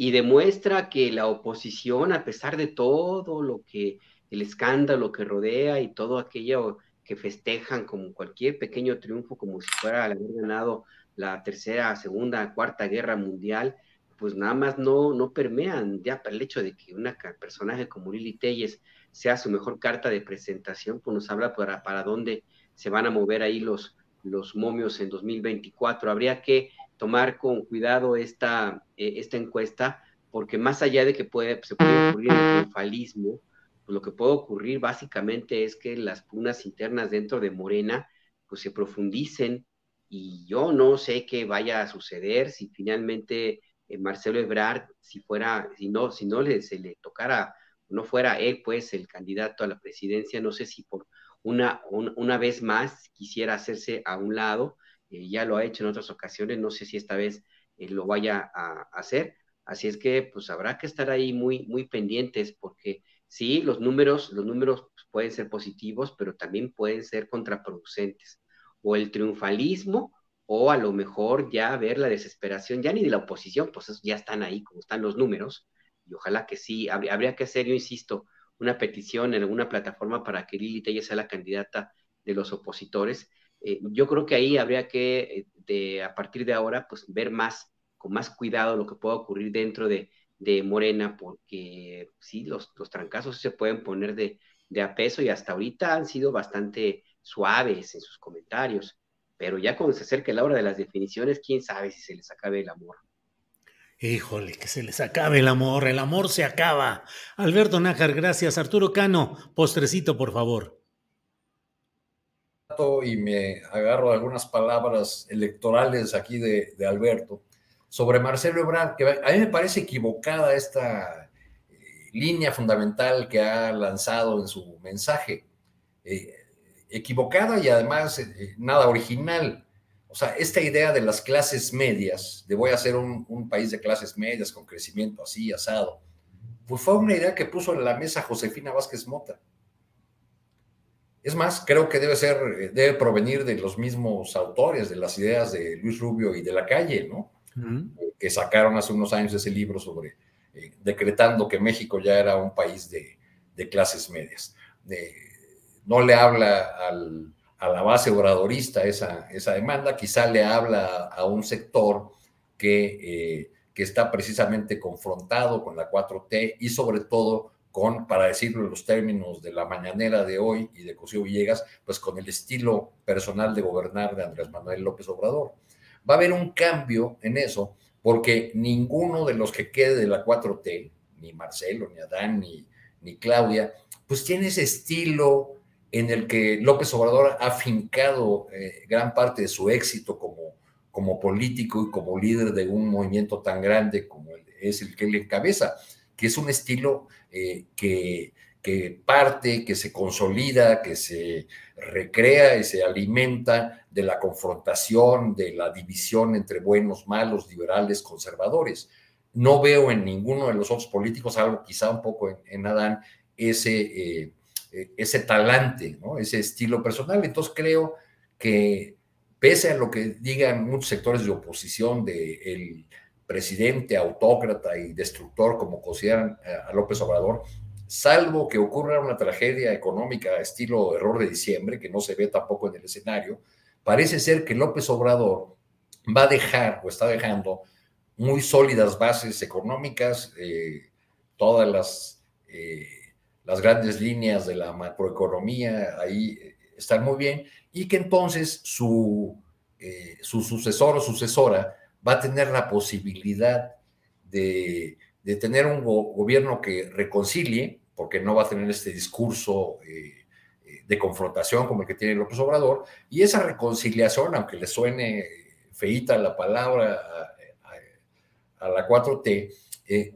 y demuestra que la oposición, a pesar de todo lo que el escándalo que rodea y todo aquello que festejan como cualquier pequeño triunfo, como si fuera haber ganado la tercera, segunda, cuarta guerra mundial, pues nada más no, no permean ya para el hecho de que un personaje como Lili Telles sea su mejor carta de presentación, pues nos habla para, para dónde se van a mover ahí los, los momios en 2024. Habría que tomar con cuidado esta, eh, esta encuesta, porque más allá de que puede, se puede ocurrir el triunfalismo, pues lo que puede ocurrir básicamente es que las punas internas dentro de Morena pues se profundicen. Y yo no sé qué vaya a suceder si finalmente eh, Marcelo Ebrard, si fuera, si no, si no le, se le tocara, no fuera él pues el candidato a la presidencia, no sé si por una, una vez más quisiera hacerse a un lado, eh, ya lo ha hecho en otras ocasiones, no sé si esta vez eh, lo vaya a, hacer, así es que pues habrá que estar ahí muy, muy pendientes porque sí, los números, los números pueden ser positivos, pero también pueden ser contraproducentes o el triunfalismo o a lo mejor ya ver la desesperación, ya ni de la oposición, pues ya están ahí como están los números, y ojalá que sí, habría, que hacer, yo insisto, una petición en alguna plataforma para que Lili Tella sea la candidata de los opositores. Eh, yo creo que ahí habría que, a partir de ahora, pues ver más, con más cuidado lo que pueda ocurrir dentro de, de Morena, porque sí, los, los trancazos se pueden poner de, de a peso y hasta ahorita han sido bastante suaves en sus comentarios, pero ya cuando se acerque la hora de las definiciones, quién sabe si se les acabe el amor. Híjole, que se les acabe el amor, el amor se acaba. Alberto Nájar, gracias. Arturo Cano, postrecito, por favor. Y me agarro algunas palabras electorales aquí de, Alberto sobre Marcelo Ebrard, que a mí me parece equivocada esta eh, línea fundamental que ha lanzado en su mensaje. Eh, equivocada y además eh, nada original. O sea, esta idea de las clases medias, de voy a ser un, país de clases medias con crecimiento así, asado, pues fue una idea que puso en la mesa Josefina Vázquez Mota. Es más, creo que debe ser, eh, debe provenir de los mismos autores de las ideas de Luis Rubio y de la calle, ¿no? Que sacaron hace unos años ese libro sobre decretando que México ya era un país de, de clases medias. De, no le habla a la base obradorista esa, esa demanda, quizá le habla a un sector que, eh, que está precisamente confrontado con la 4T y sobre todo para decirlo en los términos de la mañanera de hoy y de Cosío Villegas, pues con el estilo personal de gobernar de Andrés Manuel López Obrador. Va a haber un cambio en eso, porque ninguno de los que quede de la 4T, ni Marcelo, ni Adán, ni, ni Claudia, pues tiene ese estilo en el que López Obrador ha fincado eh, gran parte de su éxito como, como político y como líder de un movimiento tan grande como es el que él encabeza, que es un estilo eh, que, parte, que se consolida, que se recrea y se alimenta de la confrontación, de la división entre buenos, malos, liberales, conservadores. No veo en ninguno de los otros políticos, algo quizá un poco en, Adán, ese... Eh, eh, ese talante, ese estilo personal. Entonces creo que pese a lo que digan muchos sectores de oposición el presidente autócrata y destructor como consideran a López Obrador, salvo que ocurra una tragedia económica estilo error de diciembre, que no se ve tampoco en el escenario, parece ser que López Obrador va a dejar o está dejando muy sólidas bases económicas, eh, todas las eh, las grandes líneas de la macroeconomía ahí eh, están muy bien y que entonces su, eh, su sucesor o sucesora va a tener la posibilidad de, tener un gobierno que reconcilie, porque no va a tener este discurso eh, de confrontación como el que tiene López Obrador, y esa reconciliación, aunque le suene feita la palabra a, la 4T,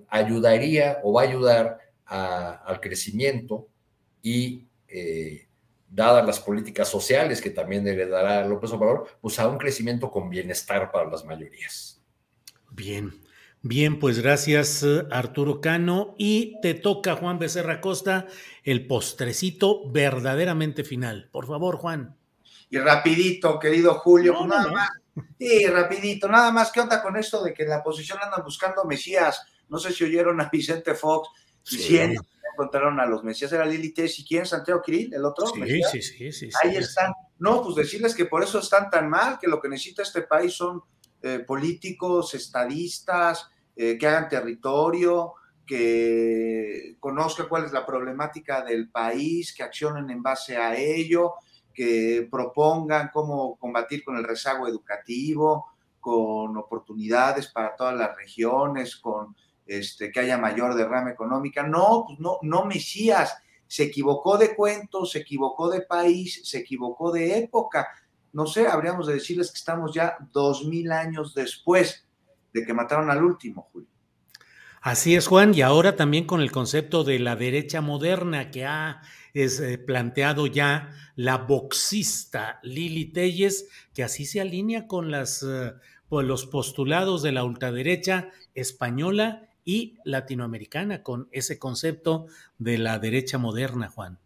ayudaría o va a ayudar al crecimiento y, eh, dadas las políticas sociales que también heredará López Obrador, pues a un crecimiento con bienestar para las mayorías. Bien, bien, pues gracias Arturo Cano y te toca Juan Becerra Costa el postrecito verdaderamente final. Por favor, Juan. Y rapidito, querido Julio, pues nada más. Sí, rapidito, nada más. ¿Qué onda con esto de que en la oposición andan buscando Mesías? No sé si oyeron a Vicente Fox Sí. Encontraron a los Mesías, era Lili Tess y quién, Santiago Kirill, el otro. Sí, sí, sí, sí, Ahí están. No, pues decirles que por eso están tan mal, que lo que necesita este país son eh, políticos, estadistas, eh, que hagan territorio, que conozcan cuál es la problemática del país, que accionen en base a ello, que propongan cómo combatir con el rezago educativo, con oportunidades para todas las regiones, con este, que haya mayor derrama económica. No, pues no, no Mesías, se equivocó de cuento, se equivocó de país, se equivocó de época. No sé, habríamos de decirles que estamos ya dos mil años después de que mataron al último, Julio. Así es, Juan, y ahora también con el concepto de la derecha moderna que ha es, eh, planteado ya la boxista Lili Telles, que así se alinea con las, eh, pues, los postulados de la ultraderecha española y latinoamericana, con ese concepto de la derecha moderna, Juan.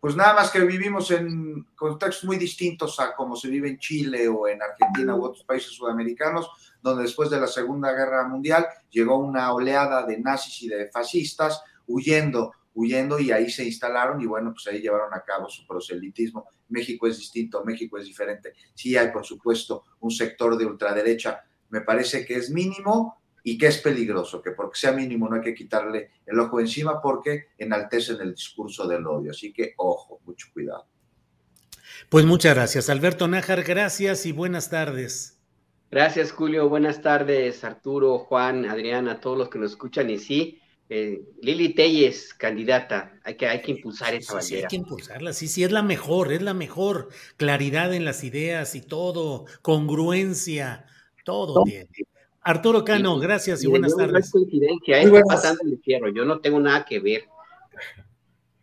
Pues nada más que vivimos en contextos muy distintos a como se vive en Chile o en Argentina u otros países sudamericanos, donde después de la Segunda Guerra Mundial llegó una oleada de nazis y de fascistas huyendo huyendo y ahí se instalaron y bueno, pues ahí llevaron a cabo su proselitismo. México es distinto, México es diferente. Sí hay, por supuesto, un sector de ultraderecha, me parece que es mínimo y que es peligroso, que porque sea mínimo no hay que quitarle el ojo encima porque enaltecen el discurso del odio. Así que, ojo, mucho cuidado. Pues muchas gracias, Alberto Nájar, gracias y buenas tardes. Gracias, Julio. Buenas tardes, Arturo, Juan, Adriana, todos los que nos escuchan. Y sí, eh, Lili Telles, candidata, hay que, hay que impulsar esa bandera. Sí, hay que impulsarla, sí, sí, es la mejor, es la mejor. Claridad en las ideas y todo, congruencia, todo bien. Arturo Cano, gracias y, buenas tardes. No es coincidencia, está pasando el infierno, yo no tengo nada que ver.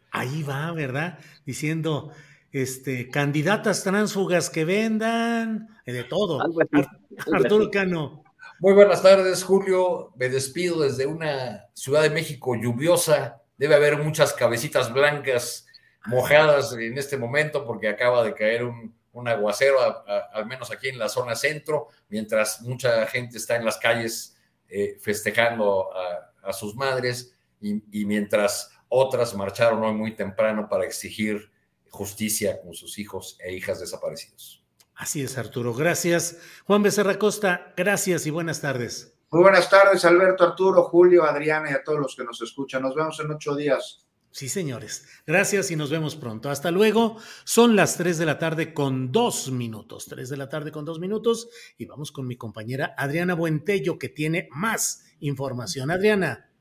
Ahí va, ¿verdad? Diciendo, este, candidatas transfugas que vendan, eh, de todo. Arturo Cano. Muy buenas tardes, Julio. Me despido desde una Ciudad de México lluviosa. Debe haber muchas cabecitas blancas mojadas en este momento porque acaba de caer un, aguacero, al menos aquí en la zona centro, mientras mucha gente está en las calles eh, festejando a, sus madres y, y mientras otras marcharon hoy muy temprano para exigir justicia con sus hijos e hijas desaparecidos. Así es, Arturo. Gracias. Juan Becerra Costa, gracias y buenas tardes. Muy buenas tardes, Alberto, Arturo, Julio, Adriana y a todos los que nos escuchan. Nos vemos en ocho días. Sí, señores. Gracias y nos vemos pronto. Hasta luego. Son las tres de la tarde con dos minutos. Tres de la tarde con dos minutos. Y vamos con mi compañera Adriana Buentello, que tiene más información. Adriana.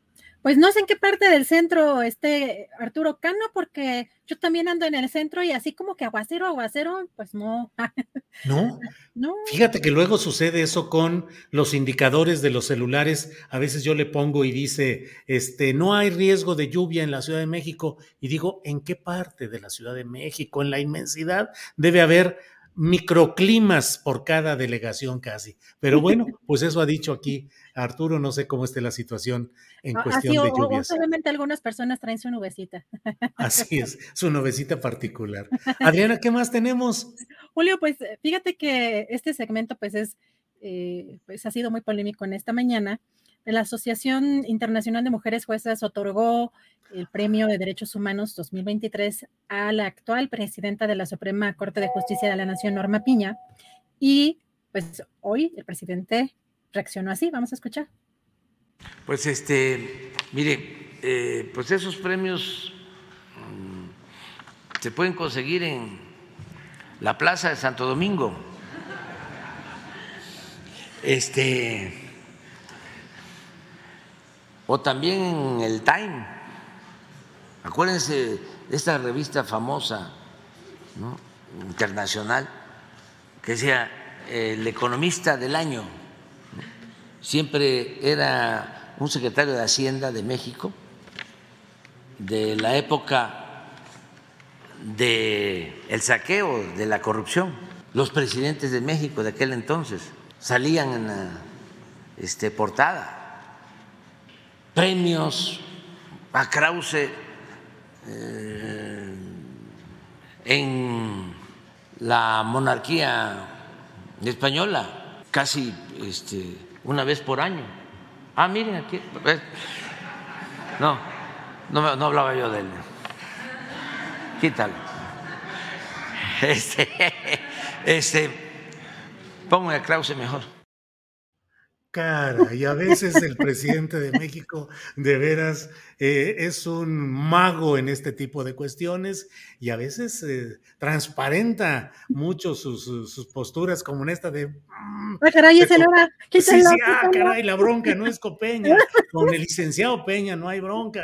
Pues no sé en qué parte del centro esté Arturo Cano, porque yo también ando en el centro y así como que aguacero, aguacero, pues no. [laughs] No. no. Fíjate que luego sucede eso con los indicadores de los celulares. A veces yo le pongo y dice, este, no hay riesgo de lluvia en la Ciudad de México. Y digo, ¿en qué parte de la Ciudad de México? En la inmensidad debe haber microclimas por cada delegación casi. Pero bueno, pues eso ha dicho aquí Arturo, no sé cómo esté la situación en ah, cuestión de lluvias. solamente algunas personas traen su nubecita. Así es, su nubecita particular. [laughs] Adriana, ¿qué más tenemos? Julio, pues fíjate que este segmento pues es, eh, pues ha sido muy polémico en esta mañana. La Asociación Internacional de Mujeres Juezas otorgó el Premio de Derechos Humanos 2023 a la actual presidenta de la Suprema Corte de Justicia de la Nación, Norma Piña. Y pues hoy el presidente reaccionó así. Vamos a escuchar. Pues este, mire, eh, pues esos premios mm, se pueden conseguir en la Plaza de Santo Domingo. Este, o también en el Time. Acuérdense de esta revista famosa, internacional, que decía El economista del año siempre era un secretario de Hacienda de México, de la época del el saqueo, de la corrupción. Los presidentes de México de aquel entonces salían en la este, portada. Premios a Krause eh, en la monarquía española, casi este, una vez por año. Ah, miren aquí. No, no, no hablaba yo de él. Quítalo. [laughs] Este, este, ponme a Krause mejor. Cara, y a veces el presidente de México de veras eh, es un mago en este tipo de cuestiones y a veces eh, transparenta mucho sus, sus, posturas como en esta de Ah, caray. Sí, sí, ah, caray, la bronca no es con Peña. Con el licenciado Peña no hay bronca.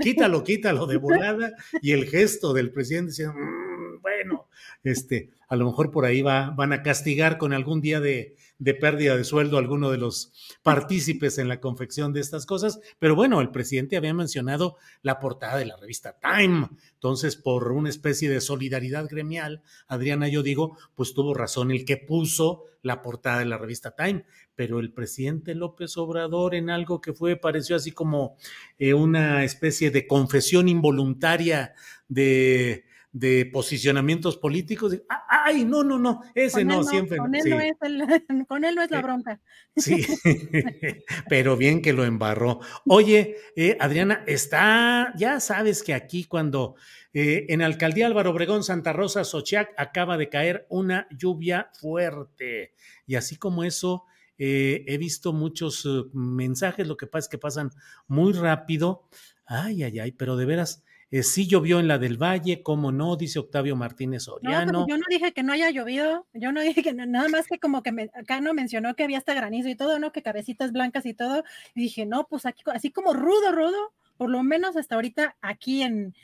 Quítalo, quítalo de volada. Y el gesto del presidente diciendo, mm, bueno, este, a lo mejor por ahí va, van a castigar con algún día de, de pérdida de sueldo a alguno de los partícipes en la confección de estas cosas. Pero bueno, el presidente había mencionado la portada de la revista Time. Entonces, por una especie de solidaridad gremial, Adriana, yo digo, pues tuvo razón el que puso la portada de la revista Time. Pero el presidente López Obrador en algo que fue, pareció así como eh, una especie de confesión involuntaria de de posicionamientos políticos. Ay, no, no, no, ese no, siempre. Con él, no es [laughs] con él no es la eh, bronca. Sí, [laughs] pero bien que lo embarró. Oye, eh, Adriana, está, ya sabes que aquí cuando eh, en Alcaldía Álvaro Obregón, Santa Rosa, Sochiac, acaba de caer una lluvia fuerte. Y así como eso, he visto muchos mensajes, lo que pasa es que pasan muy rápido. Ay, ay, ay, pero de veras, eh, sí llovió en la del Valle, ¿cómo no? Dice Octavio Martínez Oriano. No, yo no dije que no haya llovido, yo no dije que nada más que como que acá no mencionó que había hasta granizo y todo, ¿no? Que cabecitas blancas y todo. Y dije, no, pues aquí, así como rudo, rudo, por lo menos hasta ahorita aquí en,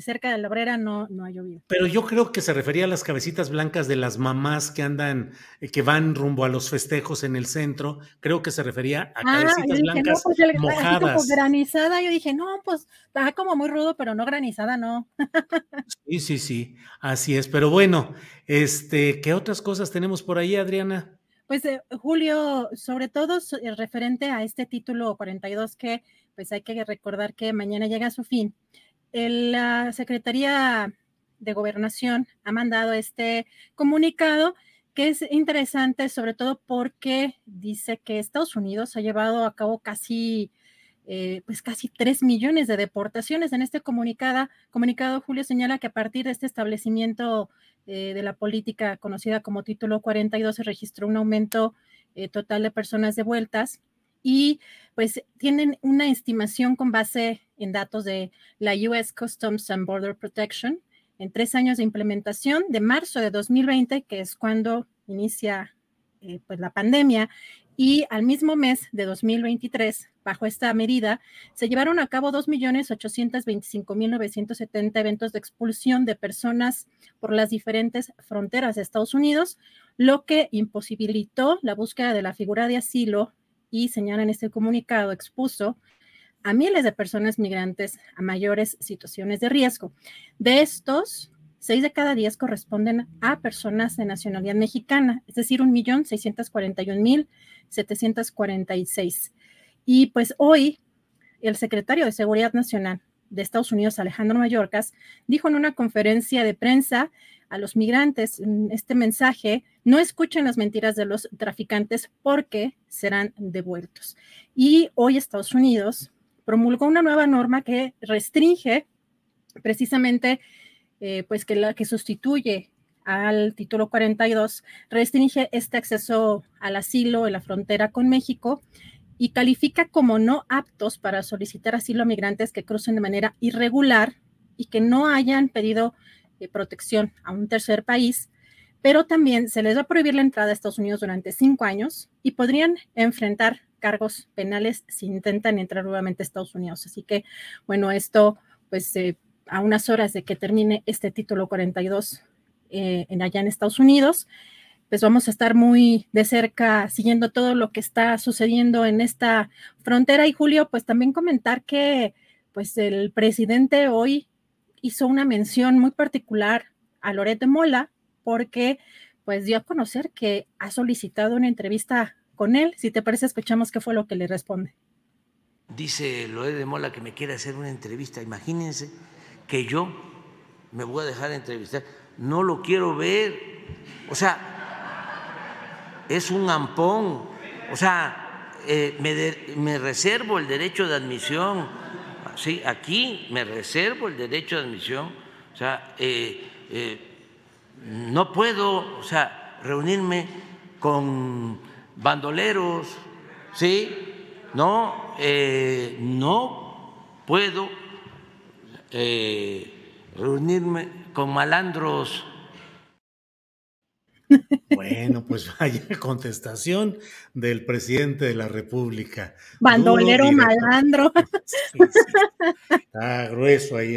cerca de la obrera no, no ha llovido. Pero yo creo que se refería a las cabecitas blancas de las mamás que andan, eh, que van rumbo a los festejos en el centro. Creo que se refería a ah, cabecitas blancas pues mojadas. granizada, yo dije, no, pues está como muy rudo, pero no granizada, no. [laughs] sí, sí, sí, así es. Pero bueno, este, ¿qué otras cosas tenemos por ahí, Adriana? Pues eh, Julio, sobre todo eh, referente a este título 42 que pues hay que recordar que mañana llega a su fin. la Secretaría de Gobernación ha mandado este comunicado que es interesante, sobre todo porque dice que Estados Unidos ha llevado a cabo casi, eh, pues casi 3 millones de deportaciones. En este comunicado, comunicado, Julio señala que a partir de este establecimiento eh, de la política conocida como Título 42 se registró un aumento eh, total de personas devueltas y pues tienen una estimación con base en datos de la US Customs and Border Protection en tres años de implementación de marzo de 2020, que es cuando inicia eh, pues la pandemia, y al mismo mes de 2023, bajo esta medida, se llevaron a cabo 2.825.970 eventos de expulsión de personas por las diferentes fronteras de Estados Unidos, lo que imposibilitó la búsqueda de la figura de asilo y señala en este comunicado, expuso a miles de personas migrantes a mayores situaciones de riesgo. De estos, seis de cada diez corresponden a personas de nacionalidad mexicana, es decir, 1.641.746. Y pues hoy, el secretario de Seguridad Nacional de Estados Unidos, Alejandro Mayorkas, dijo en una conferencia de prensa a los migrantes este mensaje, no escuchen las mentiras de los traficantes porque serán devueltos. Y hoy Estados Unidos promulgó una nueva norma que restringe precisamente, eh, pues que la que sustituye al título 42, restringe este acceso al asilo en la frontera con México y califica como no aptos para solicitar asilo a migrantes que crucen de manera irregular y que no hayan pedido eh, protección a un tercer país, pero también se les va a prohibir la entrada a Estados Unidos durante cinco años y podrían enfrentar cargos penales si intentan entrar nuevamente a Estados Unidos. Así que, bueno, esto, pues, eh, a unas horas de que termine este título 42 eh, en allá en Estados Unidos, pues vamos a estar muy de cerca siguiendo todo lo que está sucediendo en esta frontera. Y Julio, pues también comentar que, pues, el presidente hoy hizo una mención muy particular a Loret de Mola porque pues dio a conocer que ha solicitado una entrevista con él. Si te parece, escuchamos qué fue lo que le responde. Dice Loret de Mola que me quiere hacer una entrevista. Imagínense que yo me voy a dejar entrevistar. No lo quiero ver. O sea, es un ampón. O sea, eh, me, me reservo el derecho de admisión sí, aquí me reservo el derecho de admisión, o sea, eh, eh, no puedo, o sea, reunirme con bandoleros, sí, no, eh, no puedo reunirme con malandros. Bueno, pues [laughs] vaya contestación del presidente de la República. Bandolero malandro. [laughs] Está grueso ahí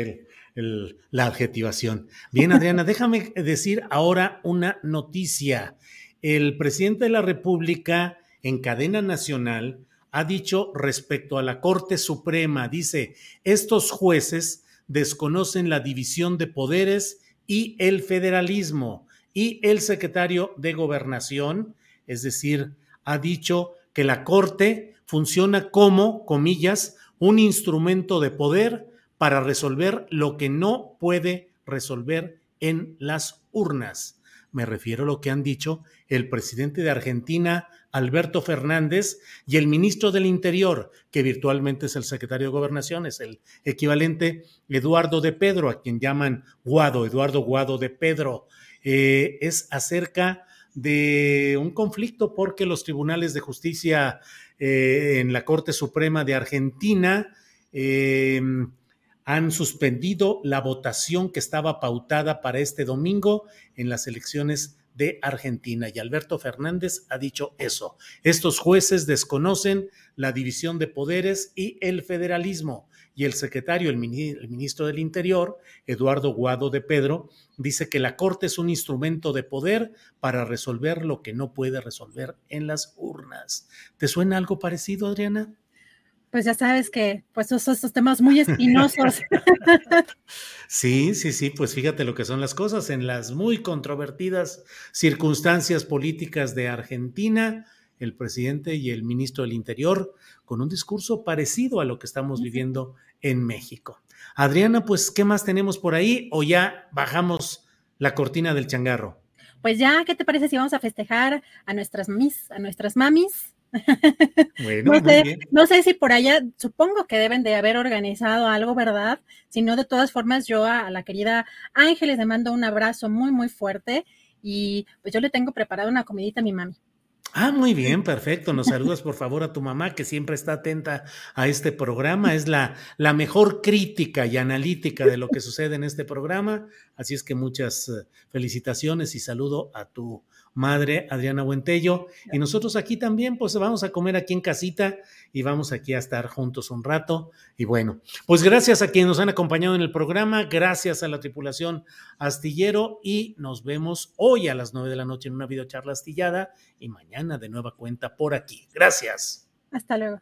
el, la adjetivación. Bien, Adriana, [laughs] déjame decir ahora una noticia. El presidente de la República en cadena nacional ha dicho respecto a la Corte Suprema, dice, estos jueces desconocen la división de poderes y el federalismo y el secretario de gobernación, es decir, ha dicho que la Corte funciona como, comillas, un instrumento de poder para resolver lo que no puede resolver en las urnas. Me refiero a lo que han dicho el presidente de Argentina, Alberto Fernández, y el ministro del Interior, que virtualmente es el secretario de Gobernación, es el equivalente Eduardo de Pedro, a quien llaman Guado, Eduardo Guado de Pedro. Eh, es acerca de un conflicto porque los tribunales de justicia eh, en la Corte Suprema de Argentina em, han suspendido la votación que estaba pautada para este domingo en las elecciones de Argentina. Y Alberto Fernández ha dicho eso. Estos jueces desconocen la división de poderes y el federalismo y el secretario, el, ministro del Interior, Eduardo Guado de Pedro, dice que la Corte es un instrumento de poder para resolver lo que no puede resolver en las urnas. ¿Te suena algo parecido, Adriana? Pues ya sabes que pues esos, esos temas muy espinosos. [laughs] [laughs] sí, sí, sí, pues fíjate lo que son las cosas. En las muy controvertidas circunstancias políticas de Argentina, el presidente y el ministro del Interior con un discurso parecido a lo que estamos viviendo en México. Adriana, pues, ¿qué más tenemos por ahí o ya bajamos la cortina del changarro? Pues ya, ¿qué te parece si vamos a festejar a nuestras mamis, a nuestras mamis? Bueno, no, sé, no sé si por allá, supongo que deben de haber organizado algo, ¿verdad? Si no, de todas formas, yo a, a la querida Ángeles le mando un abrazo muy, muy fuerte y pues yo le tengo preparada una comidita a mi mami. Ah, muy bien, perfecto. Nos saludas por favor a tu mamá que siempre está atenta a este programa. Es la, la mejor crítica y analítica de lo que sucede en este programa. Así es que muchas eh, felicitaciones y saludo a tu madre Adriana Buentello. Y nosotros aquí también, pues vamos a comer aquí en casita y vamos aquí a estar juntos un rato. Y bueno, pues gracias a quienes nos han acompañado en el programa, gracias a la tripulación astillero y nos vemos hoy a las nueve de la noche en una videocharla astillada y mañana de nueva cuenta por aquí. Gracias. Hasta luego.